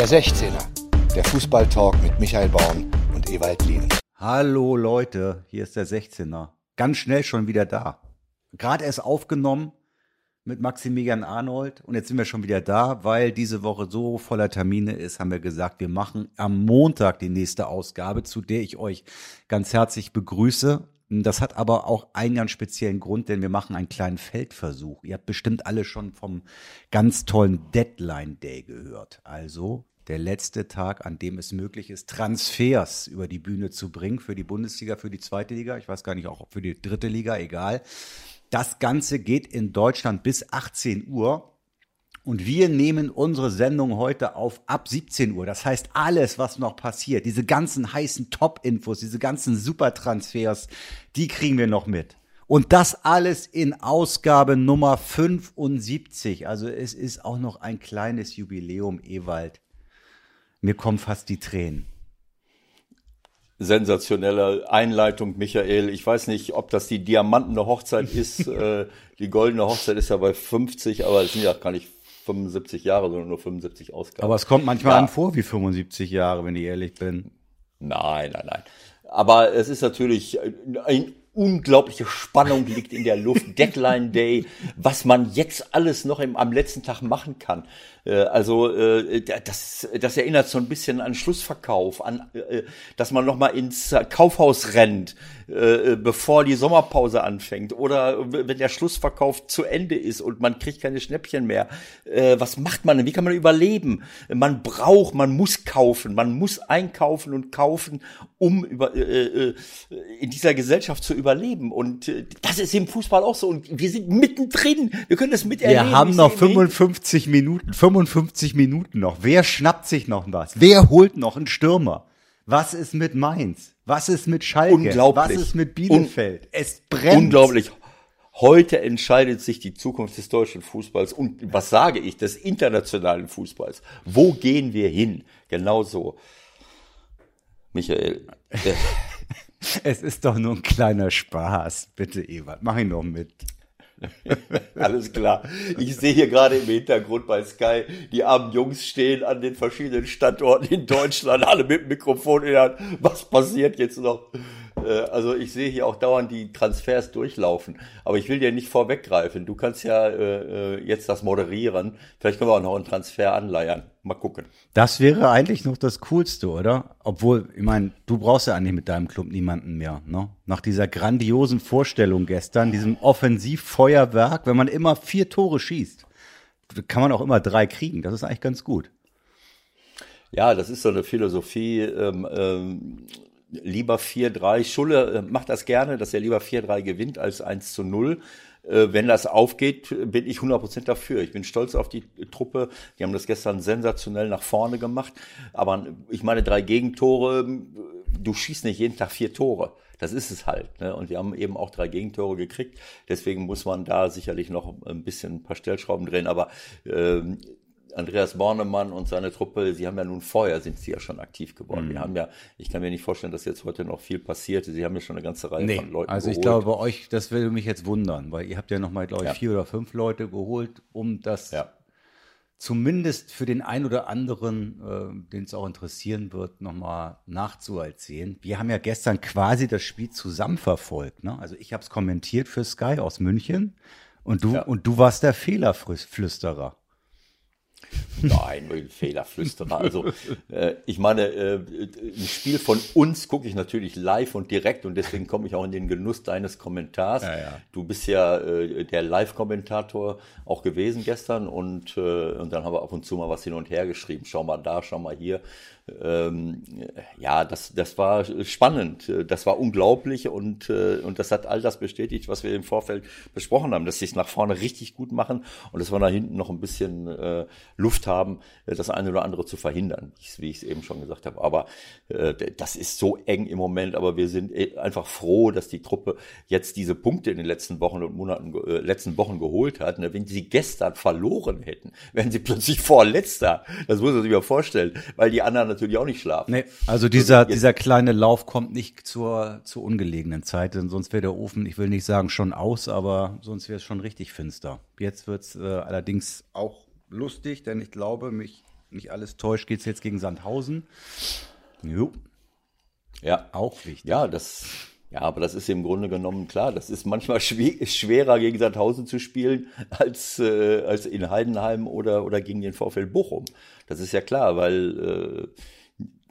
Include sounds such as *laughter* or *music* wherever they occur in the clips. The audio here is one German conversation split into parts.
Der 16er, der Fußballtalk mit Michael Baum und Ewald Lien. Hallo Leute, hier ist der 16er. Ganz schnell schon wieder da. Gerade erst aufgenommen mit Maximilian Arnold und jetzt sind wir schon wieder da, weil diese Woche so voller Termine ist, haben wir gesagt, wir machen am Montag die nächste Ausgabe, zu der ich euch ganz herzlich begrüße. Das hat aber auch einen ganz speziellen Grund, denn wir machen einen kleinen Feldversuch. Ihr habt bestimmt alle schon vom ganz tollen Deadline Day gehört. Also der letzte Tag, an dem es möglich ist, Transfers über die Bühne zu bringen für die Bundesliga, für die zweite Liga, ich weiß gar nicht, auch für die dritte Liga, egal. Das Ganze geht in Deutschland bis 18 Uhr. Und wir nehmen unsere Sendung heute auf ab 17 Uhr. Das heißt, alles, was noch passiert, diese ganzen heißen Top-Infos, diese ganzen Supertransfers, die kriegen wir noch mit. Und das alles in Ausgabe Nummer 75. Also es ist auch noch ein kleines Jubiläum, Ewald. Mir kommen fast die Tränen sensationelle Einleitung, Michael. Ich weiß nicht, ob das die diamantene Hochzeit *laughs* ist. äh, die goldene Hochzeit ist ja bei 50, aber es sind ja gar nicht 75 Jahre, sondern nur 75 Ausgaben. Aber es kommt manchmal ja. an vor wie 75 Jahre, wenn ich ehrlich bin. Nein, nein, nein. Aber es ist natürlich ein unglaubliche Spannung liegt in der Luft. *laughs* Deadline Day, was man jetzt alles noch im, am letzten Tag machen kann. Äh, also äh, das, das erinnert so ein bisschen an Schlussverkauf, an, äh, dass man noch mal ins Kaufhaus rennt, bevor die Sommerpause anfängt oder wenn der Schlussverkauf zu Ende ist und man kriegt keine Schnäppchen mehr. Was macht man denn? Wie kann man überleben? Man braucht, man muss kaufen, man muss einkaufen und kaufen, um über, in dieser Gesellschaft zu überleben. Und das ist im Fußball auch so. Und wir sind mittendrin. Wir können das miterleben. Wir haben noch 55 Minuten. 55 Minuten noch. Wer schnappt sich noch was? Wer holt noch einen Stürmer? Was ist mit Mainz? Was ist mit Schalke? Unglaublich. Was ist mit Bielefeld? Un es brennt. Unglaublich. Heute entscheidet sich die Zukunft des deutschen Fußballs und was sage ich, des internationalen Fußballs. Wo gehen wir hin? Genau so. Michael. *laughs* es ist doch nur ein kleiner Spaß. Bitte, Ewald, mach ihn noch mit. *laughs* Alles klar. Ich sehe hier gerade im Hintergrund bei Sky, die armen Jungs stehen an den verschiedenen Standorten in Deutschland, alle mit Mikrofon in der Hand. Was passiert jetzt noch? Äh, also ich sehe hier auch dauernd die Transfers durchlaufen. Aber ich will dir nicht vorweggreifen. Du kannst ja äh, äh, jetzt das moderieren. Vielleicht können wir auch noch einen Transfer anleiern. Mal gucken. Das wäre eigentlich noch das Coolste, oder? Obwohl, ich meine, du brauchst ja eigentlich mit deinem Club niemanden mehr. Ne? Nach dieser grandiosen Vorstellung gestern, diesem Offensivfeuerwerk, wenn man immer vier Tore schießt, kann man auch immer drei kriegen. Das ist eigentlich ganz gut. Ja, das ist so eine Philosophie. Ähm, ähm, lieber 4-3. Schulle äh, macht das gerne, dass er lieber 4-3 gewinnt als 1 zu 0. Äh, wenn das aufgeht, bin ich 100% dafür. Ich bin stolz auf die Truppe. Die haben das gestern sensationell nach vorne gemacht. Aber ich meine, drei Gegentore, du schießt nicht jeden Tag vier Tore. Das ist es halt. Ne? Und wir haben eben auch drei Gegentore gekriegt. Deswegen muss man da sicherlich noch ein bisschen ein paar Stellschrauben drehen. Aber ähm, Andreas Bornemann und seine Truppe, sie haben ja nun vorher, sind sie ja schon aktiv geworden. Mhm. Wir haben ja, ich kann mir nicht vorstellen, dass jetzt heute noch viel passiert. Sie haben ja schon eine ganze Reihe nee, von Leuten Also ich geholt. glaube, bei euch, das würde mich jetzt wundern, weil ihr habt ja nochmal, glaube ich, ja. vier oder fünf Leute geholt, um das ja. zumindest für den einen oder anderen, äh, den es auch interessieren wird, nochmal nachzuerzählen. Wir haben ja gestern quasi das Spiel zusammen verfolgt. Ne? Also ich habe es kommentiert für Sky aus München und du, ja. und du warst der Fehlerflüsterer. Nein, ein Fehlerflüsterer. Also äh, ich meine, äh, ein Spiel von uns gucke ich natürlich live und direkt und deswegen komme ich auch in den Genuss deines Kommentars. Ja, ja. Du bist ja äh, der Live-Kommentator auch gewesen gestern und, äh, und dann haben wir ab und zu mal was hin und her geschrieben. Schau mal da, schau mal hier ähm, ja, das, das war spannend, das war unglaublich und, äh, und das hat all das bestätigt, was wir im Vorfeld besprochen haben, dass sie es nach vorne richtig gut machen und dass wir nach hinten noch ein bisschen äh, Luft haben, äh, das eine oder andere zu verhindern, wie ich es eben schon gesagt habe. Aber äh, das ist so eng im Moment, aber wir sind äh, einfach froh, dass die Truppe jetzt diese Punkte in den letzten Wochen und Monaten, äh, letzten Wochen geholt hat. Ne? Wenn sie gestern verloren hätten, wären sie plötzlich vorletzter. Das muss man sich mal vorstellen, weil die anderen natürlich auch nicht schlafen. Nee, also dieser, dieser kleine Lauf kommt nicht zur, zur ungelegenen Zeit, denn sonst wäre der Ofen, ich will nicht sagen schon aus, aber sonst wäre es schon richtig finster. Jetzt wird's äh, allerdings auch lustig, denn ich glaube, mich nicht alles täuscht, geht es jetzt gegen Sandhausen. Jo. Ja. Auch wichtig. Ja, das, ja, aber das ist im Grunde genommen klar. Das ist manchmal schwerer gegen Sandhausen zu spielen als, äh, als in Heidenheim oder, oder gegen den VfL Bochum. Das ist ja klar, weil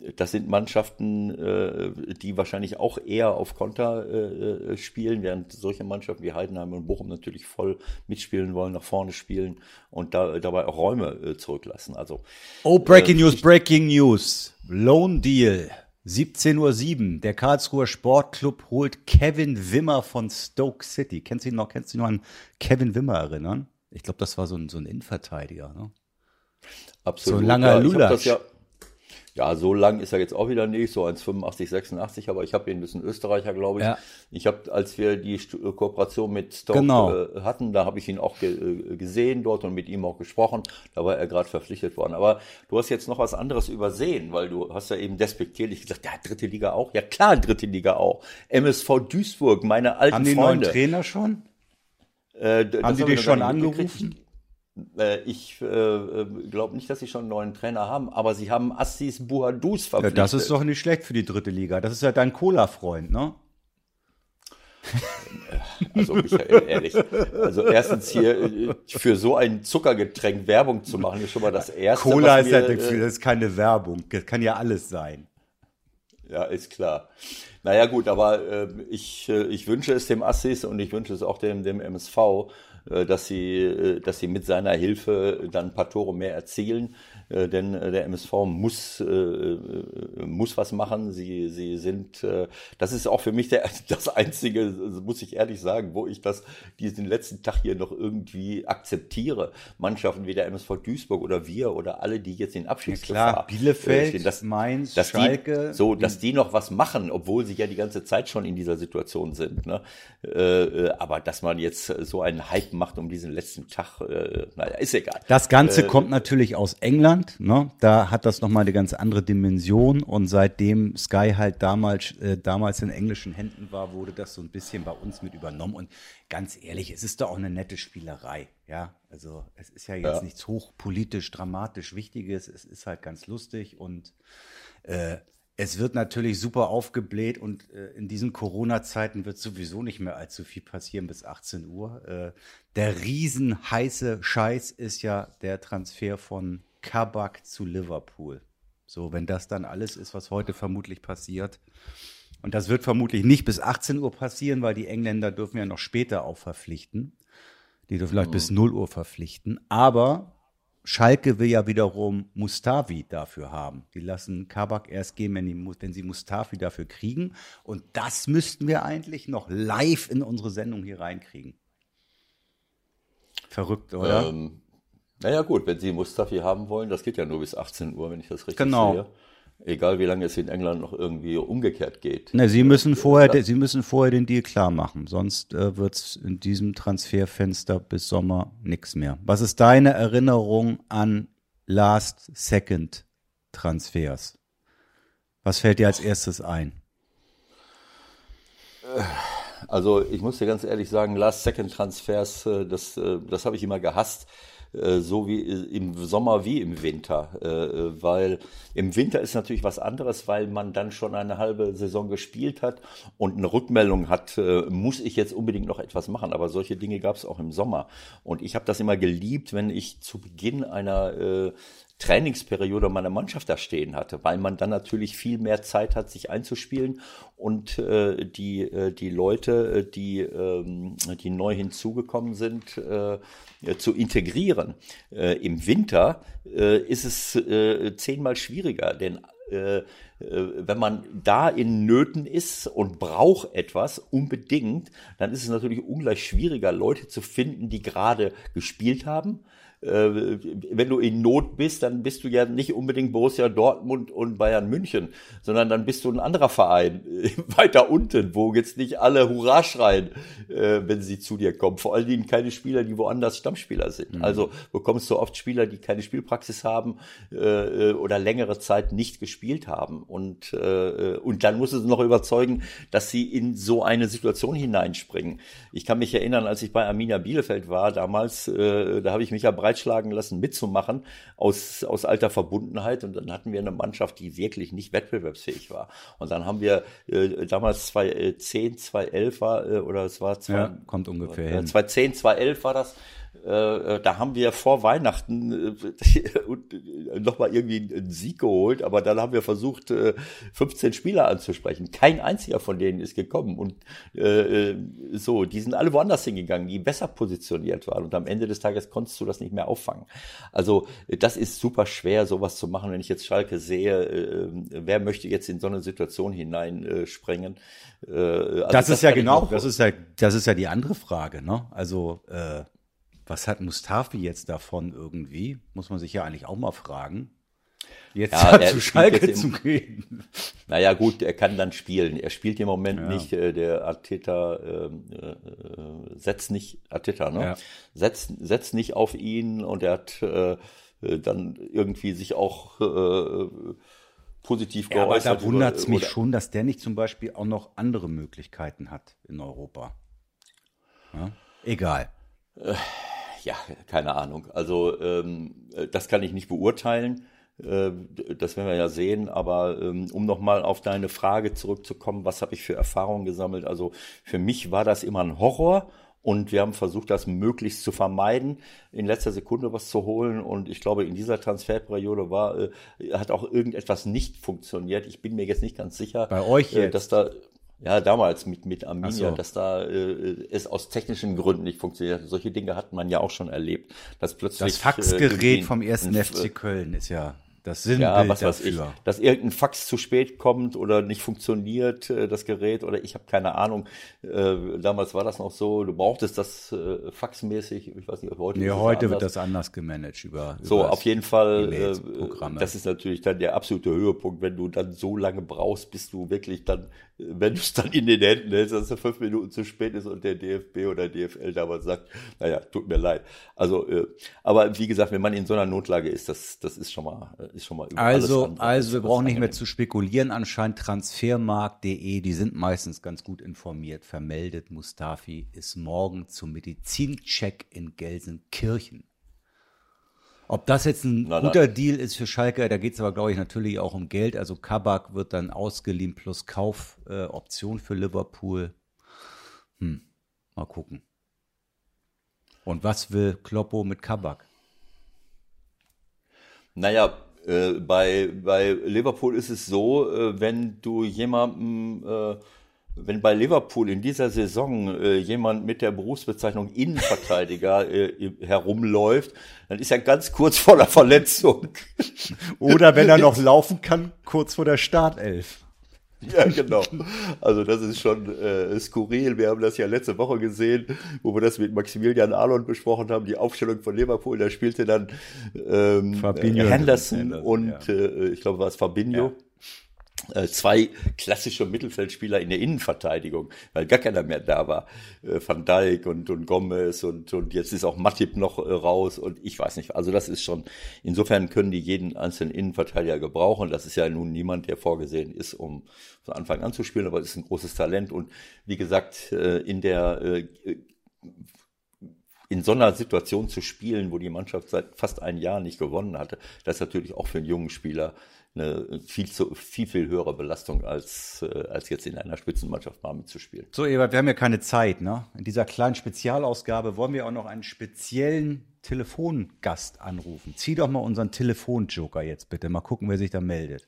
äh, das sind Mannschaften, äh, die wahrscheinlich auch eher auf Konter äh, spielen, während solche Mannschaften wie Heidenheim und Bochum natürlich voll mitspielen wollen, nach vorne spielen und da, dabei auch Räume äh, zurücklassen. Also, oh, Breaking äh, News, Breaking News. Loan Deal 17.07 Uhr. Der Karlsruher Sportclub holt Kevin Wimmer von Stoke City. Kennst du ihn noch, kennst du dich noch an Kevin Wimmer erinnern? Ich glaube, das war so ein, so ein Innenverteidiger, ne? Absolut. So ein langer ja, Lulatsch. Ja, ja, so lang ist er jetzt auch wieder nicht, so 1,85, 86, aber ich habe ihn, das ist ein Österreicher, glaube ich. Ja. Ich habe, als wir die äh, Kooperation mit Stoke genau. äh, hatten, da habe ich ihn auch ge äh, gesehen dort und mit ihm auch gesprochen. Da war er gerade verpflichtet worden. Aber du hast jetzt noch was anderes übersehen, weil du hast ja eben despektierlich gesagt, ja, dritte Liga auch. Ja, klar, dritte Liga auch. MSV Duisburg, meine alten Haben die Freunde. neuen Trainer schon? Äh, Haben die dich schon angerufen? Äh, ich äh, glaube nicht, dass sie schon einen neuen Trainer haben, aber sie haben Assis Buhadus verpflichtet. Ja, das ist doch nicht schlecht für die dritte Liga. Das ist ja dein Cola-Freund, ne? Also Michael, ehrlich. Also erstens hier äh, für so ein Zuckergetränk Werbung zu machen, ist schon mal das Erste. Cola ist ja, das ist keine Werbung. Das kann ja alles sein. Ja, ist klar. Naja gut, aber äh, ich, äh, ich wünsche es dem Assis und ich wünsche es auch dem, dem MSV, äh, dass sie, äh, dass sie mit seiner Hilfe dann ein paar Tore mehr erzielen. Äh, denn der MSV muss, muss was machen. Sie, sie sind, das ist auch für mich der, *laughs* das einzige, muss ich ehrlich sagen, wo ich das, diesen letzten Tag hier noch irgendwie akzeptiere. Mannschaften wie der MSV Duisburg oder wir oder alle, die jetzt in Abschiedsgefahr klar, Bielefeld, stehen, dass, Mainz, dass Schalke. Die, so, dass die noch was machen, obwohl sie ja die ganze Zeit schon in dieser Situation sind. Ne? aber dass man jetzt so einen Hype macht um diesen letzten Tag. Äh, naja, ist egal. Das Ganze äh, kommt natürlich aus England. Ne? Da hat das nochmal eine ganz andere Dimension. Und seitdem Sky halt damals, äh, damals in englischen Händen war, wurde das so ein bisschen bei uns mit übernommen. Und ganz ehrlich, es ist doch auch eine nette Spielerei. Ja, also es ist ja jetzt ja. nichts hochpolitisch, dramatisch Wichtiges. Es ist halt ganz lustig und äh, es wird natürlich super aufgebläht und äh, in diesen Corona-Zeiten wird sowieso nicht mehr allzu viel passieren bis 18 Uhr. Äh, der riesen heiße Scheiß ist ja der Transfer von Kabak zu Liverpool. So, wenn das dann alles ist, was heute vermutlich passiert. Und das wird vermutlich nicht bis 18 Uhr passieren, weil die Engländer dürfen ja noch später auch verpflichten. Die dürfen vielleicht mhm. bis 0 Uhr verpflichten. Aber Schalke will ja wiederum Mustafi dafür haben. Die lassen Kabak erst gehen, wenn, die, wenn sie Mustafi dafür kriegen. Und das müssten wir eigentlich noch live in unsere Sendung hier reinkriegen. Verrückt, oder? Ähm, naja gut, wenn Sie Mustafi haben wollen, das geht ja nur bis 18 Uhr, wenn ich das richtig genau. sehe. Egal wie lange es in England noch irgendwie umgekehrt geht. Ne, Sie müssen vorher, ja. Sie müssen vorher den Deal klar machen, sonst äh, wird es in diesem Transferfenster bis Sommer nichts mehr. Was ist deine Erinnerung an Last Second Transfers? Was fällt dir als erstes ein? Also ich muss dir ganz ehrlich sagen, Last Second Transfers, äh, das, äh, das habe ich immer gehasst äh, so wie im Sommer wie im Winter. Äh, weil im Winter ist natürlich was anderes, weil man dann schon eine halbe Saison gespielt hat und eine Rückmeldung hat, äh, muss ich jetzt unbedingt noch etwas machen. Aber solche Dinge gab es auch im Sommer. Und ich habe das immer geliebt, wenn ich zu Beginn einer Trainingsperiode meiner Mannschaft da stehen hatte, weil man dann natürlich viel mehr Zeit hat, sich einzuspielen und äh, die, äh, die Leute, die, ähm, die neu hinzugekommen sind, äh, zu integrieren. Äh, Im Winter äh, ist es äh, zehnmal schwieriger, denn äh, wenn man da in Nöten ist und braucht etwas unbedingt, dann ist es natürlich ungleich schwieriger, Leute zu finden, die gerade gespielt haben, äh, wenn du in Not bist, dann bist du ja nicht unbedingt Borussia Dortmund und Bayern München, sondern dann bist du ein anderer Verein äh, *laughs* weiter unten, wo jetzt nicht alle Hurra schreien, äh, wenn sie zu dir kommen. Vor allen Dingen keine Spieler, die woanders Stammspieler sind. Mhm. Also bekommst du oft Spieler, die keine Spielpraxis haben äh, oder längere Zeit nicht gespielt haben. Und, äh, und dann musst du sie noch überzeugen, dass sie in so eine Situation hineinspringen. Ich kann mich erinnern, als ich bei Arminia Bielefeld war damals, äh, da habe ich mich ja breit breitschlagen lassen, mitzumachen aus, aus alter Verbundenheit. Und dann hatten wir eine Mannschaft, die wirklich nicht wettbewerbsfähig war. Und dann haben wir äh, damals 2010, 2011 war, äh, oder es war zwei, ja, kommt ungefähr äh, hin. 2010, 2011 war das äh, äh, da haben wir vor Weihnachten äh, *laughs* nochmal irgendwie einen Sieg geholt, aber dann haben wir versucht, äh, 15 Spieler anzusprechen. Kein einziger von denen ist gekommen. Und äh, äh, so, die sind alle woanders hingegangen, die besser positioniert waren. Und am Ende des Tages konntest du das nicht mehr auffangen. Also das ist super schwer, sowas zu machen, wenn ich jetzt Schalke sehe, äh, wer möchte jetzt in so eine Situation hineinspringen. Äh, also das, das ist ja genau, das ist ja, das ist ja die andere Frage, ne? Also äh was hat Mustafi jetzt davon irgendwie? Muss man sich ja eigentlich auch mal fragen. Jetzt ja, *laughs* zu Schalke jetzt zu gehen. Naja, gut, er kann dann spielen. Er spielt im Moment ja. nicht. Äh, der Arteta ähm, äh, setzt nicht, Arteta, ne? Ja. Setzt, setzt nicht auf ihn und er hat äh, dann irgendwie sich auch äh, positiv ja, geäußert. Aber da wundert es mich schon, dass der nicht zum Beispiel auch noch andere Möglichkeiten hat in Europa. Ja? Egal. Äh, ja, keine Ahnung. Also ähm, das kann ich nicht beurteilen. Äh, das werden wir ja sehen. Aber ähm, um nochmal auf deine Frage zurückzukommen, was habe ich für Erfahrungen gesammelt? Also für mich war das immer ein Horror. Und wir haben versucht, das möglichst zu vermeiden, in letzter Sekunde was zu holen. Und ich glaube, in dieser Transferperiode war, äh, hat auch irgendetwas nicht funktioniert. Ich bin mir jetzt nicht ganz sicher, Bei euch äh, jetzt? dass da ja, damals mit, mit Arminia, so. dass da äh, es aus technischen Gründen nicht funktioniert. Solche Dinge hat man ja auch schon erlebt. Dass plötzlich, das Faxgerät äh, vom ersten FC Köln ist ja das Sinnbild ja, was weiß ich, dass irgendein Fax zu spät kommt oder nicht funktioniert, äh, das Gerät, oder ich habe keine Ahnung. Äh, damals war das noch so, du brauchtest das äh, faxmäßig, ich weiß nicht, ob heute. Nee, heute wird das anders gemanagt über. So, auf jeden Fall, äh, das ist natürlich dann der absolute Höhepunkt, wenn du dann so lange brauchst, bis du wirklich dann, wenn du es dann in den Händen hältst, dass es fünf Minuten zu spät ist und der DFB oder DFL damals sagt, naja, tut mir leid. Also, aber wie gesagt, wenn man in so einer Notlage ist, das, das ist schon mal ist schon mal über Also, also wir brauchen nicht mehr zu spekulieren. Anscheinend transfermarkt.de, die sind meistens ganz gut informiert. Vermeldet, Mustafi ist morgen zum Medizincheck in Gelsenkirchen. Ob das jetzt ein na, guter na. Deal ist für Schalke, da geht es aber, glaube ich, natürlich auch um Geld. Also Kabak wird dann ausgeliehen plus Kaufoption äh, für Liverpool. Hm, mal gucken. Und was will Kloppo mit Kabak? Naja, äh, bei, bei Liverpool ist es so, äh, wenn du jemandem, äh, wenn bei Liverpool in dieser Saison äh, jemand mit der Berufsbezeichnung Innenverteidiger *laughs* äh, herumläuft, dann ist er ganz kurz vor der Verletzung. Oder wenn er noch *laughs* laufen kann, kurz vor der Startelf. *laughs* Ja, genau. Also das ist schon äh, skurril. Wir haben das ja letzte Woche gesehen, wo wir das mit Maximilian Arnold besprochen haben, die Aufstellung von Liverpool. Da spielte dann ähm, Fabinho Henderson, Henderson und ja. äh, ich glaube, war es Fabinho. Ja. Äh, zwei klassische Mittelfeldspieler in der Innenverteidigung, weil gar keiner mehr da war. Äh, Van Dijk und, und Gomez und, und jetzt ist auch Matip noch äh, raus und ich weiß nicht. Also das ist schon, insofern können die jeden einzelnen Innenverteidiger gebrauchen. Das ist ja nun niemand, der vorgesehen ist, um von Anfang an zu spielen, aber es ist ein großes Talent und wie gesagt, in der in so einer Situation zu spielen, wo die Mannschaft seit fast einem Jahr nicht gewonnen hatte, das ist natürlich auch für einen jungen Spieler eine viel, zu, viel, viel höhere Belastung als, äh, als jetzt in einer Spitzenmannschaft mal mitzuspielen. So, Ebert, wir haben ja keine Zeit, ne? In dieser kleinen Spezialausgabe wollen wir auch noch einen speziellen Telefongast anrufen. Zieh doch mal unseren Telefonjoker jetzt bitte. Mal gucken, wer sich da meldet.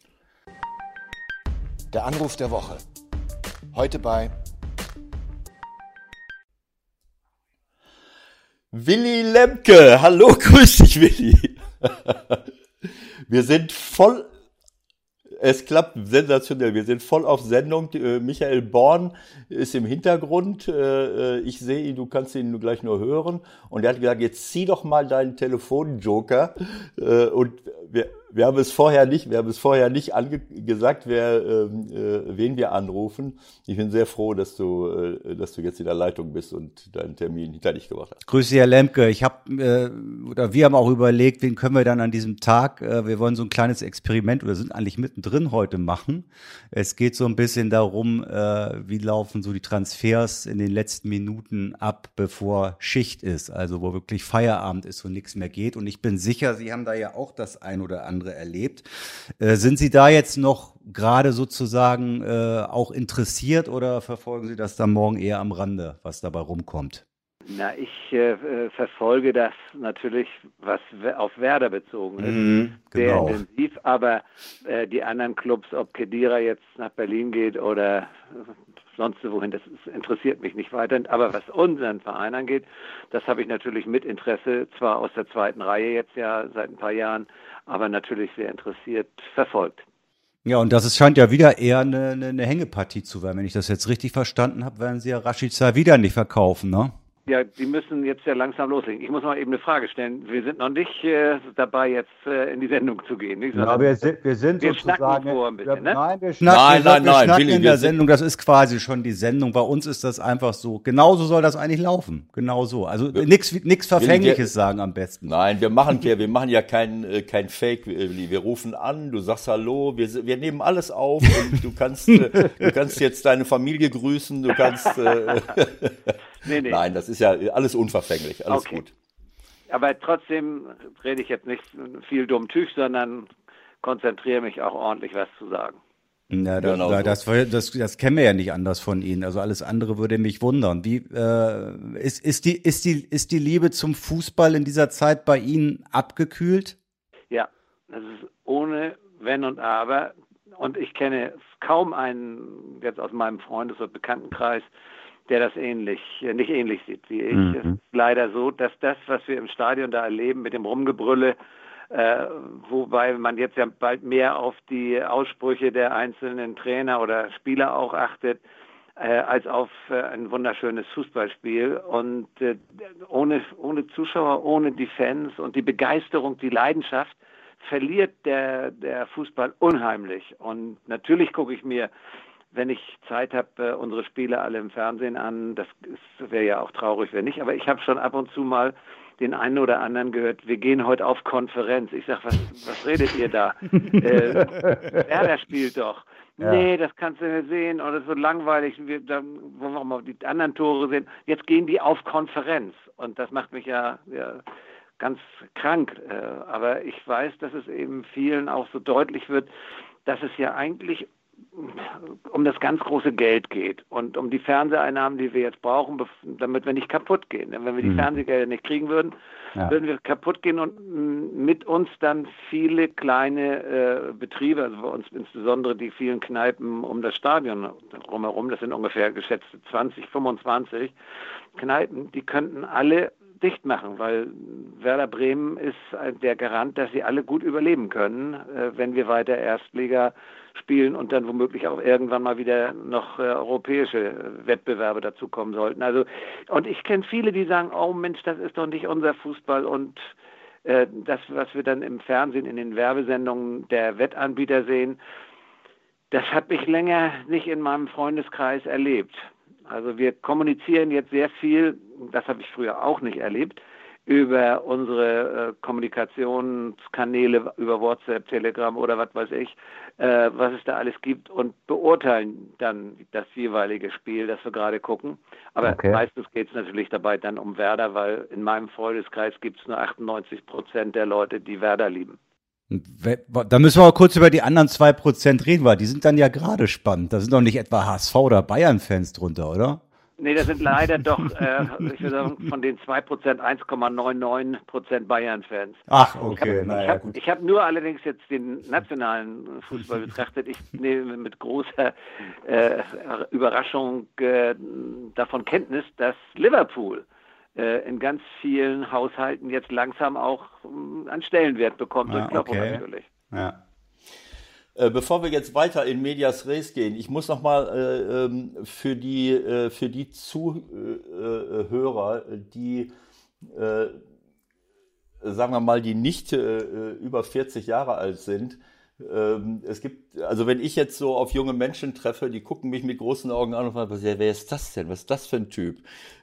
Der Anruf der Woche. Heute bei Willi Lemke. Hallo, *laughs* grüß dich, Willi. Wir sind voll es klappt sensationell. Wir sind voll auf Sendung. Äh, Michael Born ist im Hintergrund. Äh, äh, ich sehe ihn, du kannst ihn gleich nur hören. Und er hat gesagt, jetzt zieh doch mal deinen Telefonjoker. Und wir, wir haben es vorher nicht, wir haben es vorher nicht gesagt, wer, ähm, äh, wen wir anrufen. Ich bin sehr froh, dass du, äh, dass du jetzt in der Leitung bist und deinen Termin hinter dich gebracht hast. Grüße, Herr Lemke. Ich habe äh, oder wir haben auch überlegt, wen können wir dann an diesem Tag, äh, wir wollen so ein kleines Experiment oder sind eigentlich mittendrin heute machen. Es geht so ein bisschen darum, äh, wie laufen so die Transfers in den letzten Minuten ab, bevor Schicht ist, also wo wirklich Feierabend ist und nichts mehr geht. Und ich bin sicher, Sie haben da ja auch das ein oder andere erlebt. Äh, sind Sie da jetzt noch gerade sozusagen äh, auch interessiert oder verfolgen Sie das dann morgen eher am Rande, was dabei rumkommt? Na, ich äh, äh verfolge das natürlich, was auf Werder bezogen ist, mhm, genau. sehr intensiv. Aber äh, die anderen Clubs, ob Kedira jetzt nach Berlin geht oder sonst wohin, das interessiert mich nicht weiter. Aber was unseren Verein angeht, das habe ich natürlich mit Interesse, zwar aus der zweiten Reihe jetzt ja seit ein paar Jahren, aber natürlich sehr interessiert verfolgt. Ja, und das ist, scheint ja wieder eher eine, eine, eine Hängepartie zu werden. Wenn ich das jetzt richtig verstanden habe, werden sie ja Rashica wieder nicht verkaufen, ne? Ja, die müssen jetzt ja langsam loslegen. Ich muss mal eben eine Frage stellen. Wir sind noch nicht äh, dabei, jetzt äh, in die Sendung zu gehen. Nicht? Ja, wir sind, wir sind wir sozusagen. Vor ein bisschen, ne? Nein, wir schnacken, nein, nein, wir, wir nein, Willi, in der Sendung. Das ist quasi schon die Sendung. Bei uns ist das einfach so. Genauso soll das eigentlich laufen. Genau so. Also nichts nichts Verfängliches wir, sagen am besten. Nein, wir machen ja, wir machen ja kein, äh, kein Fake, Willi. Wir rufen an, du sagst Hallo, wir, wir nehmen alles auf und du kannst, äh, du kannst jetzt deine Familie grüßen, du kannst. Äh, *laughs* nee, nee. Nein, das ist ja alles unverfänglich, alles okay. gut. Aber trotzdem rede ich jetzt nicht viel dumm Tüch, sondern konzentriere mich auch ordentlich, was zu sagen. Ja, da, genau da, das, das, das kennen wir ja nicht anders von Ihnen. Also alles andere würde mich wundern. Wie äh, ist, ist, die, ist, die, ist die Liebe zum Fußball in dieser Zeit bei Ihnen abgekühlt? Ja, das ist ohne Wenn und Aber. Und ich kenne kaum einen jetzt aus meinem Freundes- und Bekanntenkreis, der das ähnlich, äh, nicht ähnlich sieht wie ich. Mhm. Es ist leider so, dass das, was wir im Stadion da erleben mit dem Rumgebrülle, äh, wobei man jetzt ja bald mehr auf die Aussprüche der einzelnen Trainer oder Spieler auch achtet, äh, als auf äh, ein wunderschönes Fußballspiel. Und äh, ohne, ohne Zuschauer, ohne die Fans und die Begeisterung, die Leidenschaft, verliert der, der Fußball unheimlich. Und natürlich gucke ich mir wenn ich Zeit habe, äh, unsere Spiele alle im Fernsehen an. Das wäre ja auch traurig, wenn nicht. Aber ich habe schon ab und zu mal den einen oder anderen gehört, wir gehen heute auf Konferenz. Ich sage, was, was redet ihr da? *laughs* äh, Werder spielt doch. Ja. Nee, das kannst du nicht sehen. Oder ist so langweilig. Wir, da wollen wir mal die anderen Tore sehen. Jetzt gehen die auf Konferenz. Und das macht mich ja, ja ganz krank. Äh, aber ich weiß, dass es eben vielen auch so deutlich wird, dass es ja eigentlich um das ganz große Geld geht und um die Fernseheinnahmen, die wir jetzt brauchen, damit wir nicht kaputt gehen. Denn wenn wir die mhm. Fernsehgelder nicht kriegen würden, ja. würden wir kaputt gehen und mit uns dann viele kleine äh, Betriebe, also bei uns insbesondere die vielen Kneipen um das Stadion drumherum, das sind ungefähr geschätzte 20, 25 Kneipen, die könnten alle dicht machen, weil Werder Bremen ist der Garant, dass sie alle gut überleben können, äh, wenn wir weiter Erstliga spielen und dann womöglich auch irgendwann mal wieder noch äh, europäische Wettbewerbe dazukommen sollten. Also und ich kenne viele, die sagen, oh Mensch, das ist doch nicht unser Fußball und äh, das, was wir dann im Fernsehen in den Werbesendungen der Wettanbieter sehen, das habe ich länger nicht in meinem Freundeskreis erlebt. Also wir kommunizieren jetzt sehr viel, das habe ich früher auch nicht erlebt, über unsere äh, Kommunikationskanäle, über WhatsApp, Telegram oder was weiß ich, äh, was es da alles gibt und beurteilen dann das jeweilige Spiel, das wir gerade gucken. Aber okay. meistens geht es natürlich dabei dann um Werder, weil in meinem Freundeskreis gibt es nur 98 Prozent der Leute, die Werder lieben. Da müssen wir mal kurz über die anderen zwei Prozent reden, weil die sind dann ja gerade spannend. Da sind doch nicht etwa HSV oder Bayern-Fans drunter, oder? Nee, das sind leider doch, äh, ich würde sagen, von den 2% 1,99% Bayern-Fans. Ach, okay. Ich habe hab, hab nur allerdings jetzt den nationalen Fußball betrachtet. Ich nehme mit großer äh, Überraschung äh, davon Kenntnis, dass Liverpool in ganz vielen Haushalten jetzt langsam auch äh, einen Stellenwert bekommt, ah, durch okay. natürlich. Ja. Äh, bevor wir jetzt weiter in Medias Res gehen, ich muss noch mal äh, ähm, für die äh, für die Zuhörer, die äh, sagen wir mal, die nicht äh, über 40 Jahre alt sind, es gibt, also wenn ich jetzt so auf junge Menschen treffe, die gucken mich mit großen Augen an und fragen, wer ist das denn? Was ist das für ein Typ?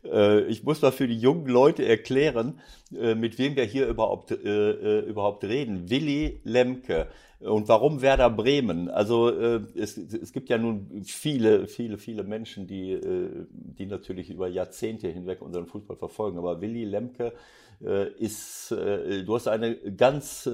Äh, ich muss mal für die jungen Leute erklären, äh, mit wem wir hier überhaupt, äh, überhaupt reden. Willi Lemke. Und warum Werder Bremen? Also es, es gibt ja nun viele, viele, viele Menschen, die, die natürlich über Jahrzehnte hinweg unseren Fußball verfolgen. Aber Willi Lemke ist, du hast eine ganz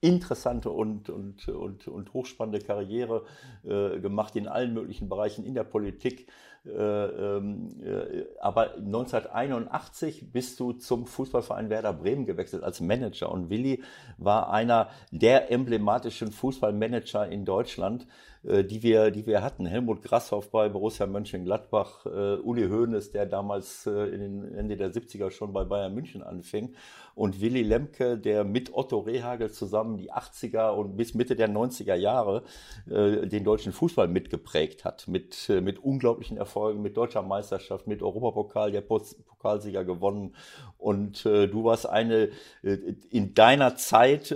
interessante und, und, und, und hochspannende Karriere äh, gemacht in allen möglichen Bereichen in der Politik. Äh, ähm, äh, aber 1981 bist du zum Fußballverein Werder Bremen gewechselt als Manager und Willi war einer der emblematischen Fußballmanager in Deutschland die wir, die wir hatten. Helmut Grasshoff bei Borussia Mönchengladbach, äh, Uli Hoeneß, der damals äh, in den Ende der 70er schon bei Bayern München anfing. Und Willy Lemke, der mit Otto Rehagel zusammen die 80er und bis Mitte der 90er Jahre äh, den deutschen Fußball mitgeprägt hat, mit, äh, mit unglaublichen Erfolgen, mit deutscher Meisterschaft, mit Europapokal, der Pokalsieger gewonnen. Und äh, du warst eine in deiner Zeit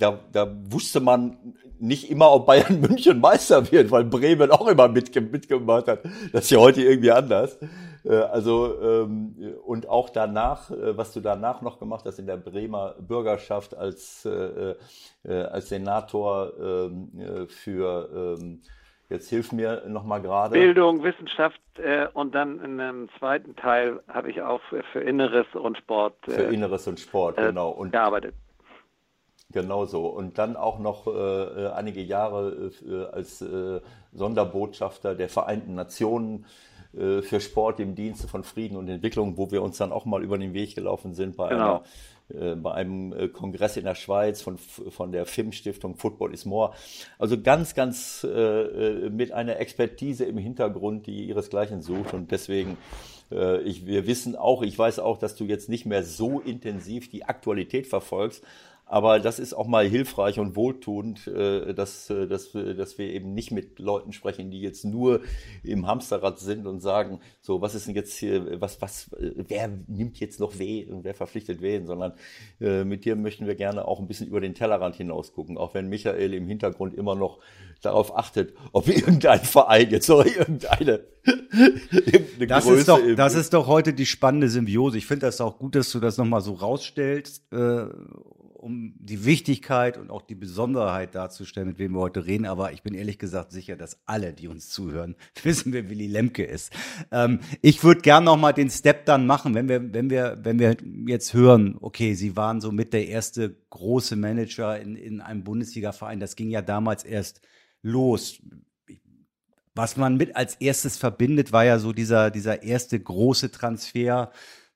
da, da wusste man nicht immer, ob Bayern *laughs* München Meister wird, weil Bremen auch immer mitge mitgemacht hat. Das ist ja heute irgendwie anders. Äh, also ähm, und auch danach, äh, was du danach noch gemacht hast in der Bremer Bürgerschaft als äh, als Senator ähm, für ähm, Jetzt hilf mir noch mal gerade. Bildung, Wissenschaft und dann in einem zweiten Teil habe ich auch für, Inneres und Sport. Für Inneres und Sport, genau. Und gearbeitet. Genau so. Und dann auch noch äh, äh, einige Jahre äh, als äh, Sonderbotschafter der Vereinten Nationen äh, für Sport im Dienste von Frieden und Entwicklung, wo wir uns dann auch mal über den Weg gelaufen sind bei genau. einer äh, bei einem Kongress in der Schweiz von, von der FIM-Stiftung Football is More. Also ganz, ganz äh, mit einer Expertise im Hintergrund, die ihresgleichen sucht. Und deswegen, äh, ich, wir wissen auch, ich weiß auch, dass du jetzt nicht mehr so intensiv die Aktualität verfolgst, aber das ist auch mal hilfreich und wohltuend, äh, dass, äh, dass, dass wir eben nicht mit Leuten sprechen, die jetzt nur im Hamsterrad sind und sagen, so, was ist denn jetzt hier, was, was, wer nimmt jetzt noch weh und wer verpflichtet wen, sondern äh, mit dir möchten wir gerne auch ein bisschen über den Tellerrand hinaus gucken, auch wenn Michael im Hintergrund immer noch darauf achtet, ob *laughs* irgendein Verein jetzt irgendeine, *laughs* irgendeine das Größe ist doch, das ist doch heute die spannende Symbiose. Ich finde das auch gut, dass du das nochmal so rausstellst. Äh, um die Wichtigkeit und auch die Besonderheit darzustellen, mit wem wir heute reden. Aber ich bin ehrlich gesagt sicher, dass alle, die uns zuhören, *laughs* wissen, wer Willy Lemke ist. Ähm, ich würde gern noch mal den Step dann machen, wenn wir, wenn wir, wenn wir jetzt hören, okay, Sie waren so mit der erste große Manager in, in einem Bundesliga-Verein. Das ging ja damals erst los. Was man mit als erstes verbindet, war ja so dieser, dieser erste große Transfer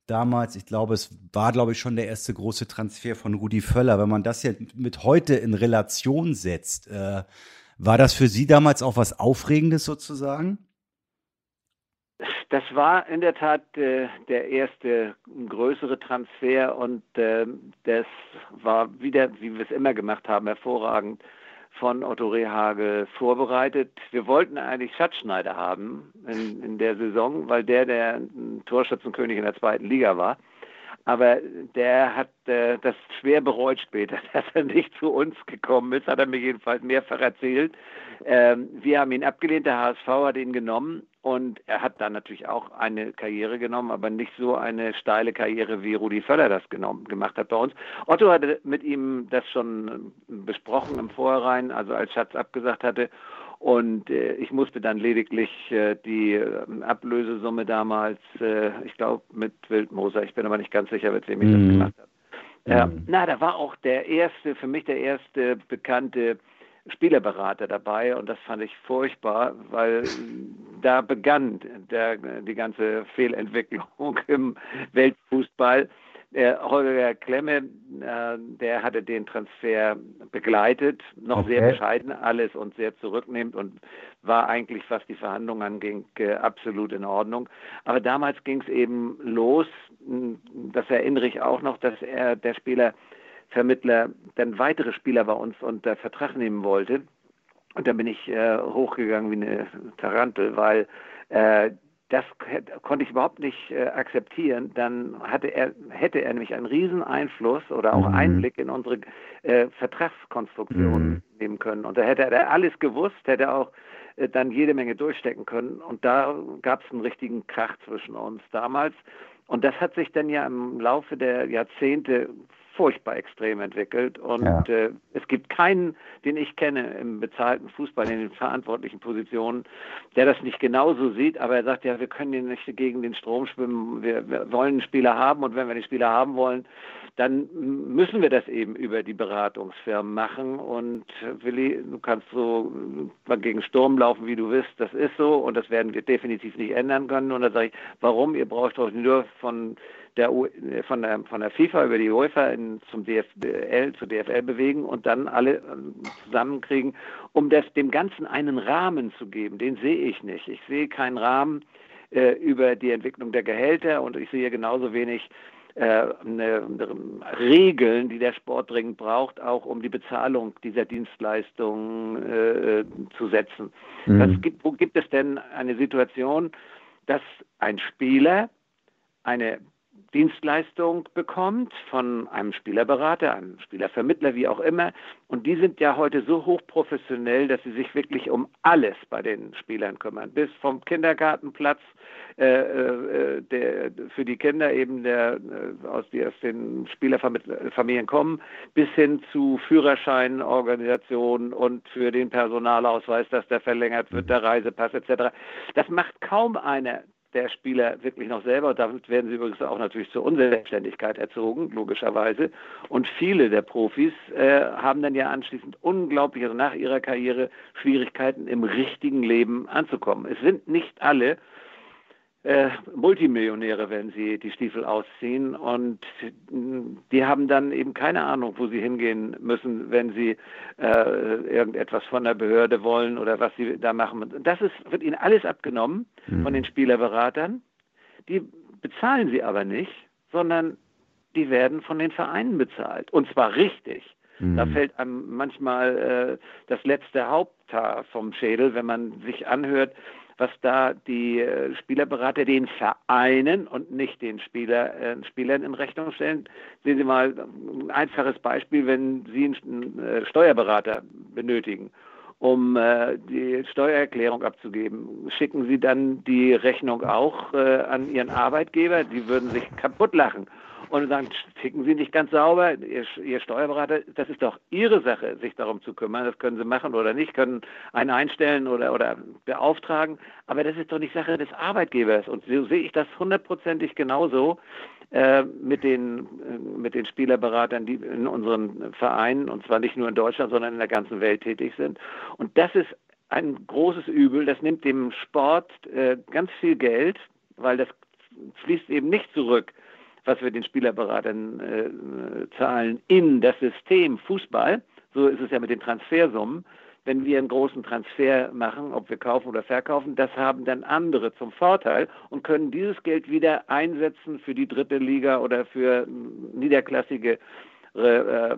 damals, ich glaube, es war, glaube ich, schon der erste große Transfer von Rudi Völler. Wenn man das jetzt mit heute in Relation setzt, äh, war das für Sie damals auch was Aufregendes sozusagen? Das war in der Tat äh, der erste größere Transfer und äh, das war wieder, wie wir es immer gemacht haben, hervorragend von Otto Rehagel vorbereitet. Wir wollten eigentlich Schatzschneider haben in, in der Saison, weil der der Torschützenkönig in der zweiten Liga war. Aber der hat äh, das schwer bereut später, *laughs* dass er nicht zu uns gekommen ist, hat er mir jedenfalls mehrfach erzählt. Ähm, wir haben ihn abgelehnt, der HSV hat ihn genommen und er hat dann natürlich auch eine Karriere genommen, aber nicht so eine steile Karriere, wie Rudi Völler das genommen, gemacht hat bei uns. Otto hatte mit ihm das schon besprochen im Vorhinein, also als Schatz abgesagt hatte. Und äh, ich musste dann lediglich äh, die äh, Ablösesumme damals, äh, ich glaube mit Wildmoser, ich bin aber nicht ganz sicher, mit wem ich mm. das mhm. gemacht habe. Mm. Na, da war auch der erste, für mich der erste bekannte Spielerberater dabei und das fand ich furchtbar, weil da begann der, die ganze Fehlentwicklung *laughs* im Weltfußball. Der Holger Klemme, äh, der hatte den Transfer begleitet, noch okay. sehr bescheiden alles und sehr zurücknehmend und war eigentlich, was die Verhandlungen anging, äh, absolut in Ordnung. Aber damals ging es eben los, das erinnere ich auch noch, dass er, der Spieler, Vermittler dann weitere Spieler bei uns unter Vertrag nehmen wollte. Und dann bin ich äh, hochgegangen wie eine Tarantel, weil äh, das konnte ich überhaupt nicht äh, akzeptieren, dann er, hätte er nämlich einen riesen Einfluss oder auch mhm. Einblick in unsere äh, Vertragskonstruktion mhm. nehmen können. Und da hätte er alles gewusst, hätte auch äh, dann jede Menge durchstecken können. Und da gab es einen richtigen Krach zwischen uns damals. Und das hat sich dann ja im Laufe der Jahrzehnte furchtbar extrem entwickelt. Und ja. äh, es gibt keinen, den ich kenne im bezahlten Fußball, in den verantwortlichen Positionen, der das nicht genauso sieht. Aber er sagt ja, wir können hier nicht gegen den Strom schwimmen. Wir, wir wollen einen Spieler haben und wenn wir den Spieler haben wollen, dann müssen wir das eben über die Beratungsfirmen machen. Und Willi, du kannst so gegen Sturm laufen, wie du willst. Das ist so und das werden wir definitiv nicht ändern können. Und da sage ich, warum? Ihr braucht doch nur von der, von, der, von der FIFA über die UEFA in, zum DFL, zu DFL bewegen und dann alle ähm, zusammenkriegen, um das, dem Ganzen einen Rahmen zu geben. Den sehe ich nicht. Ich sehe keinen Rahmen äh, über die Entwicklung der Gehälter und ich sehe genauso wenig äh, eine Regeln, die der Sport dringend braucht, auch um die Bezahlung dieser Dienstleistungen äh, zu setzen. Mhm. Gibt, wo gibt es denn eine Situation, dass ein Spieler eine Dienstleistung bekommt von einem Spielerberater, einem Spielervermittler, wie auch immer. Und die sind ja heute so hochprofessionell, dass sie sich wirklich um alles bei den Spielern kümmern. Bis vom Kindergartenplatz äh, äh, der, für die Kinder eben, der, äh, aus, die aus den Spielerfamilien kommen, bis hin zu Führerscheinorganisationen und für den Personalausweis, dass der verlängert wird, der Reisepass etc. Das macht kaum einer der Spieler wirklich noch selber. Und damit werden sie übrigens auch natürlich zur Unselbstständigkeit erzogen, logischerweise. Und viele der Profis äh, haben dann ja anschließend unglaublich, also nach ihrer Karriere, Schwierigkeiten im richtigen Leben anzukommen. Es sind nicht alle äh, Multimillionäre, wenn sie die Stiefel ausziehen. Und die haben dann eben keine Ahnung, wo sie hingehen müssen, wenn sie äh, irgendetwas von der Behörde wollen oder was sie da machen. Das ist, wird ihnen alles abgenommen mhm. von den Spielerberatern. Die bezahlen sie aber nicht, sondern die werden von den Vereinen bezahlt. Und zwar richtig. Mhm. Da fällt einem manchmal äh, das letzte Haupthaar vom Schädel, wenn man sich anhört, was da die äh, Spielerberater den Vereinen und nicht den Spieler, äh, Spielern in Rechnung stellen. Sehen Sie mal ein einfaches Beispiel, wenn Sie einen äh, Steuerberater benötigen, um äh, die Steuererklärung abzugeben, schicken Sie dann die Rechnung auch äh, an Ihren Arbeitgeber. Die würden sich kaputt lachen und sagen, ticken Sie nicht ganz sauber, Ihr, Ihr, Steuerberater, das ist doch Ihre Sache, sich darum zu kümmern. Das können Sie machen oder nicht, können einen einstellen oder, oder beauftragen. Aber das ist doch nicht Sache des Arbeitgebers. Und so sehe ich das hundertprozentig genauso mit, den, äh, mit den Spielerberatern, die in unseren Vereinen, und zwar nicht nur in Deutschland, sondern in der ganzen Welt tätig sind. Und das ist ein großes Übel. Das nimmt dem Sport äh, ganz viel Geld, weil das fließt eben nicht zurück was wir den Spielerberatern äh, zahlen, in das System Fußball. So ist es ja mit den Transfersummen. Wenn wir einen großen Transfer machen, ob wir kaufen oder verkaufen, das haben dann andere zum Vorteil und können dieses Geld wieder einsetzen für die dritte Liga oder für niederklassige äh, äh,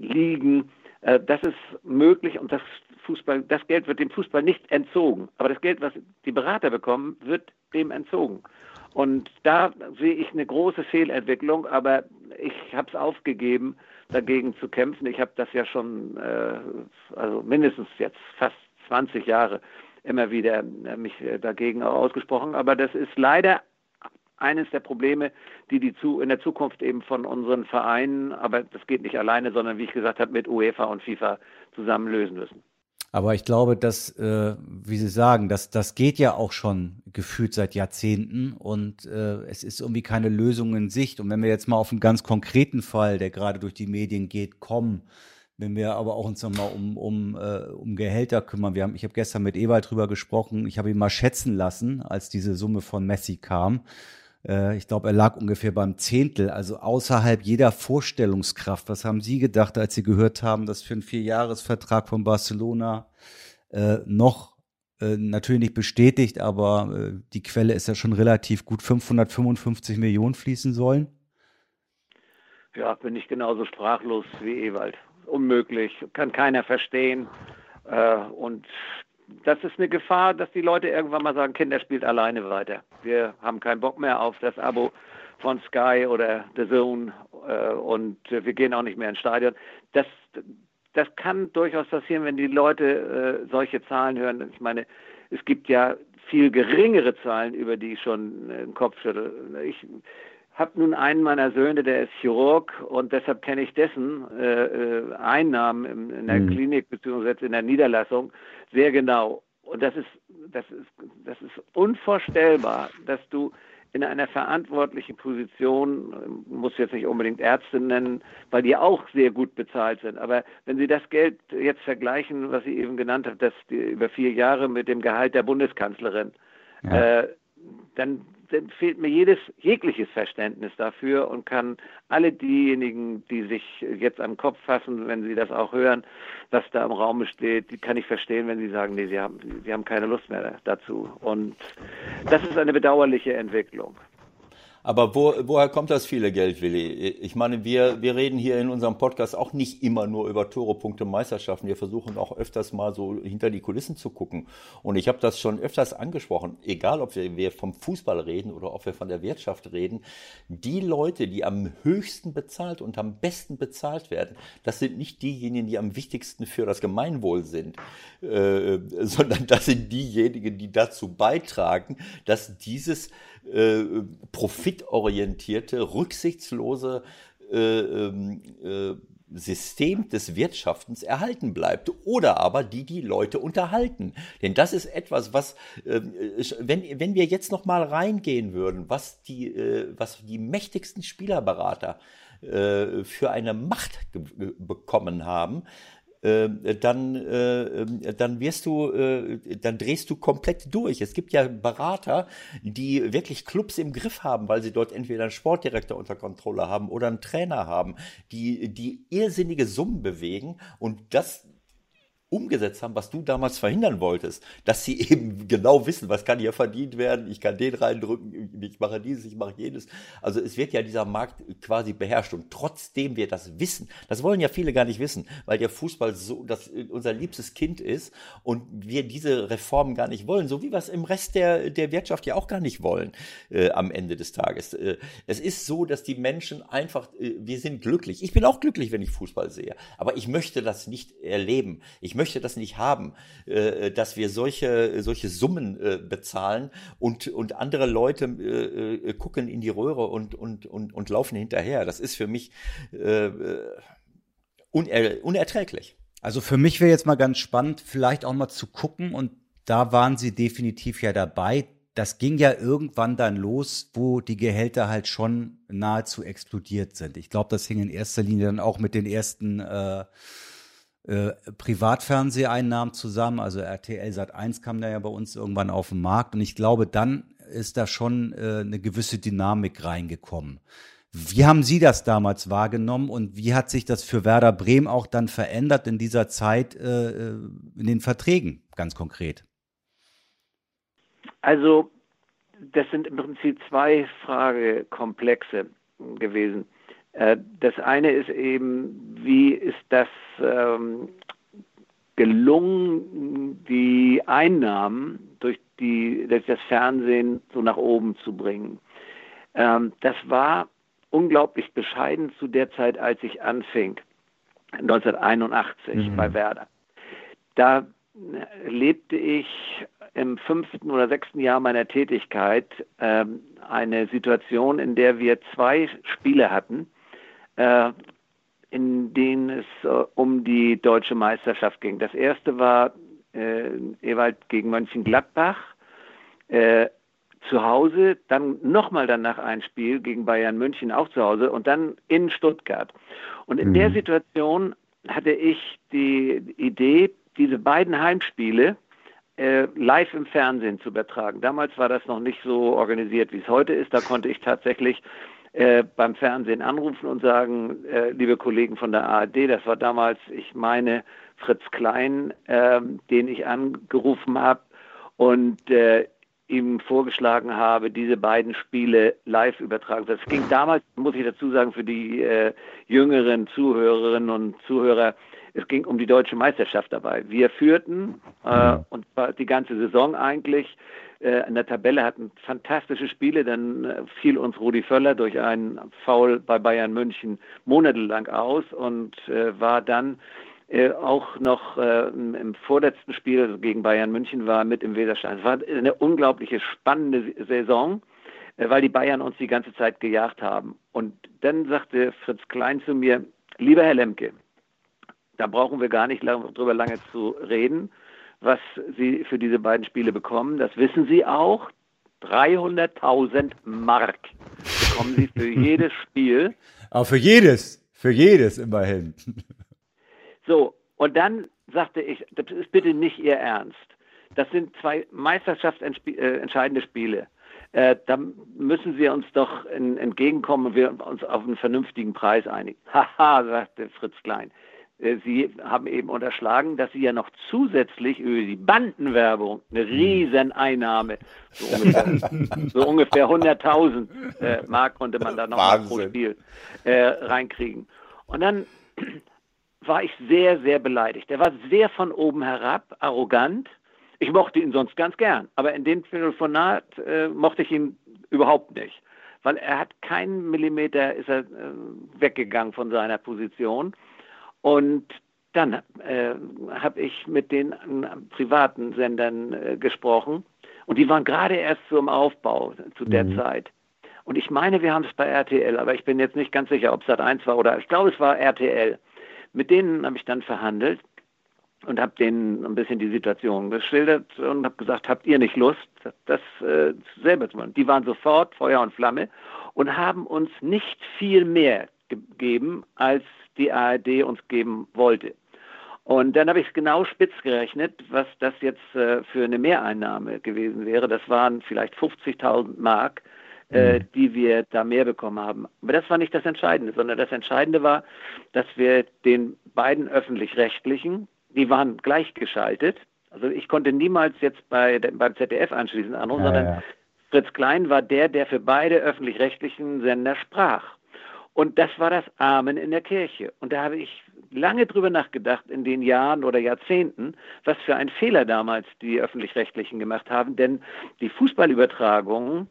Ligen. Äh, das ist möglich und das Fußball, das Geld wird dem Fußball nicht entzogen. Aber das Geld, was die Berater bekommen, wird dem entzogen. Und da sehe ich eine große Fehlentwicklung, aber ich habe es aufgegeben, dagegen zu kämpfen. Ich habe das ja schon, äh, also mindestens jetzt fast 20 Jahre immer wieder äh, mich äh, dagegen auch ausgesprochen. Aber das ist leider eines der Probleme, die die zu, in der Zukunft eben von unseren Vereinen, aber das geht nicht alleine, sondern wie ich gesagt habe, mit UEFA und FIFA zusammen lösen müssen. Aber ich glaube, dass, äh, wie Sie sagen, das, das geht ja auch schon gefühlt seit Jahrzehnten und äh, es ist irgendwie keine Lösung in Sicht. Und wenn wir jetzt mal auf einen ganz konkreten Fall, der gerade durch die Medien geht, kommen, wenn wir aber auch uns nochmal um, um, äh, um Gehälter kümmern. Wir haben, ich habe gestern mit Ewald drüber gesprochen. Ich habe ihn mal schätzen lassen, als diese Summe von Messi kam. Äh, ich glaube, er lag ungefähr beim Zehntel, also außerhalb jeder Vorstellungskraft. Was haben Sie gedacht, als Sie gehört haben, dass für einen Vierjahresvertrag von Barcelona äh, noch äh, natürlich nicht bestätigt, aber äh, die Quelle ist ja schon relativ gut 555 Millionen fließen sollen? Ja, bin ich genauso sprachlos wie Ewald. Unmöglich, kann keiner verstehen. Äh, und das ist eine Gefahr, dass die Leute irgendwann mal sagen, Kinder spielt alleine weiter. Wir haben keinen Bock mehr auf das Abo von Sky oder The Zone äh, und wir gehen auch nicht mehr ins Stadion. Das, das kann durchaus passieren, wenn die Leute äh, solche Zahlen hören. Ich meine, es gibt ja viel geringere Zahlen, über die ich schon äh, den Kopf schüttel. Ich habe nun einen meiner Söhne, der ist Chirurg und deshalb kenne ich dessen äh, äh Einnahmen in, in der mhm. Klinik bzw. in der Niederlassung sehr genau. Und das ist, das ist, das ist unvorstellbar, dass du in einer verantwortlichen Position, muss jetzt nicht unbedingt Ärzte nennen, weil die auch sehr gut bezahlt sind. Aber wenn Sie das Geld jetzt vergleichen, was Sie eben genannt haben, das über vier Jahre mit dem Gehalt der Bundeskanzlerin, ja. äh, dann dann fehlt mir jedes, jegliches Verständnis dafür und kann alle diejenigen, die sich jetzt am Kopf fassen, wenn sie das auch hören, was da im Raum steht, die kann ich verstehen, wenn sie sagen, nee, sie haben, sie haben keine Lust mehr dazu. Und das ist eine bedauerliche Entwicklung. Aber wo, woher kommt das viele Geld, Willi? Ich meine, wir, wir reden hier in unserem Podcast auch nicht immer nur über Tore, Punkte, Meisterschaften. Wir versuchen auch öfters mal so hinter die Kulissen zu gucken. Und ich habe das schon öfters angesprochen, egal ob wir, wir vom Fußball reden oder ob wir von der Wirtschaft reden. Die Leute, die am höchsten bezahlt und am besten bezahlt werden, das sind nicht diejenigen, die am wichtigsten für das Gemeinwohl sind, äh, sondern das sind diejenigen, die dazu beitragen, dass dieses äh, profitorientierte, rücksichtslose äh, ähm, äh, System des Wirtschaftens erhalten bleibt oder aber die die Leute unterhalten. Denn das ist etwas, was, äh, wenn, wenn wir jetzt noch mal reingehen würden, was die, äh, was die mächtigsten Spielerberater äh, für eine Macht bekommen haben, dann, äh, dann wirst du, äh, dann drehst du komplett durch. Es gibt ja Berater, die wirklich Clubs im Griff haben, weil sie dort entweder einen Sportdirektor unter Kontrolle haben oder einen Trainer haben, die, die irrsinnige Summen bewegen und das umgesetzt haben, was du damals verhindern wolltest, dass sie *laughs* eben genau wissen, was kann hier verdient werden, ich kann den reindrücken, ich mache dieses, ich mache jenes. Also es wird ja dieser Markt quasi beherrscht und trotzdem wir das wissen, das wollen ja viele gar nicht wissen, weil der Fußball so das unser liebstes Kind ist und wir diese Reformen gar nicht wollen, so wie wir es im Rest der, der Wirtschaft ja auch gar nicht wollen äh, am Ende des Tages. Äh, es ist so, dass die Menschen einfach, äh, wir sind glücklich. Ich bin auch glücklich, wenn ich Fußball sehe, aber ich möchte das nicht erleben. Ich möchte möchte das nicht haben, äh, dass wir solche, solche Summen äh, bezahlen und, und andere Leute äh, gucken in die Röhre und, und, und, und laufen hinterher. Das ist für mich uner unerträglich. Also für mich wäre jetzt mal ganz spannend, vielleicht auch mal zu gucken und da waren sie definitiv ja dabei. Das ging ja irgendwann dann los, wo die Gehälter halt schon nahezu explodiert sind. Ich glaube, das hing in erster Linie dann auch mit den ersten äh, äh, Privatfernseheinnahmen zusammen. Also RTL Sat 1 kam da ja bei uns irgendwann auf den Markt und ich glaube, dann ist da schon äh, eine gewisse Dynamik reingekommen. Wie haben Sie das damals wahrgenommen und wie hat sich das für Werder Bremen auch dann verändert in dieser Zeit äh, äh in den Verträgen, ganz konkret? Also, das sind im Prinzip zwei Fragekomplexe gewesen. Äh, das eine ist eben, wie ist das ähm, gelungen, die Einnahmen durch, die, durch das Fernsehen so nach oben zu bringen. Ähm, das war unglaublich bescheiden zu der Zeit, als ich anfing, 1981 mhm. bei Werder. Da lebte ich im fünften oder sechsten Jahr meiner Tätigkeit ähm, eine Situation, in der wir zwei Spiele hatten, äh, in denen es äh, um die deutsche Meisterschaft ging. Das erste war äh, Ewald gegen Mönchengladbach äh, zu Hause, dann nochmal danach ein Spiel gegen Bayern München auch zu Hause und dann in Stuttgart. Und in mhm. der Situation hatte ich die Idee, diese beiden Heimspiele äh, live im Fernsehen zu übertragen. Damals war das noch nicht so organisiert, wie es heute ist. Da konnte ich tatsächlich äh, beim Fernsehen anrufen und sagen, äh, liebe Kollegen von der ARD, das war damals, ich meine, Fritz Klein, äh, den ich angerufen habe und äh, ihm vorgeschlagen habe, diese beiden Spiele live übertragen. Das ging damals, muss ich dazu sagen, für die äh, jüngeren Zuhörerinnen und Zuhörer, es ging um die deutsche Meisterschaft dabei. Wir führten, äh, und die ganze Saison eigentlich, äh, in der Tabelle hatten fantastische Spiele, dann äh, fiel uns Rudi Völler durch einen Foul bei Bayern München monatelang aus und äh, war dann äh, auch noch äh, im vorletzten Spiel gegen Bayern München war mit im Weserstein. Es war eine unglaubliche spannende Saison, äh, weil die Bayern uns die ganze Zeit gejagt haben. Und dann sagte Fritz Klein zu mir, lieber Herr Lemke, da brauchen wir gar nicht lang, drüber lange zu reden, was Sie für diese beiden Spiele bekommen. Das wissen Sie auch. 300.000 Mark bekommen Sie für *laughs* jedes Spiel. Aber für jedes, für jedes immerhin. So, und dann sagte ich, das ist bitte nicht Ihr Ernst. Das sind zwei meisterschaftsentscheidende Spiele. Äh, da müssen Sie uns doch in, entgegenkommen und wir uns auf einen vernünftigen Preis einigen. *laughs* Haha, sagte Fritz Klein. Äh, Sie haben eben unterschlagen, dass Sie ja noch zusätzlich über die Bandenwerbung eine Rieseneinnahme, so ungefähr, so ungefähr 100.000 äh, Mark konnte man da noch pro Spiel äh, reinkriegen. Und dann war ich sehr, sehr beleidigt. Er war sehr von oben herab, arrogant. Ich mochte ihn sonst ganz gern, aber in dem Telefonat äh, mochte ich ihn überhaupt nicht, weil er hat keinen Millimeter ist er äh, weggegangen von seiner Position. Und dann äh, habe ich mit den äh, privaten Sendern äh, gesprochen und die waren gerade erst so im Aufbau zu der mhm. Zeit. Und ich meine, wir haben es bei RTL, aber ich bin jetzt nicht ganz sicher, ob es Sat 1 war oder ich glaube, es war RTL. Mit denen habe ich dann verhandelt und habe denen ein bisschen die Situation geschildert und habe gesagt, habt ihr nicht Lust, das äh, selber zu machen? Die waren sofort Feuer und Flamme und haben uns nicht viel mehr gegeben, als die ARD uns geben wollte. Und dann habe ich es genau spitz gerechnet, was das jetzt äh, für eine Mehreinnahme gewesen wäre. Das waren vielleicht 50.000 Mark, äh, mhm. die wir da mehr bekommen haben. Aber das war nicht das Entscheidende, sondern das Entscheidende war, dass wir den beiden öffentlich-rechtlichen, die waren gleichgeschaltet. Also ich konnte niemals jetzt bei, beim ZDF anschließend anrufen, ja, sondern ja. Fritz Klein war der, der für beide öffentlich-rechtlichen Sender sprach. Und das war das Amen in der Kirche. Und da habe ich lange drüber nachgedacht in den Jahren oder Jahrzehnten, was für ein Fehler damals die öffentlich-rechtlichen gemacht haben. Denn die Fußballübertragungen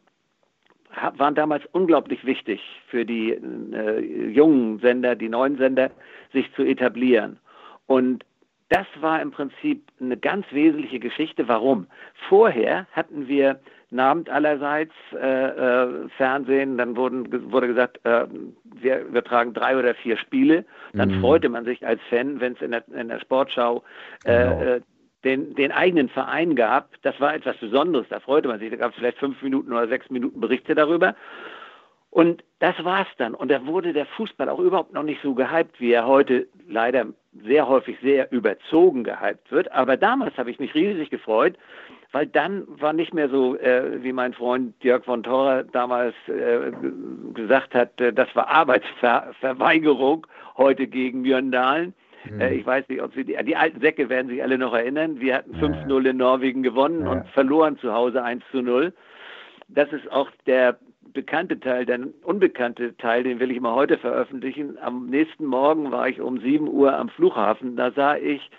waren damals unglaublich wichtig für die äh, jungen Sender, die neuen Sender, sich zu etablieren. Und das war im Prinzip eine ganz wesentliche Geschichte. Warum? Vorher hatten wir Abend allerseits äh, äh, Fernsehen, dann wurden, wurde gesagt, äh, wir übertragen drei oder vier Spiele. Dann mhm. freute man sich als Fan, wenn es in der, in der Sportschau äh, genau. Den, den eigenen Verein gab, das war etwas Besonderes, da freute man sich, da gab es vielleicht fünf Minuten oder sechs Minuten Berichte darüber. Und das war's dann. Und da wurde der Fußball auch überhaupt noch nicht so gehypt, wie er heute leider sehr häufig sehr überzogen gehypt wird. Aber damals habe ich mich riesig gefreut, weil dann war nicht mehr so, äh, wie mein Freund Jörg von Thorer damals äh, gesagt hat, äh, das war Arbeitsverweigerung heute gegen Mjörndalen, Mhm. Äh, ich weiß nicht, ob Sie, die, die, alten Säcke werden sich alle noch erinnern. Wir hatten 5-0 in Norwegen gewonnen und verloren zu Hause 1 0. Das ist auch der bekannte Teil, der unbekannte Teil, den will ich mal heute veröffentlichen. Am nächsten Morgen war ich um 7 Uhr am Flughafen. Da sah ich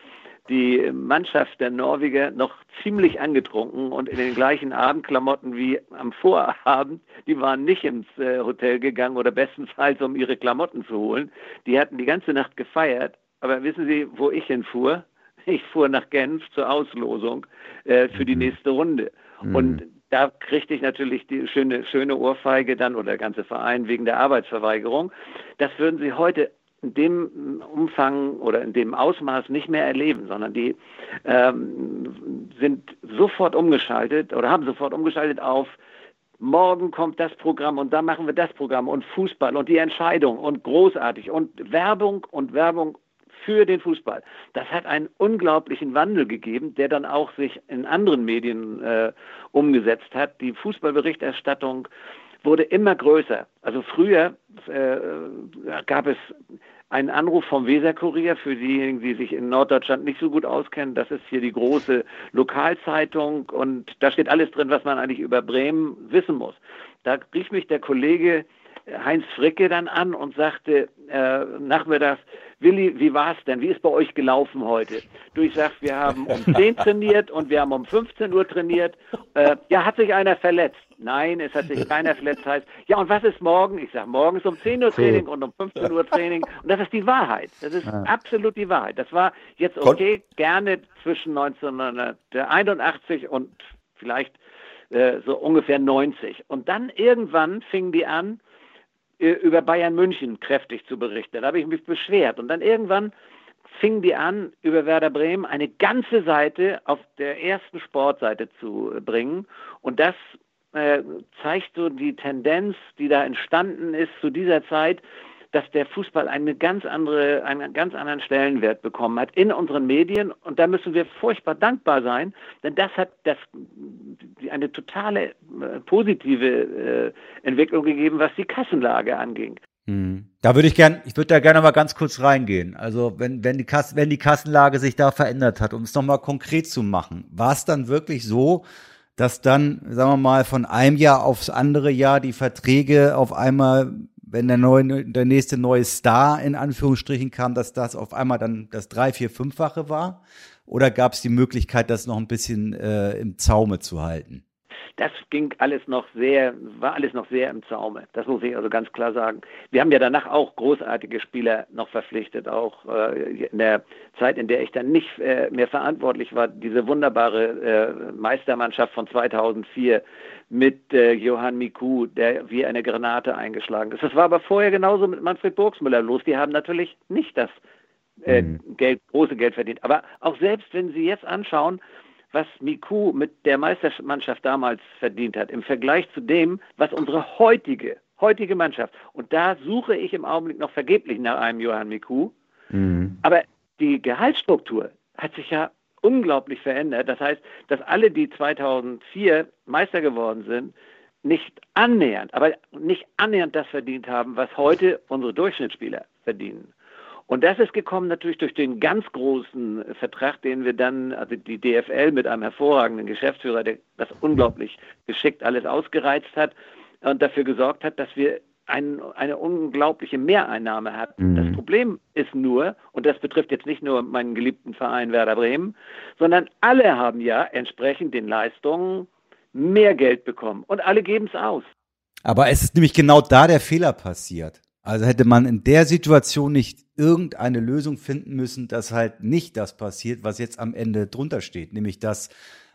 die Mannschaft der Norweger noch ziemlich angetrunken und in den gleichen Abendklamotten wie am Vorabend. Die waren nicht ins äh, Hotel gegangen oder bestenfalls, um ihre Klamotten zu holen. Die hatten die ganze Nacht gefeiert aber wissen Sie, wo ich hinfuhr? *laughs* Ich fuhr nach Genf zur Auslosung äh, für die mhm. nächste Runde. Mhm. Und da kriegte ich natürlich die schöne, schöne Ohrfeige dann oder der ganze Verein wegen der Arbeitsverweigerung. Das würden Sie heute in dem Umfang oder in dem Ausmaß nicht mehr erleben, sondern die ähm, sind sofort umgeschaltet oder haben sofort umgeschaltet auf morgen kommt das Programm und dann machen wir das Programm und Fußball und die Entscheidung und großartig und Werbung und Werbung für den Fußball. Das hat einen unglaublichen Wandel gegeben, der dann auch sich in anderen Medien äh, umgesetzt hat. Die Fußballberichterstattung wurde immer größer. Also früher äh, gab es einen Anruf vom Weserkurier für diejenigen, die sich in Norddeutschland nicht so gut auskennen. Das ist hier die große Lokalzeitung und da steht alles drin, was man eigentlich über Bremen wissen muss. Da rief mich der Kollege Heinz Fricke dann an und sagte äh, nachmittags, Willi, wie war es denn? Wie ist bei euch gelaufen heute? Du, ich sag, wir haben um *laughs* 10 trainiert und wir haben um 15 Uhr trainiert. Äh, ja, hat sich einer verletzt? Nein, es hat sich *laughs* keiner verletzt. Heißt, ja, und was ist morgen? Ich sag, morgen ist um 10 Uhr Training und um 15 Uhr Training. *laughs* Und das ist die Wahrheit. Das ist ja. absolut die Wahrheit. Das war jetzt okay, gerne zwischen 1981 und vielleicht äh, so ungefähr 90. Und dann irgendwann fingen die an, äh, über Bayern München kräftig zu berichten. Da habe ich mich beschwert. Und dann irgendwann fingen die an, über Werder Bremen eine ganze Seite auf der ersten Sportseite zu bringen. Und das äh, zeigt so die Tendenz, die da entstanden ist zu dieser Zeit, dass der Fußball eine ganz andere, einen ganz anderen Stellenwert bekommen hat in unseren Medien. Und da müssen wir furchtbar dankbar sein, denn das hat das, eine totale äh, positive äh, Entwicklung gegeben, was die Kassenlage anging. Hm. Da würde ich gern, ich würde da gerne mal ganz kurz reingehen. Also wenn, wenn die Kass, wenn die Kassenlage sich da verändert hat, um es nochmal konkret zu machen, war es dann wirklich so, dass dann, sagen wir mal, von einem Jahr aufs andere Jahr die Verträge auf einmal wenn der, neue, der nächste neue Star in Anführungsstrichen kam, dass das auf einmal dann das drei, vier, fünffache war? Oder gab es die Möglichkeit, das noch ein bisschen äh, im Zaume zu halten? Das ging alles noch sehr, war alles noch sehr im Zaume. Das muss ich also ganz klar sagen. Wir haben ja danach auch großartige Spieler noch verpflichtet, auch äh, in der Zeit, in der ich dann nicht äh, mehr verantwortlich war. Diese wunderbare äh, Meistermannschaft von 2004 mit äh, Johann Miku, der wie eine Granate eingeschlagen ist. Das war aber vorher genauso mit Manfred Burgsmüller los. Die haben natürlich nicht das äh, mhm. Geld, große Geld verdient. Aber auch selbst wenn Sie jetzt anschauen, was Miku mit der Meistermannschaft damals verdient hat, im Vergleich zu dem, was unsere heutige, heutige Mannschaft, und da suche ich im Augenblick noch vergeblich nach einem Johann Miku, mhm. aber die Gehaltsstruktur hat sich ja unglaublich verändert. Das heißt, dass alle, die 2004 Meister geworden sind, nicht annähernd, aber nicht annähernd das verdient haben, was heute unsere Durchschnittsspieler verdienen. Und das ist gekommen natürlich durch den ganz großen Vertrag, den wir dann, also die DFL mit einem hervorragenden Geschäftsführer, der das unglaublich geschickt alles ausgereizt hat und dafür gesorgt hat, dass wir ein, eine unglaubliche Mehreinnahme hatten. Mhm. Das Problem ist nur, und das betrifft jetzt nicht nur meinen geliebten Verein Werder Bremen, sondern alle haben ja entsprechend den Leistungen mehr Geld bekommen und alle geben es aus. Aber es ist nämlich genau da der Fehler passiert. Also hätte man in der Situation nicht irgendeine Lösung finden müssen, dass halt nicht das passiert, was jetzt am Ende drunter steht, nämlich dass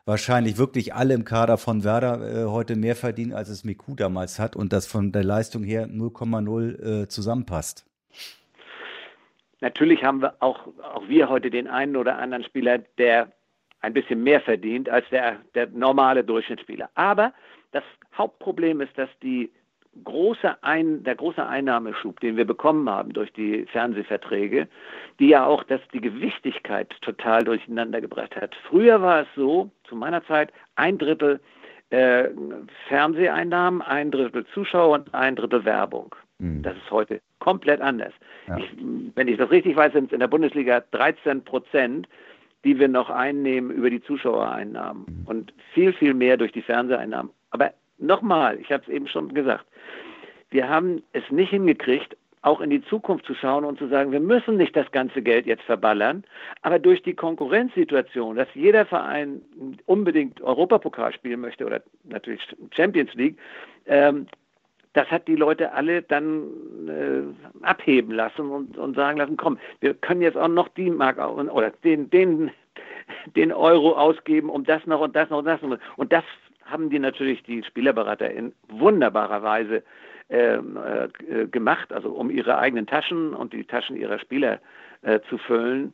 wahrscheinlich wirklich alle im Kader von Werder äh, heute mehr verdienen, als es Miku damals hat und das von der Leistung her 0,0 äh, zusammenpasst. Natürlich haben wir auch, auch wir heute den einen oder anderen Spieler, der ein bisschen mehr verdient als der, der normale Durchschnittsspieler. Aber das Hauptproblem ist, dass die große Ein, der große Einnahmeschub, den wir bekommen haben durch die Fernsehverträge, die ja auch das, die Gewichtigkeit total durcheinander gebracht hat. Früher war es so, zu meiner Zeit, ein Drittel äh, Fernseheinnahmen, ein Drittel Zuschauer und ein Drittel Werbung. Mhm. Das ist heute komplett anders. Ja. Ich, wenn ich das richtig weiß, sind es in der Bundesliga 13 Prozent, die wir noch einnehmen über die Zuschauereinnahmen mhm. und viel, viel mehr durch die Fernseheinnahmen. Aber nochmal, ich habe es eben schon gesagt, wir haben es nicht hingekriegt, auch in die Zukunft zu schauen und zu sagen, wir müssen nicht das ganze Geld jetzt verballern, aber durch die Konkurrenzsituation, dass jeder Verein unbedingt Europapokal spielen möchte oder natürlich Champions League, ähm, das hat die Leute alle dann äh, abheben lassen und, und sagen lassen, komm, wir können jetzt auch noch die Mark oder den, den, den Euro ausgeben, um das noch und das noch und das noch. Und das haben die natürlich die Spielerberater in wunderbarer Weise ähm, äh, gemacht, also um ihre eigenen Taschen und die Taschen ihrer Spieler äh, zu füllen.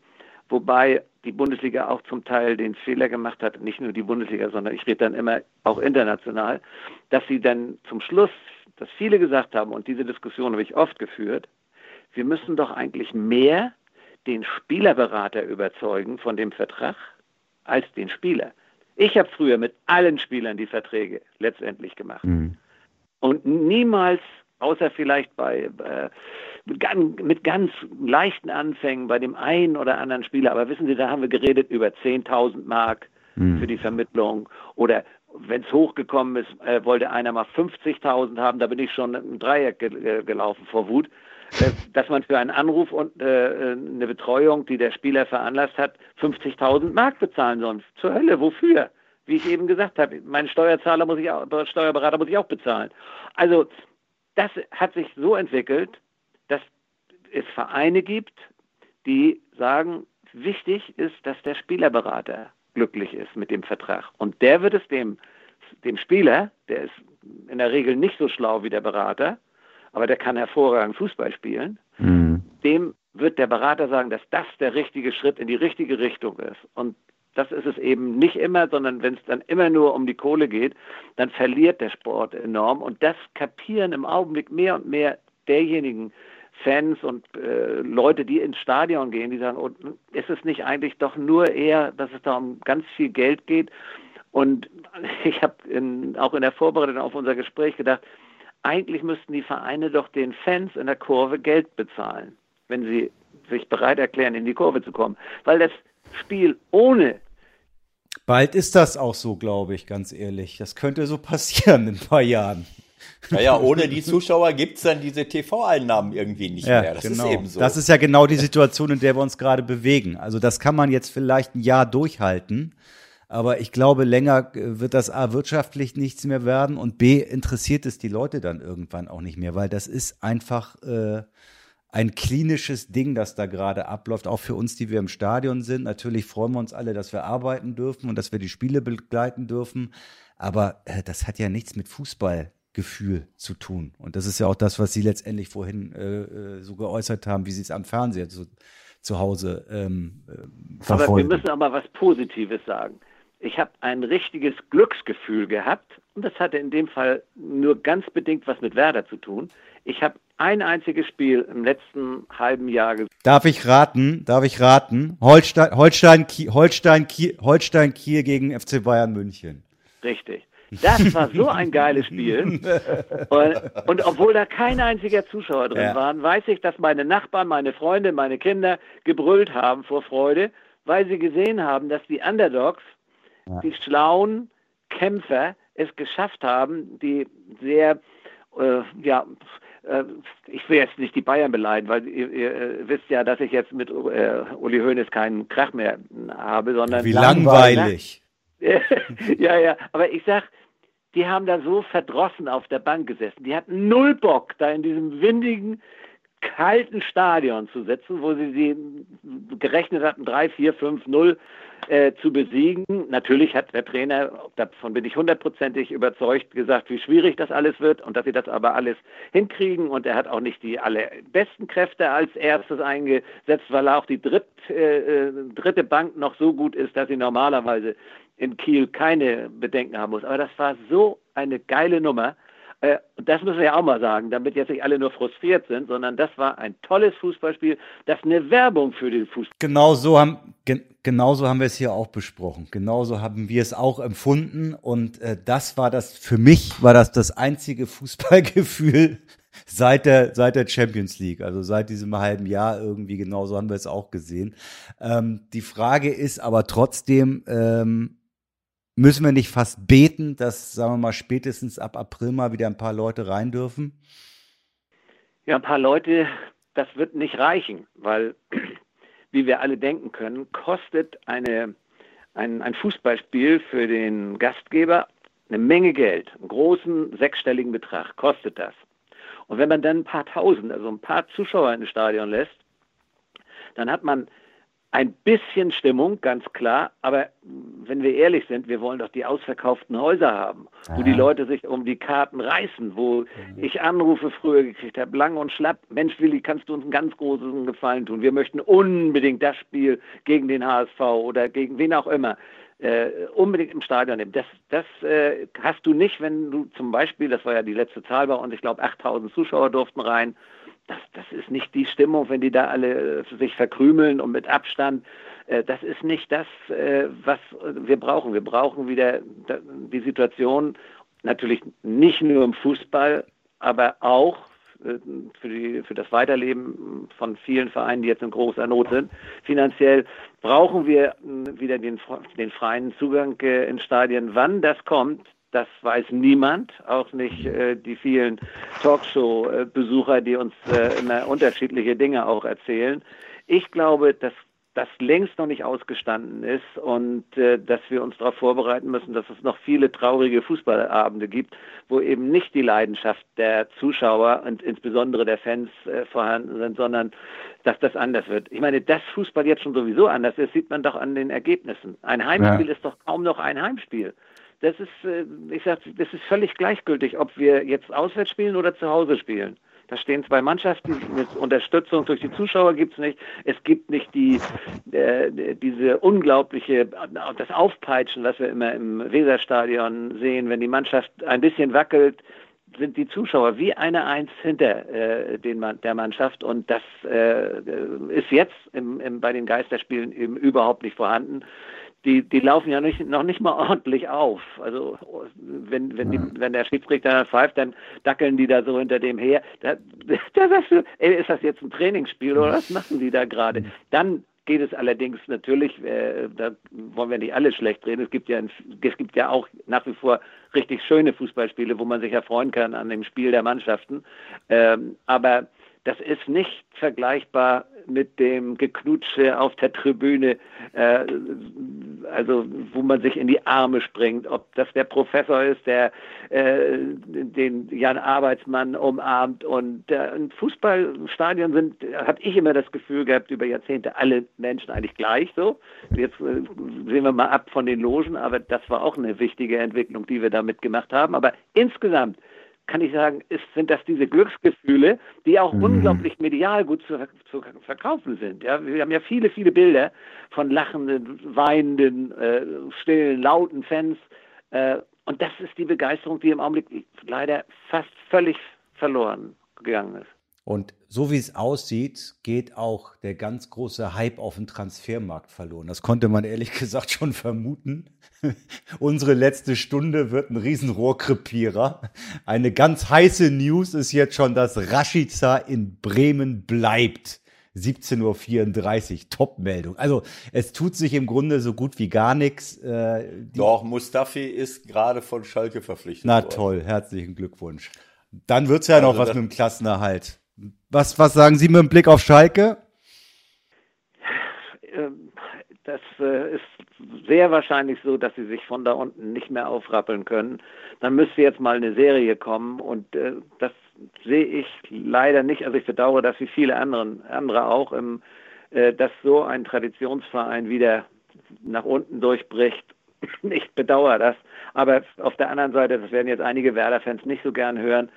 Wobei die Bundesliga auch zum Teil den Fehler gemacht hat, nicht nur die Bundesliga, sondern ich rede dann immer auch international, dass sie dann zum Schluss, dass viele gesagt haben, und diese Diskussion habe ich oft geführt, wir müssen doch eigentlich mehr den Spielerberater überzeugen von dem Vertrag als den Spieler. Ich habe früher mit allen Spielern die Verträge letztendlich gemacht. Mhm. und niemals, außer vielleicht bei äh, mit ganz leichten Anfängen bei dem einen oder anderen Spieler, aber wissen Sie, da haben wir geredet über 10.000 Mark mhm. für die Vermittlung oder wenn es hochgekommen ist, äh, wollte einer mal 50.000 haben, da bin ich schon im Dreieck ge gelaufen vor Wut. Äh, dass man für einen Anruf und äh, eine Betreuung, die der Spieler veranlasst hat, 50.000 Mark bezahlen soll. Zur Hölle, wofür? Wie ich eben gesagt habe, meinen Steuerzahler muss ich auch, Steuerberater muss ich auch bezahlen. Also das hat sich so entwickelt, dass es Vereine gibt, die sagen, wichtig ist, dass der Spielerberater glücklich ist mit dem Vertrag. Und der wird es dem, dem Spieler, der ist in der Regel nicht so schlau wie der Berater, aber der kann hervorragend Fußball spielen, mhm. dem wird der Berater sagen, dass das der richtige Schritt in die richtige Richtung ist. Und das ist es eben nicht immer, sondern wenn es dann immer nur um die Kohle geht, dann verliert der Sport enorm. Und das kapieren im Augenblick mehr und mehr derjenigen Fans und äh, Leute, die ins Stadion gehen, die sagen, oh, ist es nicht eigentlich doch nur eher, dass es da um ganz viel Geld geht? Und *laughs* ich habe auch in der Vorbereitung auf unser Gespräch gedacht, eigentlich müssten die Vereine doch den Fans in der Kurve Geld bezahlen, wenn sie sich bereit erklären, in die Kurve zu kommen. Weil das Spiel ohne Bald ist das auch so, glaube ich, ganz ehrlich. Das könnte so *laughs* passieren in ein paar Jahren. Naja, ohne die Zuschauer gibt es dann diese TV-Einnahmen irgendwie nicht ja, mehr. Das genau. ist eben so. Das ist ja genau die Situation, in der wir uns gerade bewegen. Also das kann man jetzt vielleicht ein Jahr durchhalten. Aber ich glaube, länger wird das A wirtschaftlich nichts mehr werden und B interessiert es die Leute dann irgendwann auch nicht mehr, weil das ist einfach äh, ein klinisches Ding, das da gerade abläuft, auch für uns, die wir im Stadion sind. Natürlich freuen wir uns alle, dass wir arbeiten dürfen und dass wir die Spiele begleiten dürfen. Aber äh, das hat ja nichts mit Fußballgefühl zu tun. Und das ist ja auch das, was Sie letztendlich vorhin äh, äh so geäußert haben, wie Sie es am Fernseher zu, zu Hause ähm, äh, verfolgen. Aber wir müssen aber was Positives sagen ich habe ein richtiges Glücksgefühl gehabt und das hatte in dem Fall nur ganz bedingt was mit Werder zu tun. Ich habe ein einziges Spiel im letzten halben Jahr gesehen. Darf ich raten? Darf ich raten? Holstein, Holstein, Kiel, Holstein, Kiel, Holstein Kiel gegen FC Bayern München. Richtig. Das war so ein geiles Spiel. *laughs* Und, und, obwohl da kein einziger Zuschauer drin ja. war, weiß ich, dass meine Nachbarn, meine Freunde, meine Kinder gebrüllt haben vor Freude, weil sie gesehen haben, dass die Underdogs ja. die schlauen Kämpfer es geschafft haben, die sehr, äh, ja, äh, ich will jetzt nicht die Bayern beleiden, weil ihr, ihr äh, wisst ja, dass ich jetzt mit äh, Uli Hoeneß keinen Krach mehr habe, sondern. Wie langweilig. *laughs* ja, ja, aber ich sag, die haben da so verdrossen auf der Bank gesessen. Die hatten null Bock, da in diesem windigen, kalten Stadion zu sitzen, wo sie sie gerechnet hatten, 3, 4, 5, 0 äh, zu besiegen. Natürlich hat der Trainer, davon bin ich hundertprozentig überzeugt, gesagt, wie schwierig das alles wird und dass sie das aber alles hinkriegen. Und er hat auch nicht die allerbesten Kräfte als erstes eingesetzt, weil auch die dritt, äh, äh, dritte Bank noch so gut ist, dass sie normalerweise in Kiel keine Bedenken haben muss. Aber das war so eine geile Nummer. Äh, das müssen wir ja auch mal sagen, damit jetzt nicht alle nur frustriert sind, sondern das war ein tolles Fußballspiel, das eine Werbung für den Fußball. Genau so haben, gen, genauso haben wir es hier auch besprochen. Genauso haben wir es auch empfunden und äh, das war das, für mich war das das einzige Fußballgefühl, *laughs* seit der, seit der Champions League, also seit diesem halben Jahr irgendwie genauso haben wir es auch gesehen. Ähm, die Frage ist aber trotzdem, ähm, Müssen wir nicht fast beten, dass, sagen wir mal, spätestens ab April mal wieder ein paar Leute rein dürfen? Ja, ein paar Leute, das wird nicht reichen, weil, wie wir alle denken können, kostet eine, ein, ein Fußballspiel für den Gastgeber eine Menge Geld, einen großen sechsstelligen Betrag kostet das. Und wenn man dann ein paar tausend, also ein paar Zuschauer in das Stadion lässt, dann hat man ein bisschen Stimmung, ganz klar, aber wenn wir ehrlich sind, wir wollen doch die ausverkauften Häuser haben, Aha. wo die Leute sich um die Karten reißen, wo mhm. ich Anrufe früher gekriegt habe, lang und schlapp, Mensch Willi, kannst du uns einen ganz großen Gefallen tun? Wir möchten unbedingt das Spiel gegen den HSV oder gegen wen auch immer. Äh, unbedingt im Stadion nehmen. Das, das äh, hast du nicht, wenn du zum Beispiel, das war ja die letzte Zahl bei uns, ich glaube 8000 Zuschauer durften rein, das, das ist nicht die Stimmung, wenn die da alle äh, sich verkrümeln und mit Abstand. Äh, das ist nicht das, äh, was wir brauchen. Wir brauchen wieder die Situation, natürlich nicht nur im Fußball, aber auch für, die, für das Weiterleben von vielen Vereinen, die jetzt in großer Not sind. Finanziell brauchen wir wieder den, den freien Zugang in Stadien. Wann das kommt, das weiß niemand, auch nicht äh, die vielen Talkshow-Besucher, die uns äh, immer unterschiedliche Dinge auch erzählen. Ich glaube, dass das längst noch nicht ausgestanden ist und äh, dass wir uns darauf vorbereiten müssen, dass es noch viele traurige Fußballabende gibt, wo eben nicht die Leidenschaft der Zuschauer und insbesondere der Fans äh, vorhanden sind, sondern dass das anders wird. Ich meine, dass Fußball jetzt schon sowieso anders ist, sieht man doch an den Ergebnissen. Ein Heimspiel ja. ist doch kaum noch ein Heimspiel. Das ist, äh, ich sag, das ist völlig gleichgültig, ob wir jetzt auswärts spielen oder zu Hause spielen. Da stehen zwei Mannschaften, mit Unterstützung durch die Zuschauer gibt es nicht. Es gibt nicht die, äh, diese unglaubliche, das Aufpeitschen, was wir immer im Weserstadion sehen, wenn die Mannschaft ein bisschen wackelt, sind die Zuschauer wie eine Eins hinter äh, den, der Mannschaft und das äh, ist jetzt im, im, bei den Geisterspielen eben überhaupt nicht vorhanden die, die laufen ja nicht, noch nicht mal ordentlich auf. Also wenn, wenn, die, wenn der Schiedsrichter pfeift, dann dackeln die da so hinter dem her. Da, da sagst du, ey, ist das jetzt ein Trainingsspiel oder was machen die da gerade? Dann geht es allerdings natürlich, äh, da wollen wir nicht alle schlecht reden, es gibt ja es gibt ja auch nach wie vor richtig schöne Fußballspiele, wo man sich erfreuen kann an dem Spiel der Mannschaften. Ähm, aber das ist nicht vergleichbar mit dem Geknutsche auf der Tribüne, äh, also wo man sich in die Arme springt, ob das der Professor ist, der äh, den Jan Arbeitsmann umarmt und äh, in Fußballstadien sind, habe ich immer das Gefühl gehabt, über Jahrzehnte alle Menschen eigentlich gleich so. Jetzt äh, sehen wir mal ab von den Logen, aber das war auch eine wichtige Entwicklung, die wir damit gemacht haben. Aber insgesamt kann ich sagen, ist, sind das diese Glücksgefühle, die auch mhm. unglaublich medial gut zu, zu, verkaufen sind. Ja, wir haben ja viele, viele Bilder von lachenden, weinenden, äh, stillen, lauten Fans. Äh, und das ist die Begeisterung, die im Augenblick leider fast völlig verloren gegangen ist. Und so wie es aussieht, geht auch der ganz große Hype auf dem Transfermarkt verloren. Das konnte man ehrlich *laughs* gesagt schon vermuten. *laughs* Unsere letzte Stunde wird ein Riesenrohrkrepierer. Eine ganz heiße News ist jetzt schon, dass Rashica in Bremen bleibt. 17.34 Uhr, Top-Meldung. Also es tut sich im Grunde so gut wie gar nichts. Äh, Doch, Mustafi ist gerade von Schalke verpflichtet Na worden. toll, herzlichen Glückwunsch. Dann wird's ja also noch was mit dem Klassenerhalt. Was, was sagen Sie mit dem Blick auf Schalke? Ähm, das äh, ist sehr wahrscheinlich so, dass sie sich von da unten nicht mehr aufrappeln können. Dann müsste jetzt mal eine Serie kommen und äh, das sehe ich leider nicht. Also ich bedauere das wie viele anderen, andere auch, im, äh, dass so ein Traditionsverein wieder nach unten durchbricht. Ich bedauere das. Aber auf der anderen Seite, das werden jetzt einige Werder-Fans nicht so gern hören,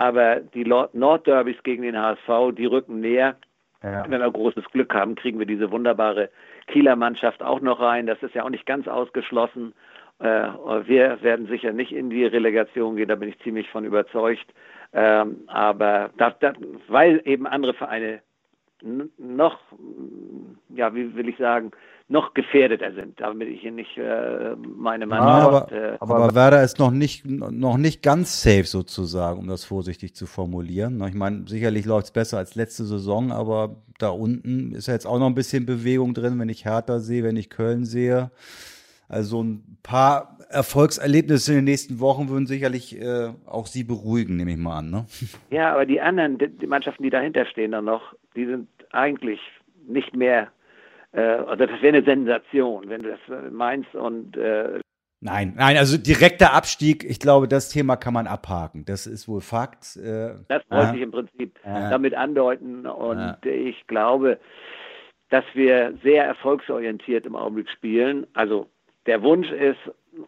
aber die Nordderbys gegen den HSV, die rücken näher. Ja. Wenn wir großes Glück haben, kriegen wir diese wunderbare Kieler Mannschaft auch noch rein. Das ist ja auch nicht ganz ausgeschlossen. Äh, wir werden sicher nicht in die Relegation gehen, da bin ich ziemlich von überzeugt. Ähm, aber das, das, weil eben andere Vereine noch, ja, wie will ich sagen, noch gefährdeter sind, damit ich hier nicht äh, meine Meinung ja, aber, äh, aber Werder ist noch nicht, noch nicht ganz safe sozusagen, um das vorsichtig zu formulieren. Ich meine, sicherlich läuft es besser als letzte Saison, aber da unten ist ja jetzt auch noch ein bisschen Bewegung drin, wenn ich Hertha sehe, wenn ich Köln sehe. Also ein paar Erfolgserlebnisse in den nächsten Wochen würden sicherlich äh, auch Sie beruhigen, nehme ich mal an. Ne? Ja, aber die anderen die Mannschaften, die dahinter stehen dann noch, die sind eigentlich nicht mehr äh, also das wäre eine Sensation, wenn du das meinst und äh, Nein, nein, also direkter Abstieg, ich glaube, das Thema kann man abhaken. Das ist wohl Fakt. Äh, das wollte ja. ich im Prinzip ja. damit andeuten. Und ja. ich glaube, dass wir sehr erfolgsorientiert im Augenblick spielen. Also der Wunsch ist,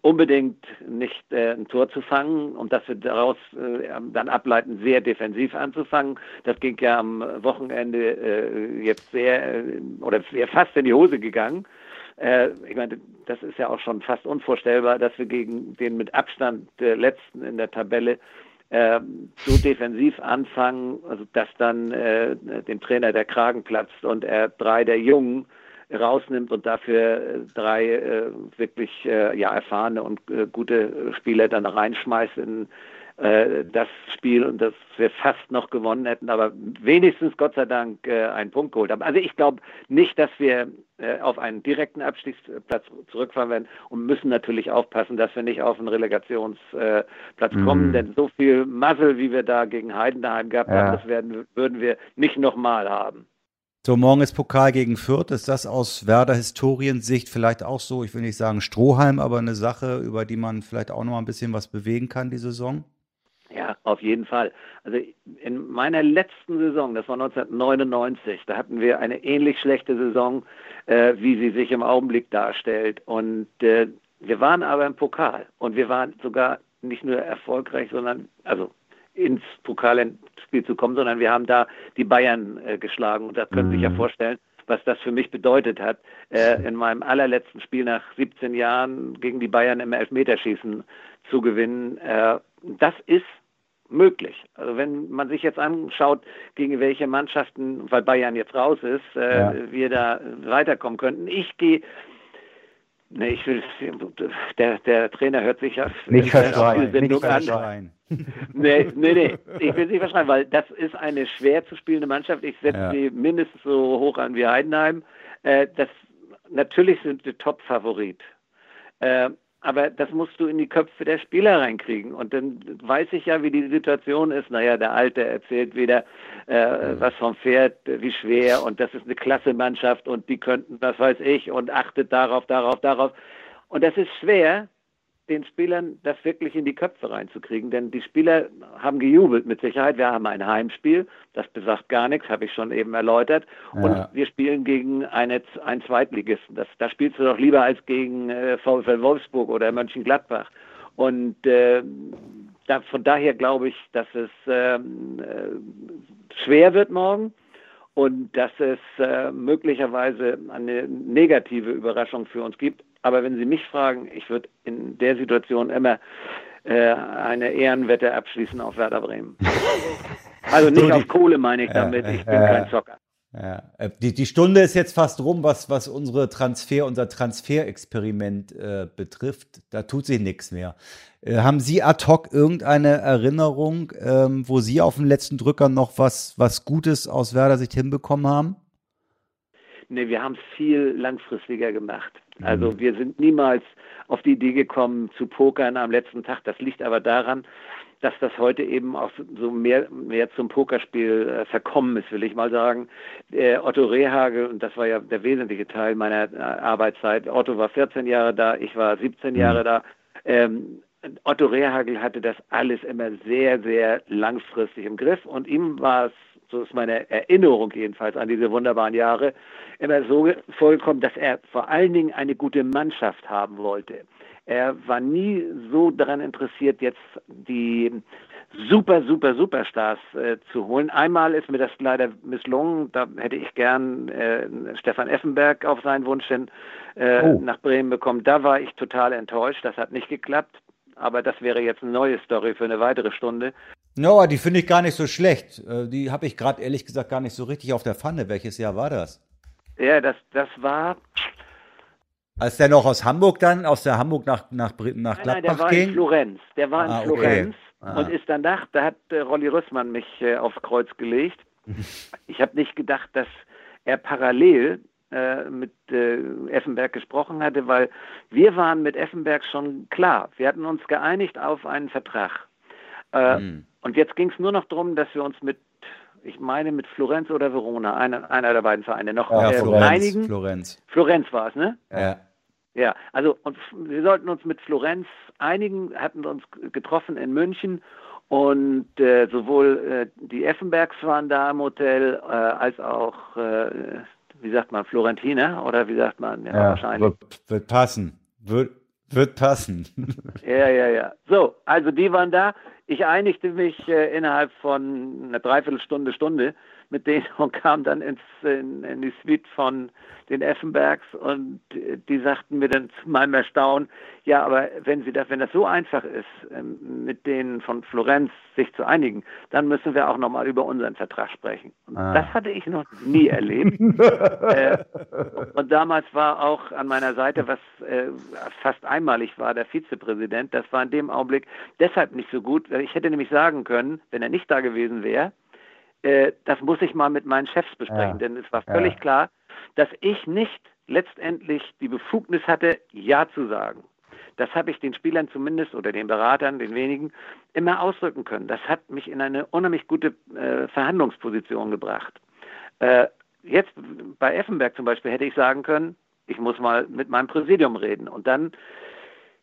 unbedingt nicht äh, ein Tor zu fangen und dass wir daraus äh, dann ableiten, sehr defensiv anzufangen. Das ging ja am Wochenende äh, jetzt sehr äh, oder sehr fast in die Hose gegangen. Äh, ich meine, das ist ja auch schon fast unvorstellbar, dass wir gegen den mit Abstand der letzten in der Tabelle äh, so defensiv anfangen, also dass dann dem Trainer der Kragen platzt und er drei der Jungen rausnimmt und dafür äh, drei äh, wirklich äh, ja, erfahrene und äh, gute Spieler dann reinschmeißt in äh, das Spiel und das wir fast noch gewonnen hätten, aber wenigstens Gott sei Dank äh, einen Punkt geholt haben. Also ich glaube nicht, dass wir äh, auf einen direkten Abstiegsplatz zurückfahren werden und müssen natürlich aufpassen, dass wir nicht auf einen Relegationsplatz mhm. kommen, denn so viel Muzzle, wie wir da gegen Heidenheim gehabt ja. haben, das werden, würden wir nicht nochmal haben. So, morgen ist Pokal gegen Fürth. Ist das aus Werder Historiensicht vielleicht auch so, ich will nicht sagen Strohhalm, aber eine Sache, über die man vielleicht auch noch mal ein bisschen was bewegen kann, die Saison? Ja, auf jeden Fall. Also in meiner letzten Saison, das war 1999, da hatten wir eine ähnlich schlechte Saison, äh, wie sie sich im Augenblick darstellt. Und äh, wir waren aber im Pokal und wir waren sogar nicht nur erfolgreich, sondern also ins Pokalspiel zu kommen, sondern wir haben da die Bayern äh, geschlagen. Und da können Sie sich ja mhm. vorstellen, was das für mich bedeutet hat, äh, in meinem allerletzten Spiel nach 17 Jahren gegen die Bayern im Elfmeterschießen zu gewinnen. Äh, das ist möglich. Also wenn man sich jetzt anschaut, gegen welche Mannschaften, weil Bayern jetzt raus ist, äh, ja. wir da weiterkommen könnten. Ich gehe Nee, ich will, der, der Trainer hört sich ja nicht verschreien, nicht verschreien. nee, nee, nee, ich will nicht verschreien, weil das ist eine schwer zu spielende Mannschaft. Ich setze ja. sie mindestens so hoch an wie Heidenheim. Äh, das, natürlich sind sie Top-Favorit. Äh, aber das musst du in die Köpfe der Spieler reinkriegen. Und dann weiß ich ja, wie die Situation ist. Naja, der Alte erzählt wieder äh, was vom Pferd, wie schwer und das ist eine klasse Mannschaft und die könnten, was weiß ich, und achtet darauf, darauf, darauf. Und das ist schwer, den Spielern das wirklich in die Köpfe reinzukriegen. Denn die Spieler haben gejubelt mit Sicherheit. Wir haben ein Heimspiel, das besagt gar nichts, habe ich schon eben erläutert. Ja. Und wir spielen gegen eine, einen Zweitligisten. Das, da spielst du doch lieber als gegen äh, VfL Wolfsburg oder Mönchengladbach. Und äh, da, von daher glaube ich, dass es ähm, äh, schwer wird morgen und dass es äh, möglicherweise eine negative Überraschung für uns gibt. Aber wenn Sie mich fragen, ich würde in der Situation immer äh, eine Ehrenwette abschließen auf Werder Bremen. *laughs* also nicht so auf Kohle meine ich damit, ich bin kein Zocker. Ja, äh, die, die Stunde ist jetzt fast rum, was, was unsere Transfer, unser Transferexperiment äh, betrifft. Da tut sich nichts mehr. Äh, haben Sie ad hoc irgendeine Erinnerung, ähm, wo Sie auf dem letzten Drücker noch was, was Gutes aus Werder Sicht hinbekommen haben? Nee, wir haben es viel langfristiger gemacht. Also mhm. wir sind niemals auf die Idee gekommen zu pokern am letzten Tag. Das liegt aber daran, dass das heute eben auch so mehr, mehr zum Pokerspiel äh, verkommen ist, will ich mal sagen. Äh, Otto Rehagel, und das war ja der wesentliche Teil meiner äh, Arbeitszeit, Otto war 14 Jahre da, ich war 17 mhm. Jahre da. Ähm, Otto Rehagel hatte das alles immer sehr, sehr langfristig im Griff und ihm war es so ist meine Erinnerung jedenfalls an diese wunderbaren Jahre, immer so vorgekommen, dass er vor allen Dingen eine gute Mannschaft haben wollte. Er war nie so daran interessiert, jetzt die super, super, Superstars äh, zu holen. Einmal ist mir das leider misslungen. Da hätte ich gern äh, Stefan Effenberg auf seinen Wunsch hin äh, oh. nach Bremen bekommen. Da war ich total enttäuscht. Das hat nicht geklappt. Aber das wäre jetzt eine neue Story für eine weitere Stunde. No, die finde ich gar nicht so schlecht. Äh, die habe ich gerade ehrlich gesagt gar nicht so richtig auf der Pfanne. Welches Jahr war das? Ja, das, das war. Als der noch aus Hamburg dann, aus der Hamburg nach, nach, nach nein, Gladbach nein, der war ging? in Florenz. Der war ah, in Florenz okay. ah. und ist danach, da hat äh, Rolli Rüssmann mich äh, aufs Kreuz gelegt. *laughs* ich habe nicht gedacht, dass er parallel äh, mit äh, Effenberg gesprochen hatte, weil wir waren mit Effenberg schon klar. Wir hatten uns geeinigt auf einen Vertrag. Mhm. Und jetzt ging es nur noch darum, dass wir uns mit, ich meine mit Florenz oder Verona, einer, einer der beiden Vereine, noch ja, äh, Florenz, einigen. Florenz. Florenz war es, ne? Ja. Ja, also und wir sollten uns mit Florenz einigen, hatten uns getroffen in München und äh, sowohl äh, die Effenbergs waren da im Hotel, äh, als auch, äh, wie sagt man, Florentiner oder wie sagt man? Ja, ja wahrscheinlich. Wird, wird passen. Wird, wird passen. *laughs* ja, ja, ja. So, also die waren da. Ich einigte mich äh, innerhalb von einer Dreiviertelstunde, Stunde mit denen *laughs* und kam dann ins, in, in die Suite von den Effenbergs und die sagten mir dann zu meinem Erstaunen, ja, aber wenn sie das, wenn das so einfach ist, ähm, mit denen von Florenz sich zu einigen, dann müssen wir auch nochmal über unseren Vertrag sprechen. Ah. das hatte ich noch nie erlebt. *laughs* äh, und damals war auch an meiner Seite, was äh, fast einmalig war, der Vizepräsident. Das war in dem Augenblick deshalb nicht so gut. Ich hätte nämlich sagen können, wenn er nicht da gewesen wäre, äh, das muss ich mal mit meinen Chefs besprechen, ja. denn es war völlig ja. klar, dass ich nicht letztendlich die Befugnis hatte, Ja zu sagen. Das habe ich den Spielern zumindest oder den Beratern, den wenigen, immer ausdrücken können. Das hat mich in eine unheimlich gute äh, Verhandlungsposition gebracht. Äh, jetzt bei Effenberg zum Beispiel hätte ich sagen können, ich muss mal mit meinem Präsidium reden. Und dann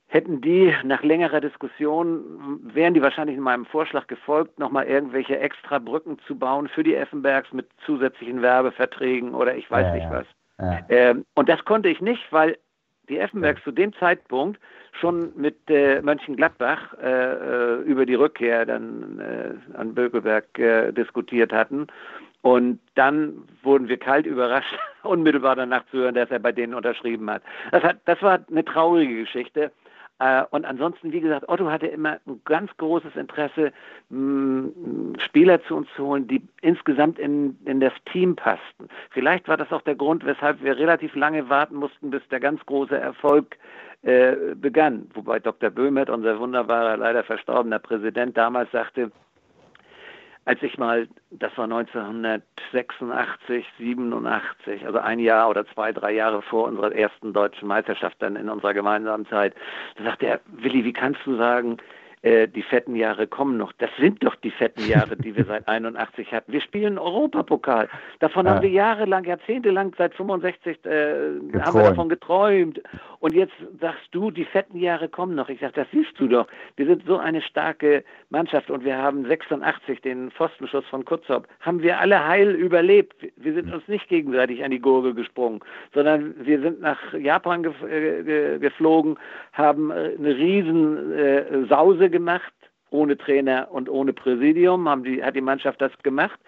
hätten die nach längerer Diskussion, wären die wahrscheinlich in meinem Vorschlag gefolgt, nochmal irgendwelche extra Brücken zu bauen für die Effenbergs mit zusätzlichen Werbeverträgen oder ich weiß ja, nicht was. Ja. Ähm, und das konnte ich nicht, weil die Effenbergs ja. zu dem Zeitpunkt schon mit äh, Mönchengladbach äh, äh, über die Rückkehr dann äh, an Bökelberg äh, diskutiert hatten. Und dann wurden wir kalt überrascht, *laughs* unmittelbar danach zu hören, dass er bei denen unterschrieben hat. Das, hat, das war eine traurige Geschichte. Äh, und ansonsten, wie gesagt, Otto hatte immer ein ganz großes Interesse, Spieler zu uns zu holen, die insgesamt in, in das Team passten. Vielleicht war das auch der Grund, weshalb wir relativ lange warten mussten, bis der ganz große Erfolg äh, begann. Wobei Dr. Böhmert, unser wunderbarer, leider verstorbener Präsident, damals sagte, als ich mal, das war 1986, 87, also ein Jahr oder zwei, drei Jahre vor unserer ersten deutschen Meisterschaft dann in unserer gemeinsamen Zeit, da sagte er, Willi, wie kannst du sagen, äh, die fetten Jahre kommen noch. Das sind doch die fetten Jahre, die wir *laughs* seit 81 hatten. Wir spielen Europapokal. Davon ja. haben wir jahrelang, jahrzehntelang, seit 65 äh, haben wir davon geträumt. Und jetzt sagst du, die fetten Jahre kommen noch. Ich sage, das siehst du doch. Wir sind so eine starke Mannschaft und wir haben 86 den Pfostenschuss von Kutzop. Haben wir alle heil überlebt. Wir sind uns nicht gegenseitig an die Gurgel gesprungen, sondern wir sind nach Japan äh, ge geflogen, haben äh, eine riesen äh, Sause gemacht, ohne Trainer und ohne Präsidium, haben die, hat die Mannschaft das gemacht.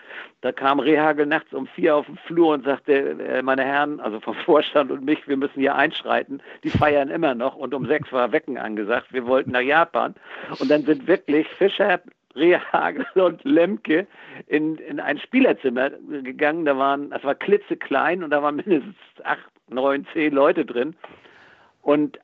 Da kam Rehagel nachts um vier auf den Flur und sagte, äh, meine Herren, also vom *laughs* Vorstand und mich, wir müssen hier einschreiten. Die feiern immer noch und um sechs war Wecken angesagt. Wir wollten nach Japan. Und dann sind wirklich Fischer, Rehagel *laughs* und Lemke in, in ein Spielerzimmer gegangen. Da waren, das war klitzeklein und da waren mindestens acht, neun, zehn Leute drin. Und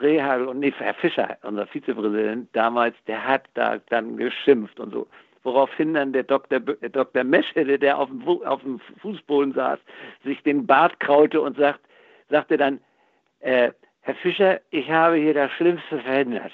Rehagel und nee, Herr Fischer, unser Vizepräsident damals, der hat da dann geschimpft und so. Woraufhin dann der Dr. B Dr. Meschede, der auf dem, auf dem Fußboden saß, sich den Bart kraute und sagt, sagte dann, äh, Herr Fischer, ich habe hier das Schlimmste verhindert.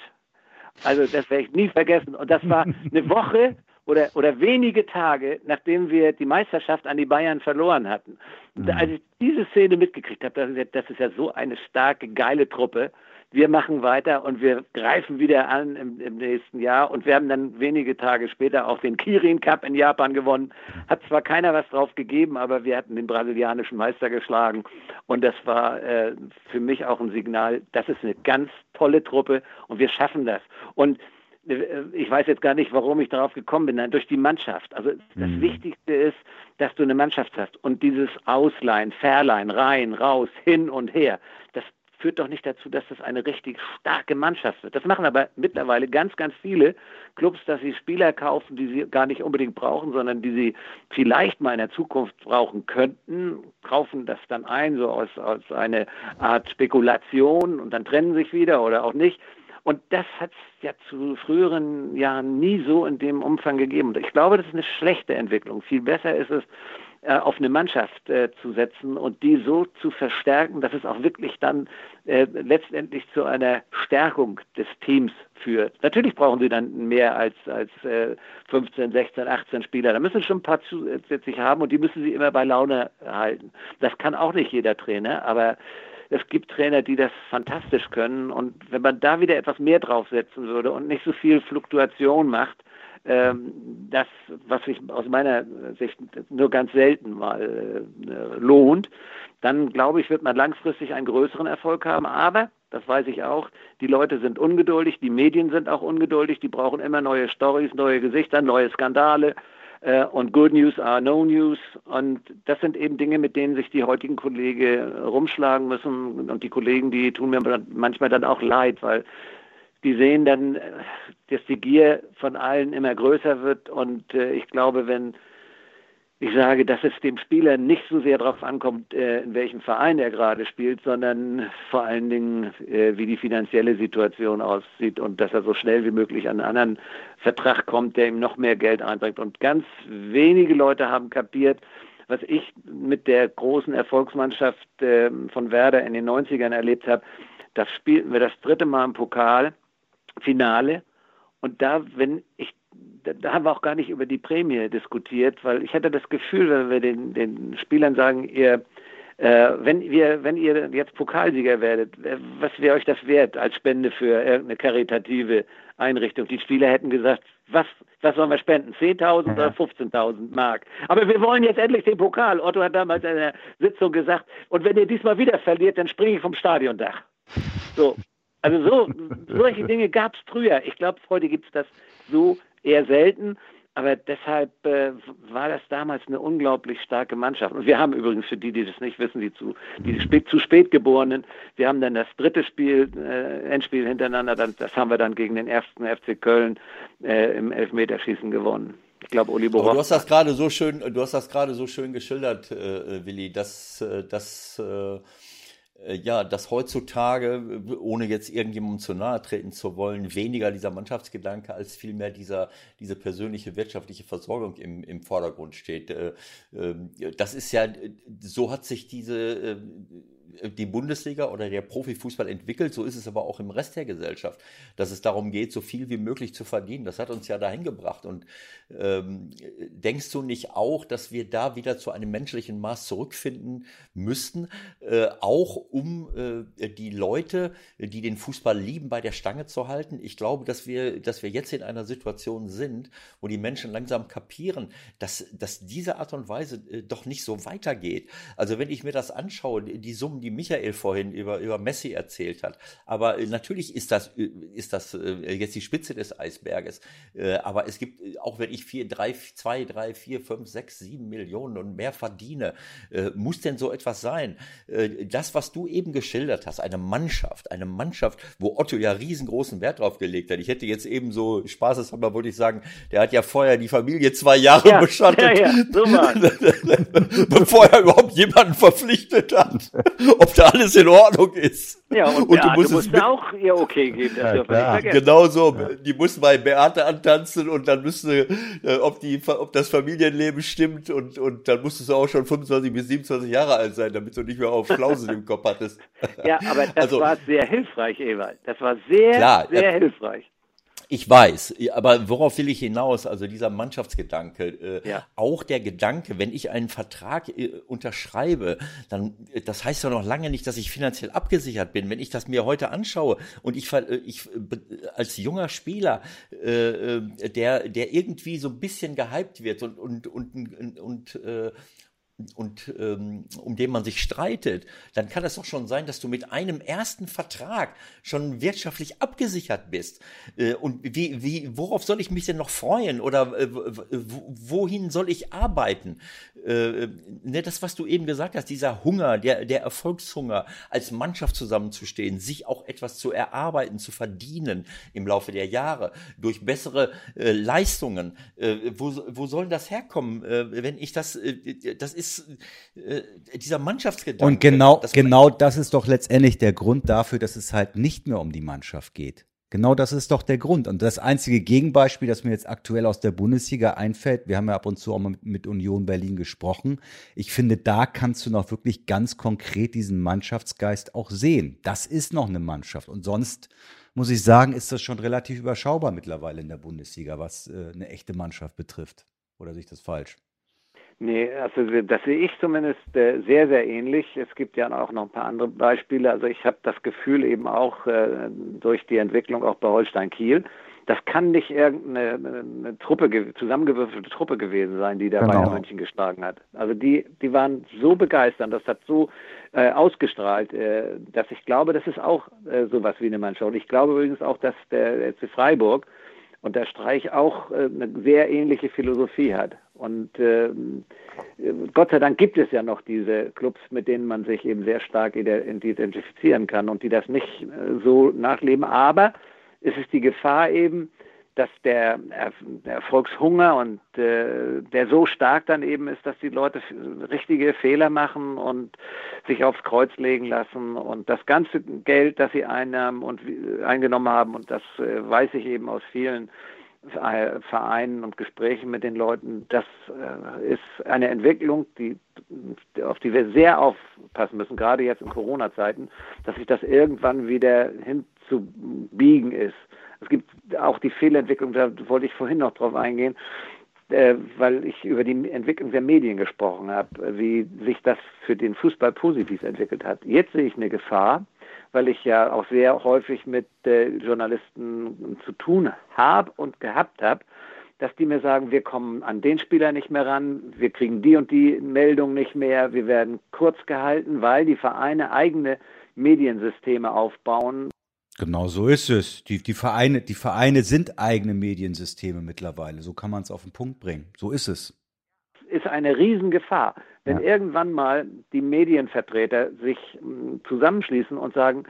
Also das werde ich nie vergessen. Und das war *laughs* eine Woche oder, oder wenige Tage, nachdem wir die Meisterschaft an die Bayern verloren hatten. Mhm. Als ich diese Szene mitgekriegt habe, das ist ja so eine starke, geile Truppe. Wir machen weiter und wir greifen wieder an im, im nächsten Jahr. Und wir haben dann wenige Tage später auch den Kirin Cup in Japan gewonnen. Hat zwar keiner was drauf gegeben, aber wir hatten den brasilianischen Meister geschlagen. Und das war äh, für mich auch ein Signal, das ist eine ganz tolle Truppe und wir schaffen das. Und ich weiß jetzt gar nicht, warum ich darauf gekommen bin, nein, durch die Mannschaft. Also das mhm. Wichtigste ist, dass du eine Mannschaft hast. Und dieses Ausleihen, Verleihen, rein, raus, hin und her, das führt doch nicht dazu, dass das eine richtig starke Mannschaft wird. Das machen aber mittlerweile ganz, ganz viele Clubs, dass sie Spieler kaufen, die sie gar nicht unbedingt brauchen, sondern die sie vielleicht mal in der Zukunft brauchen könnten, kaufen das dann ein, so aus, aus eine Art Spekulation und dann trennen sich wieder oder auch nicht. Und das hat es ja zu früheren Jahren nie so in dem Umfang gegeben. Und ich glaube, das ist eine schlechte Entwicklung. Viel besser ist es, äh, auf eine Mannschaft äh, zu setzen und die so zu verstärken, dass es auch wirklich dann äh, letztendlich zu einer Stärkung des Teams führt. Natürlich brauchen sie dann mehr als, als äh, 15, 16, 18 Spieler. Da müssen sie schon ein paar zusätzlich haben und die müssen sie immer bei Laune halten. Das kann auch nicht jeder Trainer, aber es gibt Trainer, die das fantastisch können. Und wenn man da wieder etwas mehr draufsetzen würde und nicht so viel Fluktuation macht, ähm, das, was sich aus meiner Sicht nur ganz selten mal äh, lohnt, dann glaube ich, wird man langfristig einen größeren Erfolg haben. Aber, das weiß ich auch, die Leute sind ungeduldig, die Medien sind auch ungeduldig, die brauchen immer neue Stories, neue Gesichter, neue Skandale. Äh, und Good News are No News. Und das sind eben Dinge, mit denen sich die heutigen Kollegen rumschlagen müssen. Und die Kollegen, die tun mir manchmal dann auch leid, weil die sehen dann, äh, dass die Gier von allen immer größer wird. Und äh, ich glaube, wenn ich sage, dass es dem Spieler nicht so sehr darauf ankommt, äh, in welchem Verein er gerade spielt, sondern vor allen Dingen, äh, wie die finanzielle Situation aussieht und dass er so schnell wie möglich an einen anderen Vertrag kommt, der ihm noch mehr Geld einbringt. Und ganz wenige Leute haben kapiert, was ich mit der großen Erfolgsmannschaft ähm, von Werder in den 90ern erlebt habe. Da spielten wir das dritte Mal im Pokal, Finale. Und da, wenn ich da, haben wir auch gar nicht über die Prämie diskutiert, weil ich hatte das Gefühl, wenn wir den, den Spielern sagen, ihr, äh, wenn wir, wenn ihr jetzt Pokalsieger werdet, äh, was wäre euch das wert als Spende für irgendeine karitative Einrichtung? Die Spieler hätten gesagt, was, was sollen wir spenden? 10.000 oder 15.000 Mark. Aber wir wollen jetzt endlich den Pokal. Otto hat damals in der Sitzung gesagt, und wenn ihr diesmal wieder verliert, dann springe ich vom Stadiondach. So. Also so, solche Dinge gab es früher. Ich glaube, heute gibt es das so eher selten. Aber deshalb äh, war das damals eine unglaublich starke Mannschaft. Und wir haben übrigens, für die, die das nicht wissen, die zu, die spät, zu spät geborenen, wir haben dann das dritte Spiel, äh, Endspiel hintereinander, dann, das haben wir dann gegen den ersten FC Köln äh, im Elfmeterschießen gewonnen. Ich glaube, Uli Borowka. Du hast das gerade so schön, du hast das gerade so schön geschildert, äh, Willi, dass, äh, dass äh, äh, ja, dass heutzutage, ohne jetzt irgendjemandem zu nahe treten zu wollen, weniger dieser Mannschaftsgedanke als vielmehr dieser, diese persönliche wirtschaftliche Versorgung im, im Vordergrund steht. Äh, ähm, das ist ja, so hat sich diese äh, die Bundesliga oder der Profifußball entwickelt, so ist es aber auch im Rest der Gesellschaft, dass es darum geht, so viel wie möglich zu verdienen. Das hat uns ja dahin gebracht. Und ähm, denkst du nicht auch, dass wir da wieder zu einem menschlichen Maß zurückfinden müssten, äh, auch um äh, die Leute, die den Fußball lieben, bei der Stange zu halten? Ich glaube, dass wir, dass wir jetzt in einer Situation sind, wo die Menschen langsam kapieren, dass, dass diese Art und Weise äh, doch nicht so weitergeht. Also wenn ich mir das anschaue, die Summen, die Michael vorhin über, über Messi erzählt hat. Aber äh, natürlich ist das, äh, ist das äh, jetzt die Spitze des Eisberges. aber es gibt, auch wenn ich vier, drei, zwei, drei, vier, fünf, sechs, sieben Millionen und mehr verdiene, muss denn so etwas sein? das, was du eben geschildert hast, eine Mannschaft, eine Mannschaft, wo Otto ja riesengroßen Wert drauf gelegt hat. Ich hätte jetzt eben so spaßeshalber, wollte ich sagen, der hat ja vorher die Familie zwei Jahre ja, beschattet. Ja, ja, so *laughs* bevor er überhaupt jemanden verpflichtet hat *laughs* ob da alles in Ordnung ist. Ja, und, und Beate du musst auch ihr okay geben, das ja, dürfen nicht Genau so, ja. die mussten bei Beate antanzen und dann müsste, äh, ob, die, ob das Familienleben stimmt und, und dann musstest du auch schon 25 bis 27 Jahre alt sein, damit du nicht mehr auf Flausen im Kopf hattest. Ja, aber das also, war sehr hilfreich, Ewald. Das war sehr, klar, sehr hilfreich. Ich weiß, aber worauf will ich hinaus? Also dieser Mannschaftsgedanke, äh, ja. auch der Gedanke, wenn ich einen Vertrag äh, unterschreibe, dann äh, das heißt ja noch lange nicht, dass ich finanziell abgesichert bin. Wenn ich das mir heute anschaue und ich, äh, ich äh, als junger Spieler, äh, der der irgendwie so ein bisschen gehypt wird und und und und, und und ähm, um den man sich streitet, dann kann es doch schon sein, dass du mit einem ersten Vertrag schon wirtschaftlich abgesichert bist. Äh, und wie, wie, worauf soll ich mich denn noch freuen oder äh, wohin soll ich arbeiten? Äh, ne, das, was du eben gesagt hast, dieser Hunger, der, der Erfolgshunger, als Mannschaft zusammenzustehen, sich auch etwas zu erarbeiten, zu verdienen im Laufe der Jahre durch bessere äh, Leistungen. Äh, wo, wo soll das herkommen, äh, wenn ich das, das ist ist äh, dieser Mannschaftsgedanke. Und genau, genau das ist doch letztendlich der Grund dafür, dass es halt nicht mehr um die Mannschaft geht. Genau das ist doch der Grund. Und das einzige Gegenbeispiel, das mir jetzt aktuell aus der Bundesliga einfällt, wir haben ja ab und zu auch mal mit Union Berlin gesprochen. Ich finde, da kannst du noch wirklich ganz konkret diesen Mannschaftsgeist auch sehen. Das ist noch eine Mannschaft. Und sonst muss ich sagen, ist das schon relativ überschaubar mittlerweile in der Bundesliga, was äh, eine echte Mannschaft betrifft. Oder sehe ich das falsch? Nee, also das sehe ich zumindest äh, sehr, sehr ähnlich. Es gibt ja auch noch ein paar andere Beispiele. Also ich habe das Gefühl eben auch äh, durch die Entwicklung auch bei Holstein Kiel, das kann nicht irgendeine eine Truppe, zusammengewürfelte Truppe gewesen sein, die da genau. Bayern München geschlagen hat. Also die, die waren so begeistert, das hat so äh, ausgestrahlt, äh, dass ich glaube, das ist auch äh, sowas wie eine Mannschaft. Und ich glaube übrigens auch, dass der FC Freiburg und der Streich auch äh, eine sehr ähnliche Philosophie hat. Und äh, Gott sei Dank gibt es ja noch diese Clubs, mit denen man sich eben sehr stark identifizieren kann und die das nicht äh, so nachleben. Aber es ist die Gefahr eben, dass der, Erfolgshunger und äh, der so stark dann eben ist, dass die Leute richtige Fehler machen und sich aufs Kreuz legen lassen und das ganze Geld, das sie einnahmen und eingenommen haben und das äh, weiß ich eben aus vielen Vereinen und Gesprächen mit den Leuten, das äh, ist eine Entwicklung, die, auf die wir sehr aufpassen müssen, gerade jetzt in Corona-Zeiten, dass sich das irgendwann wieder hinzubiegen ist. Es gibt auch die Fehlentwicklung, da wollte ich vorhin noch drauf eingehen, äh, weil ich über die Entwicklung der Medien gesprochen habe, wie sich das für den Fußball positiv entwickelt hat. Jetzt sehe ich eine Gefahr, weil ich ja auch sehr häufig mit äh, Journalisten zu tun habe und gehabt habe, dass die mir sagen, wir kommen an den Spieler nicht mehr ran, wir kriegen die und die Meldung nicht mehr, wir werden kurz gehalten, weil die Vereine eigene Mediensysteme aufbauen. Genau so ist es. Die, die, Vereine, die Vereine sind eigene Mediensysteme mittlerweile. So kann man es auf den Punkt bringen. So ist es. Ist eine Riesengefahr. Wenn ja. irgendwann mal die Medienvertreter sich hm, zusammenschließen und sagen,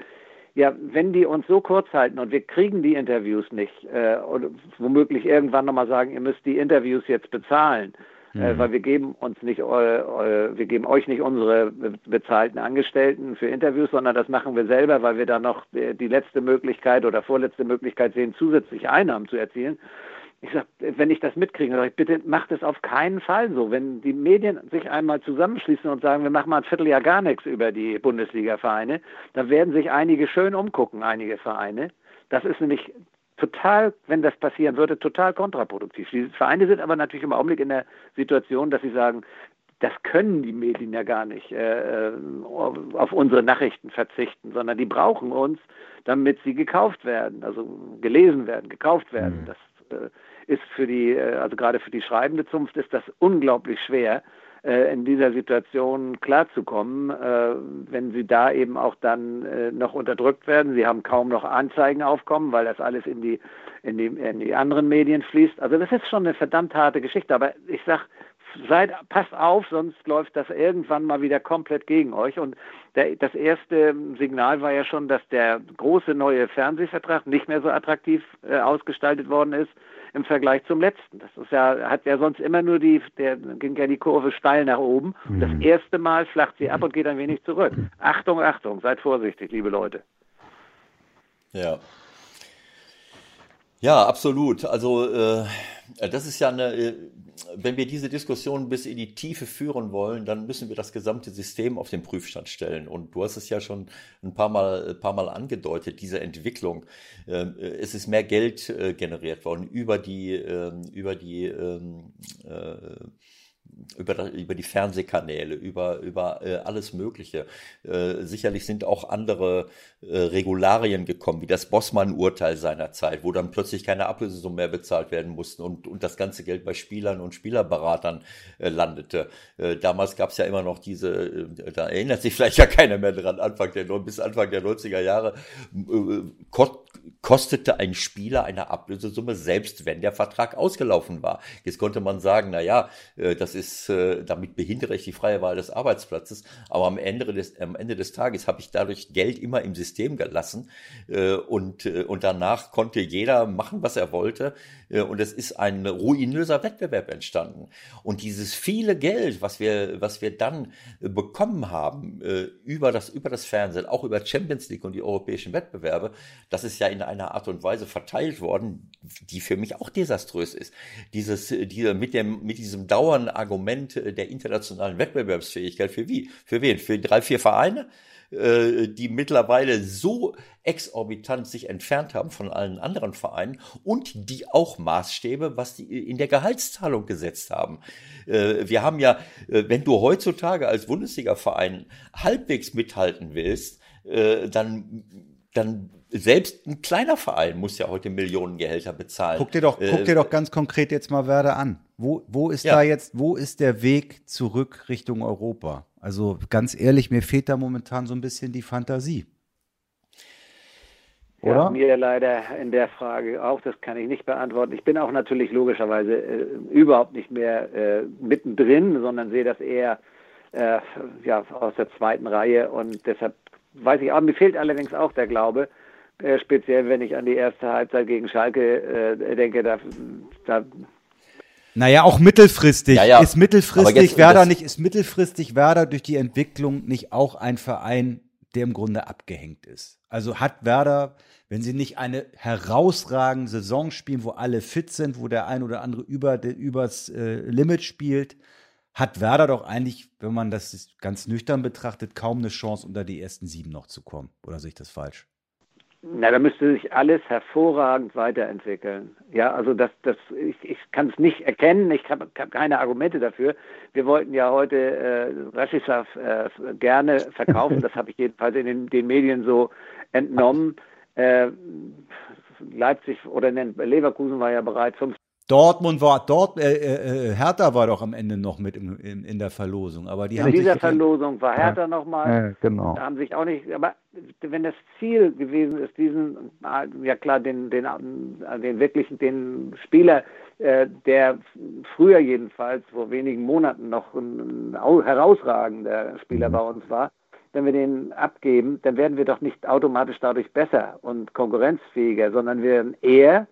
ja, wenn die uns so kurz halten und wir kriegen die Interviews nicht, äh, oder womöglich irgendwann nochmal sagen, ihr müsst die Interviews jetzt bezahlen, äh, mhm. äh, weil wir geben uns nicht, äh, wir geben euch nicht unsere bezahlten Angestellten für Interviews, sondern das machen wir selber, weil wir da noch die letzte Möglichkeit oder vorletzte Möglichkeit sehen, zusätzliche Einnahmen zu erzielen ich sage, wenn ich das mitkriege, sage ich, bitte macht es auf keinen Fall so. Wenn die Medien sich einmal zusammenschließen und sagen, wir machen mal ein Vierteljahr gar nichts über die Bundesliga-Vereine, dann werden sich einige schön umgucken, einige Vereine. Das ist nämlich total, wenn das passieren würde, total kontraproduktiv. Die Vereine sind aber natürlich im Augenblick in der Situation, dass sie sagen, das können die Medien ja gar nicht äh, äh auf unsere Nachrichten verzichten, sondern die brauchen uns, damit sie gekauft werden, also gelesen werden, gekauft werden. Mhm. Das äh, ist für die, äh, also gerade für die schreibende Zunft ist das unglaublich schwer, äh, in dieser Situation klarzukommen, wenn sie da eben auch dann noch unterdrückt werden. Sie haben kaum noch Anzeigenaufkommen, weil das alles in die, in die, in die anderen Medien fließt. Also das ist schon eine verdammt harte Geschichte. Aber ich sag, seid, passt auf, sonst läuft das irgendwann mal wieder komplett gegen euch. Und der, das erste Signal war ja schon, dass der große neue Fernsehvertrag nicht mehr so attraktiv äh, ausgestaltet worden ist im Vergleich zum letzten. Das ist ja, hat ja sonst immer nur die, der ging ja die Kurve steil nach oben. Mhm. Das erste Mal flacht sie ab und geht ein wenig zurück. Achtung, Achtung, seid vorsichtig, liebe Leute. Ja. Ja, absolut. Also äh, das ist ja eine, äh, wenn wir diese Diskussion bis in die Tiefe führen wollen, dann müssen wir das gesamte System auf den Prüfstand stellen. Und du hast es ja schon ein paar Mal, ein paar Mal angedeutet, diese Entwicklung. Ähm, äh, es ist mehr Geld äh, generiert worden über die, ähm, über die ähm, über, über die Fernsehkanäle, über, über äh, alles Mögliche. Äh, sicherlich sind auch andere äh, Regularien gekommen, wie das Bossmann-Urteil seinerzeit, wo dann plötzlich keine Ablösesummen mehr bezahlt werden mussten und, und das ganze Geld bei Spielern und Spielerberatern äh, landete. Äh, damals gab es ja immer noch diese, äh, da erinnert sich vielleicht ja keiner mehr dran, Anfang der, bis Anfang der 90er Jahre, äh, kostete ein Spieler eine Ablösesumme, selbst wenn der Vertrag ausgelaufen war. Jetzt konnte man sagen, na ja, äh, das ist, äh, damit behindere ich die freie Wahl des Arbeitsplatzes, aber am Ende des, am Ende des Tages habe ich dadurch Geld immer im System gelassen äh, und, und danach konnte jeder machen, was er wollte und es ist ein ruinöser Wettbewerb entstanden. Und dieses viele Geld, was wir, was wir dann bekommen haben über das, über das Fernsehen, auch über Champions League und die europäischen Wettbewerbe, das ist ja in einer Art und Weise verteilt worden, die für mich auch desaströs ist. Dieses, diese, mit dem, mit diesem dauernden Argument der internationalen Wettbewerbsfähigkeit für wie? Für wen? Für drei, vier Vereine? Äh, die mittlerweile so exorbitant sich entfernt haben von allen anderen Vereinen und die auch Maßstäbe, was die in der Gehaltszahlung gesetzt haben. Äh, wir haben ja, äh, wenn du heutzutage als Bundesliga-Verein halbwegs mithalten willst, dann, dann selbst ein kleiner Verein muss ja heute Millionengehälter bezahlen. Guck dir doch, äh, guck dir doch ganz konkret jetzt mal Werder an. Wo, wo ist ja. da jetzt, wo ist der Weg zurück Richtung Europa? Also ganz ehrlich, mir fehlt da momentan so ein bisschen die Fantasie. Oder? Ja, mir leider in der Frage auch, das kann ich nicht beantworten. Ich bin auch natürlich logischerweise äh, überhaupt nicht mehr äh, mittendrin, sondern sehe das eher äh, ja, aus der zweiten Reihe und deshalb weiß ich auch, mir fehlt allerdings auch der Glaube, äh, speziell wenn ich an die erste Halbzeit gegen Schalke äh, denke, da, da naja, auch mittelfristig. Ja, ja. Ist mittelfristig jetzt, Werder nicht, ist mittelfristig Werder durch die Entwicklung nicht auch ein Verein, der im Grunde abgehängt ist? Also hat Werder, wenn sie nicht eine herausragende Saison spielen, wo alle fit sind, wo der ein oder andere über, übers äh, Limit spielt, hat Werder doch eigentlich, wenn man das ganz nüchtern betrachtet, kaum eine Chance, unter die ersten sieben noch zu kommen. Oder sehe ich das falsch? Na, da müsste sich alles hervorragend weiterentwickeln. Ja, also das, das, ich, ich kann es nicht erkennen, ich habe hab keine Argumente dafür. Wir wollten ja heute äh, Rashisav äh, gerne verkaufen, *laughs* das habe ich jedenfalls in den, den Medien so entnommen. Äh, Leipzig oder Leverkusen war ja bereit, fünf Dortmund war, dort, äh, äh, äh, Hertha war doch am Ende noch mit im, in, in der Verlosung. Aber die in haben dieser Verlosung war Hertha ja. nochmal. Ja, genau. Da haben sich auch nicht, aber wenn das Ziel gewesen ist, diesen, ja klar, den, den, den wirklichen, den Spieler, äh, der früher jedenfalls, vor wenigen Monaten noch ein, ein herausragender Spieler mhm. bei uns war, wenn wir den abgeben, dann werden wir doch nicht automatisch dadurch besser und konkurrenzfähiger, sondern wir werden eher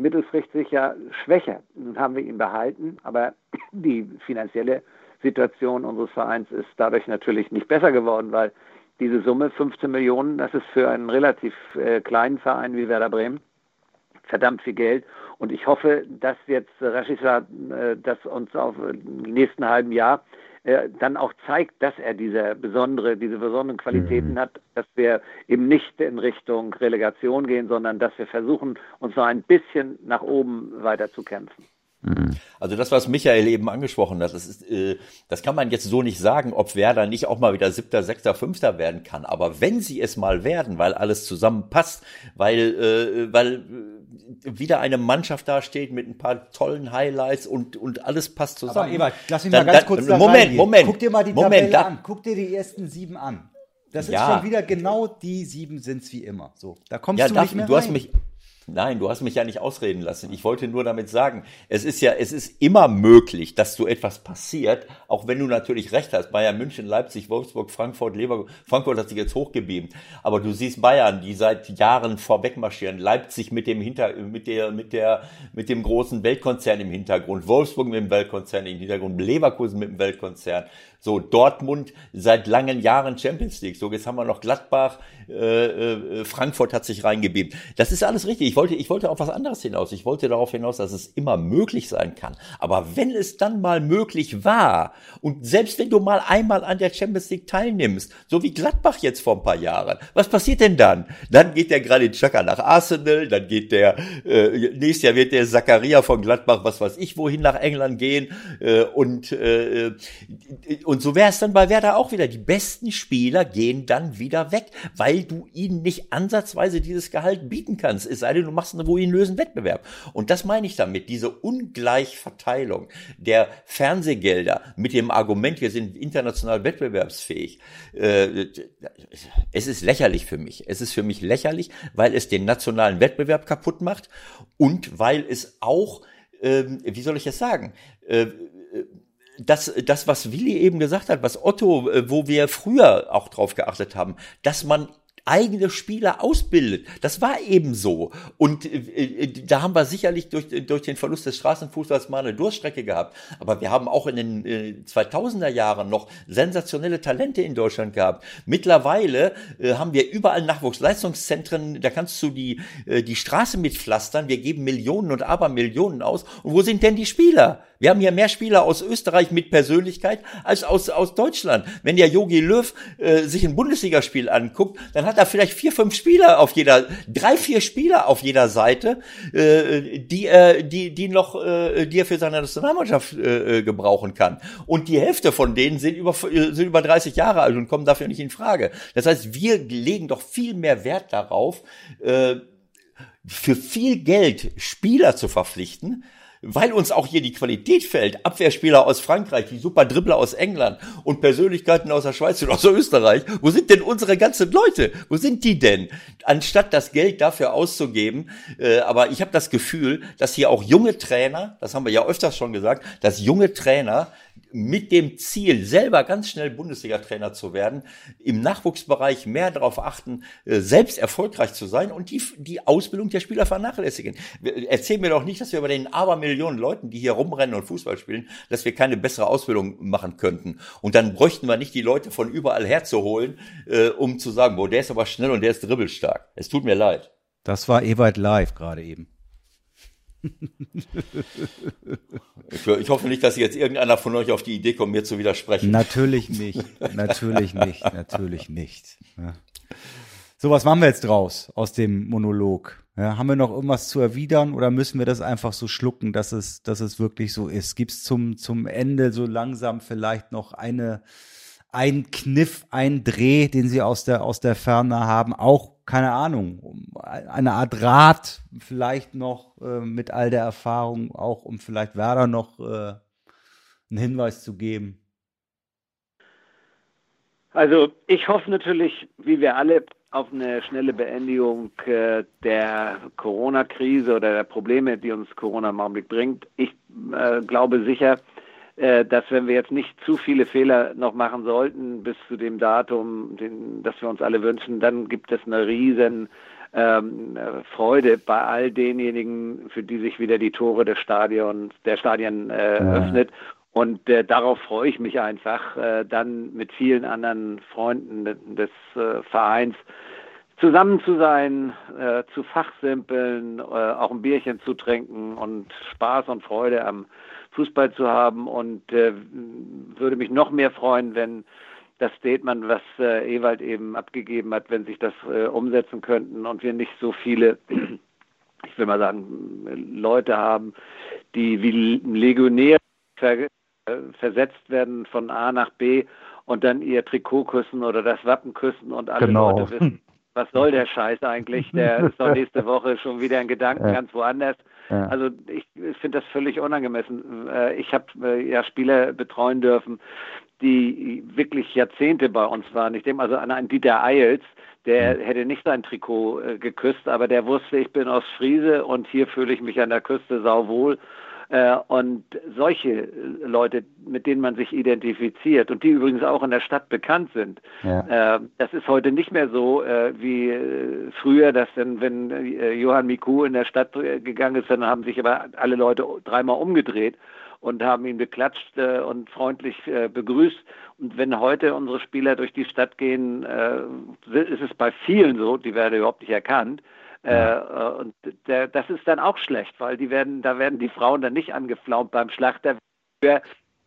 mittelfristig ja schwächer. Nun haben wir ihn behalten, aber *clears throat* die finanzielle Situation unseres Vereins ist dadurch natürlich nicht besser geworden, weil diese Summe 15 Millionen, das ist für einen relativ äh, kleinen Verein wie Werder Bremen verdammt viel Geld. Und ich hoffe, dass jetzt Rashica äh, das uns auf im nächsten halben Jahr äh, dann auch zeigt, dass er diese besondere, diese besonderen Qualitäten mhm. hat, dass wir eben nicht in Richtung Relegation gehen, sondern dass wir versuchen, uns noch ein bisschen nach oben weiter zu kämpfen. Mhm. Also das, was Michael eben angesprochen hat, das ist, äh, das kann man jetzt so nicht sagen, ob Werder nicht auch mal wieder siebter, sechster, fünfter werden kann. Aber wenn sie es mal werden, weil alles zusammenpasst, weil, äh, weil äh, wieder eine Mannschaft da steht mit ein paar tollen Highlights und, und alles passt zusammen. Aber Ebert, lass mich mal ganz dann, kurz da Moment, reingehen. Moment. Guck dir mal die Moment, Tabelle da, an. Guck dir die ersten sieben an. Das ist ja. schon wieder genau die sieben sind's wie immer. So, da kommst ja, du darf, nicht mehr du rein. Hast mich, Nein, du hast mich ja nicht ausreden lassen. Ich wollte nur damit sagen, es ist ja, es ist immer möglich, dass so etwas passiert, auch wenn du natürlich recht hast. Bayern München, Leipzig, Wolfsburg, Frankfurt, Leverkusen. Frankfurt hat sich jetzt hochgebeamt. Aber du siehst Bayern, die seit Jahren vorweg marschieren. Leipzig mit dem Hinter, mit der, mit der, mit dem großen Weltkonzern im Hintergrund. Wolfsburg mit dem Weltkonzern im Hintergrund. Leverkusen mit dem Weltkonzern. So, Dortmund seit langen Jahren Champions League. So, jetzt haben wir noch Gladbach, äh, äh, Frankfurt hat sich reingebebt. Das ist alles richtig. Ich wollte, ich wollte auf was anderes hinaus. Ich wollte darauf hinaus, dass es immer möglich sein kann. Aber wenn es dann mal möglich war und selbst wenn du mal einmal an der Champions League teilnimmst, so wie Gladbach jetzt vor ein paar Jahren, was passiert denn dann? Dann geht der Granit Xhaka nach Arsenal, dann geht der, äh, nächstes Jahr wird der Zakaria von Gladbach, was weiß ich, wohin nach England gehen äh, und äh, und so wäre es dann bei Werder auch wieder. Die besten Spieler gehen dann wieder weg, weil du ihnen nicht ansatzweise dieses Gehalt bieten kannst. Es sei denn, du machst einen ruinösen Wettbewerb. Und das meine ich damit, diese Ungleichverteilung der Fernsehgelder mit dem Argument, wir sind international wettbewerbsfähig. Äh, es ist lächerlich für mich. Es ist für mich lächerlich, weil es den nationalen Wettbewerb kaputt macht und weil es auch, ähm, wie soll ich das sagen, äh, das, das, was Willi eben gesagt hat, was Otto, äh, wo wir früher auch drauf geachtet haben, dass man eigene Spieler ausbildet. Das war eben so. Und äh, äh, da haben wir sicherlich durch, durch den Verlust des Straßenfußballs mal eine Durststrecke gehabt. Aber wir haben auch in den äh, 2000er Jahren noch sensationelle Talente in Deutschland gehabt. Mittlerweile äh, haben wir überall Nachwuchsleistungszentren. Da kannst du die, äh, die Straße mitpflastern. Wir geben Millionen und Abermillionen aus. Und wo sind denn die Spieler? Wir haben hier mehr Spieler aus Österreich mit Persönlichkeit als aus, aus Deutschland. Wenn der Yogi Löw äh, sich ein Bundesligaspiel anguckt, dann hat er vielleicht vier, fünf Spieler auf jeder, drei, vier Spieler auf jeder Seite, äh, die, äh, die, die noch, äh, die er für seine Nationalmannschaft äh, gebrauchen kann. Und die Hälfte von denen sind über, sind über 30 Jahre alt und kommen dafür nicht in Frage. Das heißt, wir legen doch viel mehr Wert darauf, äh, für viel Geld Spieler zu verpflichten, weil uns auch hier die Qualität fällt. Abwehrspieler aus Frankreich, die super Dribbler aus England und Persönlichkeiten aus der Schweiz und aus Österreich. Wo sind denn unsere ganzen Leute? Wo sind die denn? anstatt das Geld dafür auszugeben. Äh, aber ich habe das Gefühl, dass hier auch junge Trainer, das haben wir ja öfters schon gesagt, dass junge Trainer mit dem Ziel, selber ganz schnell Bundesliga-Trainer zu werden, im Nachwuchsbereich mehr darauf achten, äh, selbst erfolgreich zu sein und die, die Ausbildung der Spieler vernachlässigen. Erzähl mir doch nicht, dass wir bei den Abermillionen Leuten, die hier rumrennen und Fußball spielen, dass wir keine bessere Ausbildung machen könnten. Und dann bräuchten wir nicht die Leute von überall herzuholen, äh, um zu sagen, boah, der ist aber schnell und der ist dribbelstark. Es tut mir leid. Das war Ewald live gerade eben. Ich, hoffe nicht, dass jetzt irgendeiner von euch auf die Idee kommt, mir zu widersprechen. Natürlich nicht, natürlich nicht, natürlich nicht. So, was machen wir jetzt draus aus dem Monolog? Ja, haben wir noch irgendwas zu erwidern oder müssen wir das einfach so schlucken, dass es, dass es wirklich so ist? Gibt es zum, zum Ende so langsam vielleicht noch eine, ein Kniff, ein Dreh, den Sie aus der, aus der Ferne haben? Auch keine Ahnung, eine Art Rat vielleicht noch äh, mit all der Erfahrung, auch um vielleicht Werder noch äh, einen Hinweis zu geben? Also ich hoffe natürlich, wie wir alle, auf eine schnelle Beendigung äh, der Corona-Krise oder der Probleme, die uns Corona im Augenblick bringt. Ich äh, glaube sicher, dass wenn wir jetzt nicht zu viele Fehler noch machen sollten bis zu dem Datum, den, das wir uns alle wünschen, dann gibt es eine riesen ähm, Freude bei all denjenigen, für die sich wieder die Tore des Stadions, der Stadien äh, ja. öffnet. Und äh, darauf freue ich mich einfach, äh, dann mit vielen anderen Freunden des äh, Vereins zusammen zu sein, äh, zu fachsimpeln, äh, auch ein Bierchen zu trinken und Spaß und Freude am Fußball zu haben und äh, würde mich noch mehr freuen, wenn das Statement, was äh, Ewald eben abgegeben hat, wenn sich das äh, umsetzen könnten und wir nicht so viele, *clears throat* ich will mal sagen, Leute haben, die wie Legionäre ver äh, versetzt werden von A nach B und dann ihr Trikot küssen oder das Wappen küssen und alle genau. Leute wissen, was soll der Scheiß eigentlich? Der *laughs* ist doch nächste Woche schon wieder in Gedanken ganz woanders. Ja. Also ich, finde das völlig unangemessen. Äh, ich habe äh, ja Spieler betreuen dürfen, die wirklich Jahrzehnte bei uns waren. Ich denke also an einen Dieter Eils, der mhm. hätte nicht sein Trikot äh, geküsst, aber der wusste, ich bin aus Friese und hier fühle ich mich an der Küste sauwohl äh, und solche Leute, mit denen man sich identifiziert und die übrigens auch in der Stadt bekannt sind, ja. äh, das ist heute nicht mehr so äh, wie äh, früher, dass dann, wenn äh, Johann Miku in der Stadt äh, gegangen ist, dann haben sich aber alle Leute dreimal umgedreht und haben ihn beklatscht äh, und freundlich äh, begrüßt. Und wenn heute unsere Spieler durch die Stadt gehen, äh, ist es bei vielen so, die werden überhaupt nicht erkannt. Äh, äh, und der, das ist dann auch schlecht, weil die werden, da werden die Frauen dann nicht angeflaumt beim Schlachter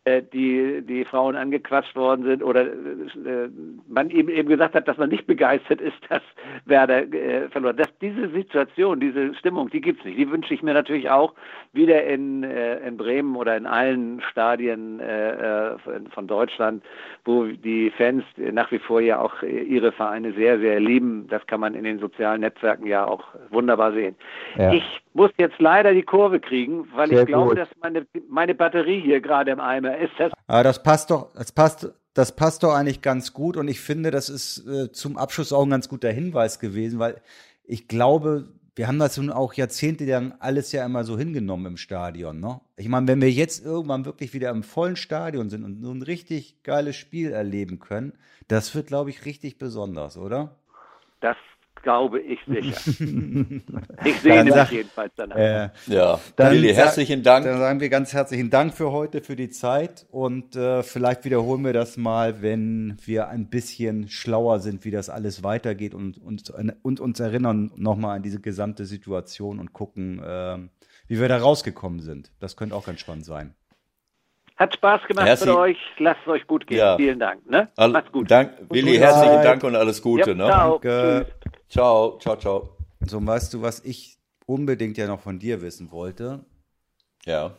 die, die Frauen angequatscht worden sind oder äh, man eben eben gesagt hat, dass man nicht begeistert ist, *laughs* dass Werder äh, verloren. Das, diese Situation, diese Stimmung, die gibt's nicht. Die wünsche ich mir natürlich auch wieder in, äh, in Bremen oder in allen Stadien äh, äh von Deutschland, wo die Fans nach wie vor ja auch ihre Vereine sehr, sehr lieben. Das kann man in den sozialen Netzwerken ja auch wunderbar sehen. Ja. Ich muss jetzt leider die Kurve kriegen, weil sehr ich glaube, gut. dass meine, meine Batterie hier gerade im Eimer ist das. Aber das passt doch, das passt, das passt doch eigentlich ganz gut und ich finde, das ist äh, zum Abschluss auch ein ganz guter Hinweis gewesen, weil ich glaube, wir haben das nun auch jahrzehntelang alles ja immer so hingenommen im Stadion. Ne? Ich meine, wenn wir jetzt irgendwann wirklich wieder im vollen Stadion sind und so ein richtig geiles Spiel erleben können, das wird, glaube ich, richtig besonders, oder? Das glaube ich sicher. *laughs* ich sehe mich jedenfalls danach. Äh, ja, dann Willi, herzlichen Dank. Dann sagen wir ganz herzlichen Dank für heute, für die Zeit und äh, vielleicht wiederholen wir das mal, wenn wir ein bisschen schlauer sind, wie das alles weitergeht und, und, und uns erinnern nochmal an diese gesamte Situation und gucken, äh, wie wir da rausgekommen sind. Das könnte auch ganz spannend sein. Hat Spaß gemacht Herzlich. mit euch. Lasst es euch gut gehen. Ja. Vielen Dank. Ne? Macht's gut. Dank, Willi, herzlichen Dank und alles Gute. Ja, ne? Ciao. Danke. Tschüss. Ciao, ciao, ciao. So, weißt du, was ich unbedingt ja noch von dir wissen wollte? Ja.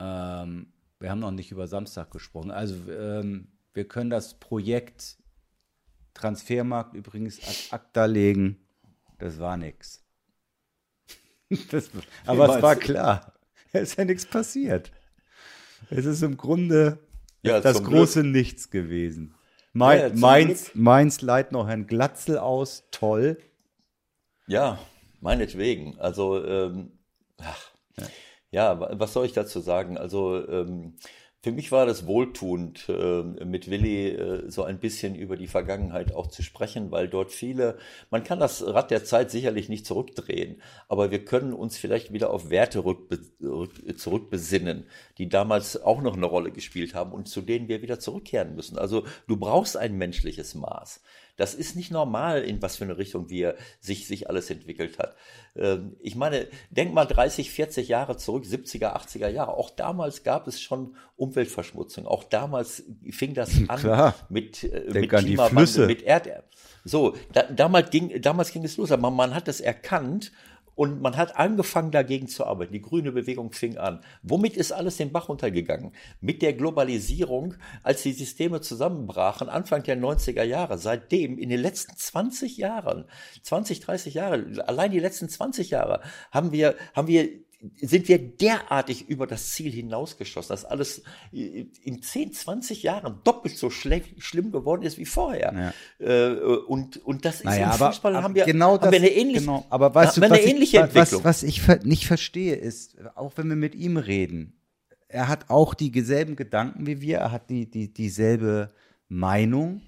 Ähm, wir haben noch nicht über Samstag gesprochen. Also, ähm, wir können das Projekt Transfermarkt übrigens ad acta legen. Das war nix. *laughs* Das, aber es war klar. Es ist ja nichts passiert. Es ist im Grunde ja, das große Glück. Nichts gewesen. Mein, ja, Mainz, Mainz leiht noch Herrn Glatzel aus, toll. Ja, meinetwegen. Also, ähm, ach, ja, was soll ich dazu sagen? Also, ähm, für mich war das wohltuend, äh, mit Willi äh, so ein bisschen über die Vergangenheit auch zu sprechen, weil dort viele, man kann das Rad der Zeit sicherlich nicht zurückdrehen, aber wir können uns vielleicht wieder auf Werte zurückbesinnen, die damals auch noch eine Rolle gespielt haben und zu denen wir wieder zurückkehren müssen. Also du brauchst ein menschliches Maß. Das ist nicht normal, in was für eine Richtung wir sich, sich alles entwickelt hat. Ähm, ich meine, denk mal 30, 40 Jahre zurück, 70er, 80er Jahre. Auch damals gab es schon Umweltverschmutzung. Auch damals fing das an Klar. mit, äh, mit an Flüsse. mit Erd. So, da, damals ging, damals ging es los, aber man hat es erkannt und man hat angefangen, dagegen zu arbeiten. Die grüne Bewegung fing an. Womit ist alles den Bach runtergegangen? Mit der Globalisierung, als die Systeme zusammenbrachen, Anfang der 90er Jahre. Seitdem, in den letzten 20 Jahren, 20, 30 Jahre, allein die letzten 20 Jahre, haben wir, haben wir sind wir derartig über das Ziel hinausgeschossen, dass alles in 10, 20 Jahren doppelt so schlimm geworden ist wie vorher. Ja. Äh, und, und das ist naja, im Fußball aber, haben wir, genau haben das, wir eine ähnliche, genau, aber weißt du, eine was ähnliche ich, Entwicklung. Was, was ich nicht verstehe ist, auch wenn wir mit ihm reden, er hat auch dieselben Gedanken wie wir, er hat die, die, dieselbe Meinung,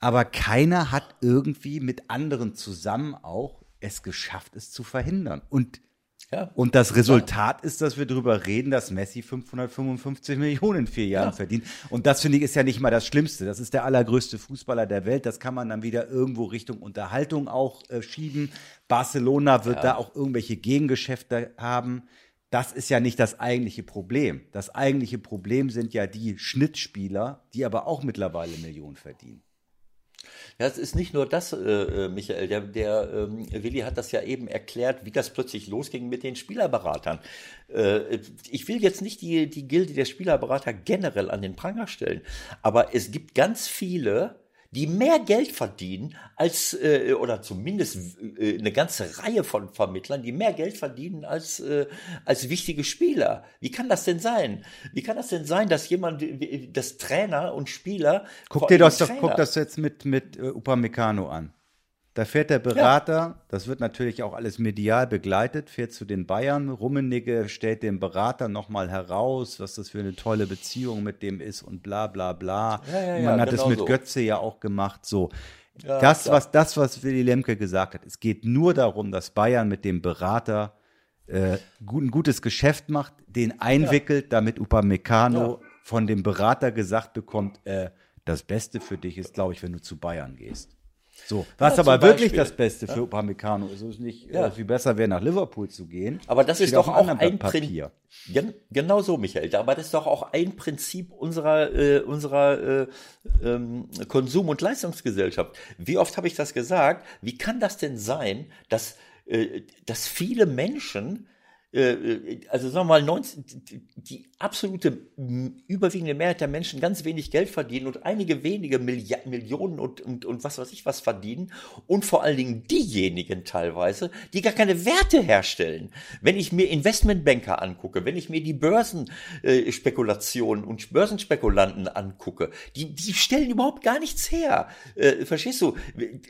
aber keiner hat irgendwie mit anderen zusammen auch es geschafft, es zu verhindern. Und ja. Und das Resultat ja. ist, dass wir darüber reden, dass Messi 555 Millionen in vier Jahren ja. verdient. Und das finde ich ist ja nicht mal das Schlimmste. Das ist der allergrößte Fußballer der Welt. Das kann man dann wieder irgendwo Richtung Unterhaltung auch äh, schieben. Barcelona wird da auch irgendwelche Gegengeschäfte haben. Das ist ja nicht das eigentliche Problem. Das eigentliche Problem sind ja die Schnittspieler, die aber auch mittlerweile Millionen verdienen. Ja, es ist nicht nur das, äh, äh, Michael. Der, der ähm, Willi hat das ja eben erklärt, wie das plötzlich losging mit den Spielerberatern. Äh, ich will jetzt nicht die, die Gilde der Spielerberater generell an den Pranger stellen, aber es gibt ganz viele, die mehr Geld verdienen als, äh, oder zumindest äh, eine ganze Reihe von Vermittlern, die mehr Geld verdienen als, äh, als wichtige Spieler. Wie kann das denn sein? Wie kann das denn sein, dass jemand, das Trainer und Spieler. Guck dir das doch, guck das jetzt mit, mit äh, Upamecano an. Da fährt der Berater, ja. das wird natürlich auch alles medial begleitet, fährt zu den Bayern. Rummenigge stellt dem Berater nochmal heraus, was das für eine tolle Beziehung mit dem ist und bla bla bla. Ja, ja, Man hat es genau mit so. Götze ja auch gemacht. So. das, klar. was, das, was Willy Lemke gesagt hat, es geht nur darum, dass Bayern mit dem Berater äh, gut, ein gutes Geschäft macht, den einwickelt, damit Upamecano von dem Berater gesagt bekommt, äh, das Beste für dich ist, glaube ich, wenn du zu Bayern gehst. So, was Ja, aber wirklich Beispiel. das Beste für Upamecano ist. Es ist nicht Ja. äh, viel besser wäre, nach Liverpool zu gehen. Aber das ist doch auch ein Prinzip. Gen genau so, Michael. Aber das ist doch auch ein Prinzip unserer, äh, unserer äh, ähm, Konsum- und Leistungsgesellschaft. Wie oft habe ich das gesagt? Wie kann das denn sein, dass, äh, dass viele Menschen äh, also sagen wir mal, 90, die- absolute überwiegende Mehrheit der Menschen ganz wenig Geld verdienen und einige wenige Millia Millionen und, und, und was weiß ich was verdienen und vor allen Dingen diejenigen teilweise, die gar keine Werte herstellen. Wenn ich mir Investmentbanker angucke, wenn ich mir die Börsenspekulationen äh, und Börsenspekulanten angucke, die, die stellen überhaupt gar nichts her. Äh, verstehst du?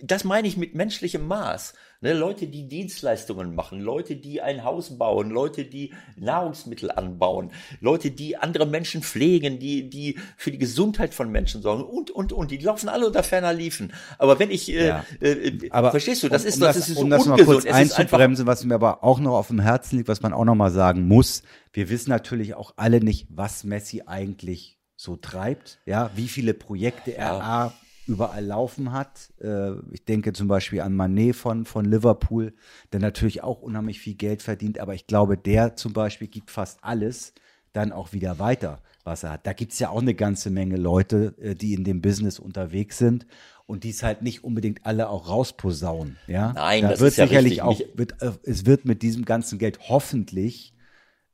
Das meine ich mit menschlichem Maß. Ne, Leute, die Dienstleistungen machen, Leute, die ein Haus bauen, Leute, die Nahrungsmittel anbauen, Leute, die andere Menschen pflegen, die, die für die Gesundheit von Menschen sorgen und, und, und. Die laufen alle unter ferner Liefen. Aber wenn ich, äh, Ja. äh, Aber verstehst du, das um, ist, um das, das, ist um so das mal ungesund. kurz Es ist einfach, einzubremsen, was mir aber auch noch auf dem Herzen liegt, was man auch noch mal sagen muss. Wir wissen natürlich auch alle nicht, was Messi eigentlich so treibt. Ja, wie viele Projekte er Ja. A, überall laufen hat. Äh, ich denke zum Beispiel an Manet von, von Liverpool, der natürlich auch unheimlich viel Geld verdient, aber ich glaube, der zum Beispiel gibt fast alles dann auch wieder weiter, was er hat. Da gibt's ja auch eine ganze Menge Leute, äh, die in dem Business unterwegs sind und die es halt nicht unbedingt alle auch rausposaunen. Ja? Nein, da das wird ist ja sicherlich richtig. auch, wird, äh, es wird mit diesem ganzen Geld hoffentlich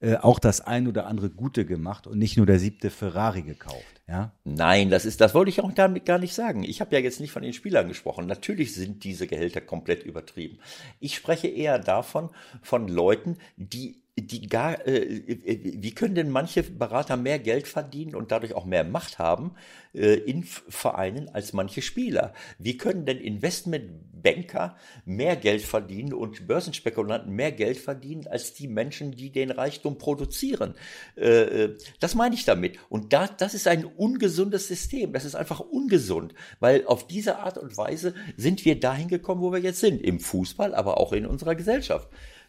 äh, auch das ein oder andere Gute gemacht und nicht nur der siebte Ferrari gekauft. Ja? Nein, das ist, das wollte ich auch damit gar nicht sagen. Ich habe ja jetzt nicht von den Spielern gesprochen. Natürlich sind diese Gehälter komplett übertrieben. Ich spreche eher davon, von Leuten, die die gar, äh, äh, wie können denn manche Berater mehr Geld verdienen und dadurch auch mehr Macht haben äh, in Vereinen als manche Spieler? Wie können denn Investmentbanker mehr Geld verdienen und Börsenspekulanten mehr Geld verdienen als die Menschen, die den Reichtum produzieren? Äh, äh, das meine ich damit. Und da, das ist ein ungesundes System. Das ist einfach ungesund, weil auf diese Art und Weise sind wir dahin gekommen, wo wir jetzt sind, im Fußball, aber auch in unserer Gesellschaft.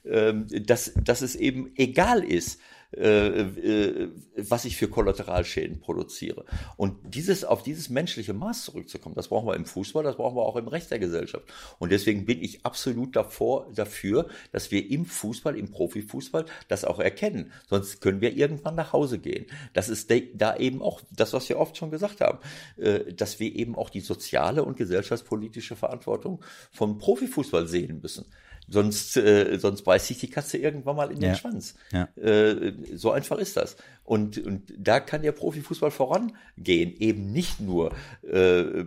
Ähm, dass, dass es eben egal ist, äh, äh, was ich für Kollateralschäden produziere. Und dieses, auf dieses menschliche Maß zurückzukommen, das brauchen wir im Fußball, das brauchen wir auch im Recht der Gesellschaft. Und deswegen bin ich absolut davor, dafür, dass wir im Fußball, im Profifußball das auch erkennen. Sonst können wir irgendwann nach Hause gehen. Das ist da eben auch das, was wir oft schon gesagt haben, äh, dass wir eben auch die soziale und gesellschaftspolitische Verantwortung vom Profifußball sehen müssen. Sonst, äh, sonst beißt sich die Katze irgendwann mal in den Schwanz. Ja. Äh, so einfach ist das. Und, und da kann der Profifußball vorangehen. Eben nicht nur äh,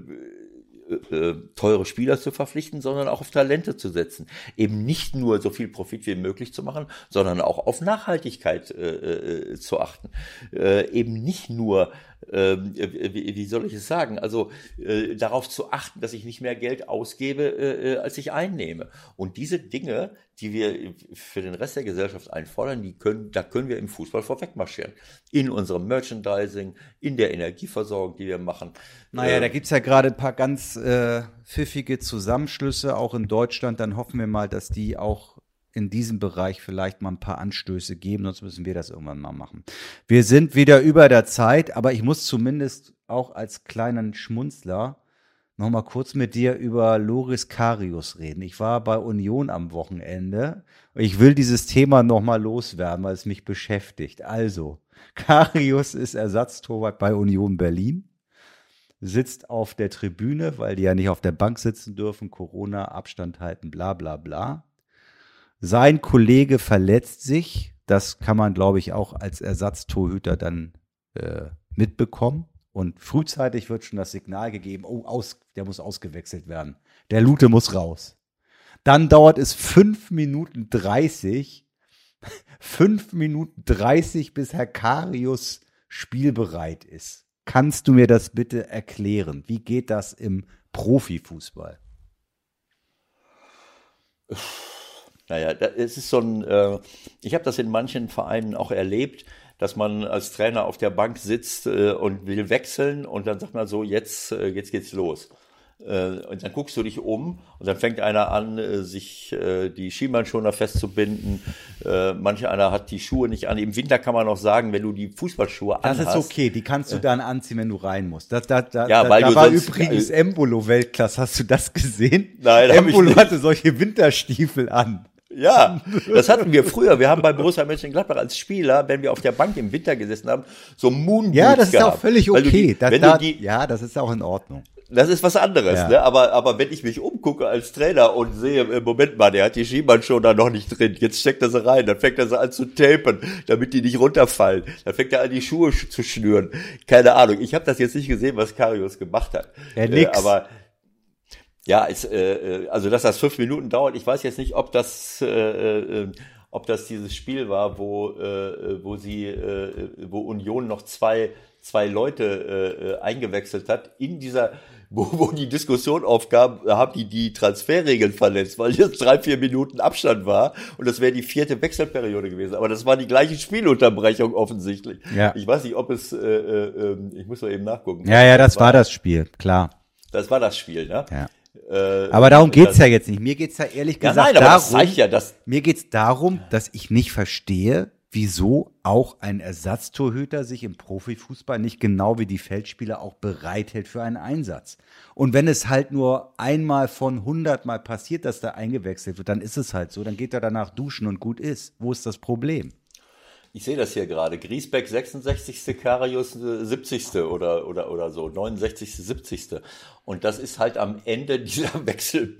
äh, teure Spieler zu verpflichten, sondern auch auf Talente zu setzen. Eben nicht nur so viel Profit wie möglich zu machen, sondern auch auf Nachhaltigkeit äh, äh, zu achten. Äh, eben nicht nur ähm, wie, wie, soll ich es sagen, also äh, darauf zu achten, dass ich nicht mehr Geld ausgebe, äh, äh, als ich einnehme. Und diese Dinge, die wir für den Rest der Gesellschaft einfordern, die können, da können wir im Fußball vorweg marschieren. In unserem Merchandising, in der Energieversorgung, die wir machen. Naja, äh, da gibt's ja gerade ein paar ganz äh, pfiffige Zusammenschlüsse, auch in Deutschland. Dann hoffen wir mal, dass die auch in diesem Bereich vielleicht mal ein paar Anstöße geben, sonst müssen wir das irgendwann mal machen. Wir sind wieder über der Zeit, aber ich muss zumindest auch als kleinen Schmunzler noch mal kurz mit dir über Loris Karius reden. Ich war bei Union am Wochenende. Ich will dieses Thema noch mal loswerden, weil es mich beschäftigt. Also, *laughs* Karius ist Ersatztorwart bei Union Berlin, sitzt auf der Tribüne, weil die ja nicht auf der Bank sitzen dürfen, Corona, Abstand halten, bla bla bla. Sein Kollege verletzt sich. Das kann man, glaube ich, auch als Ersatztorhüter dann äh, mitbekommen. Und frühzeitig wird schon das Signal gegeben, oh, aus, der muss ausgewechselt werden. Der Lute muss raus. Dann dauert es fünf Minuten dreißig, *laughs* fünf Minuten dreißig, bis Herr Karius spielbereit ist. Kannst du mir das bitte erklären? Wie geht das im Profifußball? Naja, es ist so ein, äh, ich habe das in manchen Vereinen auch erlebt, dass man als Trainer auf der Bank sitzt äh, und will wechseln und dann sagt man so, jetzt, äh, jetzt geht's los. Äh, und dann guckst du dich um und dann fängt einer an, äh, sich äh, die Schienbeinschoner festzubinden. Manch einer hat die Schuhe nicht an. Im Winter kann man noch sagen, wenn du die Fußballschuhe das anhast. Das ist okay, die kannst du dann anziehen, wenn du rein musst. Da, da, da, ja, weil da, da war übrigens Embolo Weltklasse. Hast du das gesehen? Nein, Embolo hatte solche Winterstiefel an. Ja, das hatten wir früher. Wir haben bei Borussia Mönchengladbach als Spieler, wenn wir auf der Bank im Winter gesessen haben, so Moonboots Ja, das ist gehabt. auch völlig okay. Die, da, da, die, ja, das ist auch in Ordnung. Das ist was anderes, ja. ne? Aber, aber wenn ich mich umgucke als Trainer und sehe, im Moment mal, der hat die Schienbein schon da noch nicht drin, jetzt steckt er sie rein, dann fängt er sie an zu tapen, damit die nicht runterfallen. Dann fängt er an, die Schuhe zu schnüren. Keine Ahnung. Ich habe das jetzt nicht gesehen, was Karius gemacht hat. Ja, nix. Äh, aber ja, es, äh, äh, also dass das fünf Minuten dauert, ich weiß jetzt nicht, ob das, äh, äh, ob das dieses Spiel war, wo, äh, wo sie, äh, wo Union noch zwei, zwei Leute äh, eingewechselt hat. In dieser, *laughs* wo, wo die Diskussion aufkam, haben die die Transferregeln verletzt, weil jetzt drei, vier Minuten Abstand war und das wäre die vierte Wechselperiode gewesen. Aber das war die gleiche Spielunterbrechung offensichtlich. Ja. Ich weiß nicht, ob es, äh, äh, ich muss mal eben nachgucken. Ja, ja, das war, war das Spiel, klar. Das war das Spiel, ne? Ja. Äh, aber darum geht's ja jetzt nicht. Mir geht's ja ehrlich ja, gesagt nein, darum, ja, dass mir geht's darum, dass ich nicht verstehe, wieso auch ein Ersatztorhüter sich im Profifußball nicht genau wie die Feldspieler auch bereithält für einen Einsatz. Und wenn es halt nur einmal von hundertmal passiert, dass da eingewechselt wird, dann ist es halt so. Dann geht er danach duschen und gut ist. Wo ist das Problem? Ich sehe das hier gerade. Griesbeck 66. Karius 70. Äh, oder, oder, oder so. 69. 70. Und das ist halt am Ende dieser *laughs* Wechsel,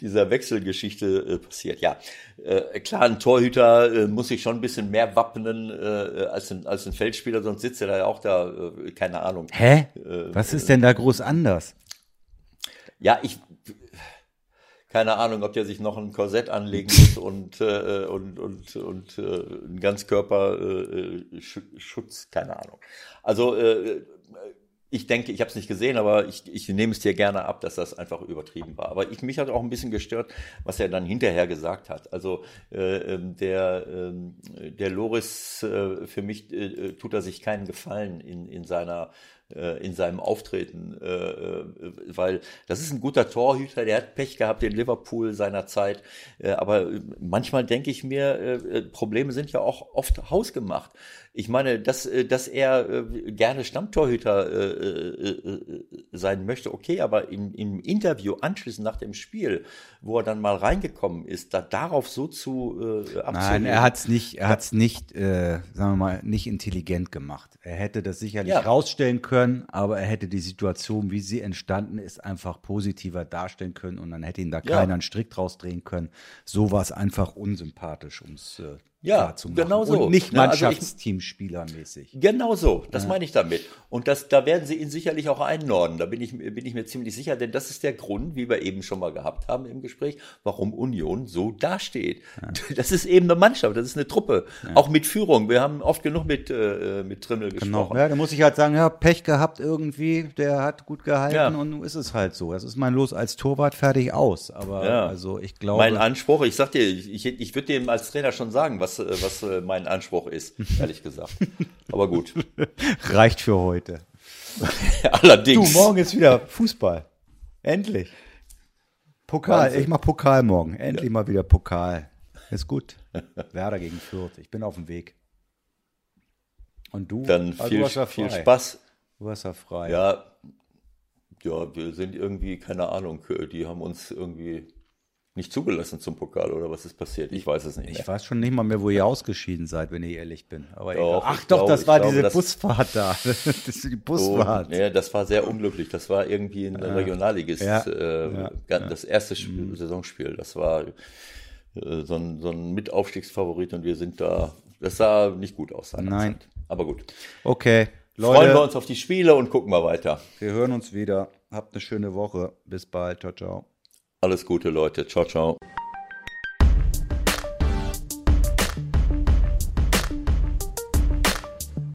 dieser Wechselgeschichte äh, passiert. Ja, äh, klar, ein Torhüter äh, muss sich schon ein bisschen mehr wappnen als, ein, als ein Feldspieler, sonst sitzt er da ja auch da, keine Ahnung. Hä? Was ist denn da groß anders? Ja, ich, keine Ahnung, ob der sich noch ein Korsett anlegen muss und, äh, und, und, und äh, ein Ganzkörperschutz, äh, keine Ahnung. Also äh, ich denke, ich habe es nicht gesehen, aber ich, ich nehme es dir gerne ab, dass das einfach übertrieben war. Aber ich, mich hat auch ein bisschen gestört, was er dann hinterher gesagt hat. Also äh, ähm, der, äh, der Loris, äh, für mich äh, tut er sich keinen Gefallen in, in seiner äh, in seinem Auftreten, äh, äh, weil das ist ein guter Torhüter, der hat Pech gehabt in Liverpool seiner Zeit, aber manchmal denke ich mir, Probleme sind ja auch oft hausgemacht. Ich meine, dass, dass er gerne Stammtorhüter sein möchte, okay, aber im, im Interview anschließend nach dem Spiel, wo er dann mal reingekommen ist, da darauf so zu äh, Nein, er hat es nicht, er hat's nicht, äh, sagen wir mal, nicht intelligent gemacht. Er hätte das sicherlich ja. rausstellen können können, aber er hätte die Situation, wie sie entstanden ist, einfach positiver darstellen können und dann hätte ihn da ja. keiner einen Strick draus drehen können. So war es einfach unsympathisch, um es äh, ja, genau so. Und nicht Mannschaftsteamspielermäßig. Genau so, das ja. meine ich damit. Und das, da werden sie ihn sicherlich auch einnorden. Da bin ich, bin ich mir ziemlich sicher, denn das ist der Grund, wie wir eben schon mal gehabt haben im Gespräch, warum Union so dasteht. Ja. *laughs* Das ist eben eine Mannschaft, das ist eine Truppe. Ja. Auch mit Führung. Wir haben oft genug mit, äh, mit Trimmel genau. gesprochen. Ja, da muss ich halt sagen, ja, Pech gehabt irgendwie, der hat gut gehalten und nun ist es halt so. Das ist mein Los als Torwart fertig aus. Aber also ich glaube. Mein Anspruch, ich sag dir, ich, ich, ich würde dem als Trainer schon sagen, was was, äh, was äh, mein Anspruch ist, ehrlich gesagt. Aber gut. *laughs* Reicht für heute. *laughs* Allerdings. Du, morgen ist wieder Fußball. Endlich. Pokal, Wahnsinn. ich mach Pokal morgen. Endlich ja. mal wieder Pokal. Ist gut. *laughs* Werder gegen Fürth. Ich bin auf dem Weg. Und du? Dann also viel, ja viel Spaß. Du hast ja frei. Ja, ja, wir sind irgendwie, keine Ahnung, die haben uns irgendwie nicht zugelassen zum Pokal oder was ist passiert? Ich weiß es nicht. Mehr. Ich weiß schon nicht mal mehr, wo ihr ausgeschieden seid, wenn ich ehrlich bin. Aber doch, Ach doch, glaube, das war glaube, diese Busfahrt da. *laughs* das ist die Busfahrt. Oh, ja, das war sehr unglücklich. Das war irgendwie ein ja. Regionalligist, ja. Äh, ja. das erste Spiel, mhm. Saisonspiel. Das war äh, so ein, so ein Mitaufstiegsfavorit und wir sind da. Das sah nicht gut aus. Nein. Zeit. Aber gut. Okay. Leute, Freuen wir uns auf die Spiele und gucken mal weiter. Wir hören uns wieder. Habt eine schöne Woche. Bis bald. Ciao, ciao. Alles Gute, Leute. Ciao, ciao.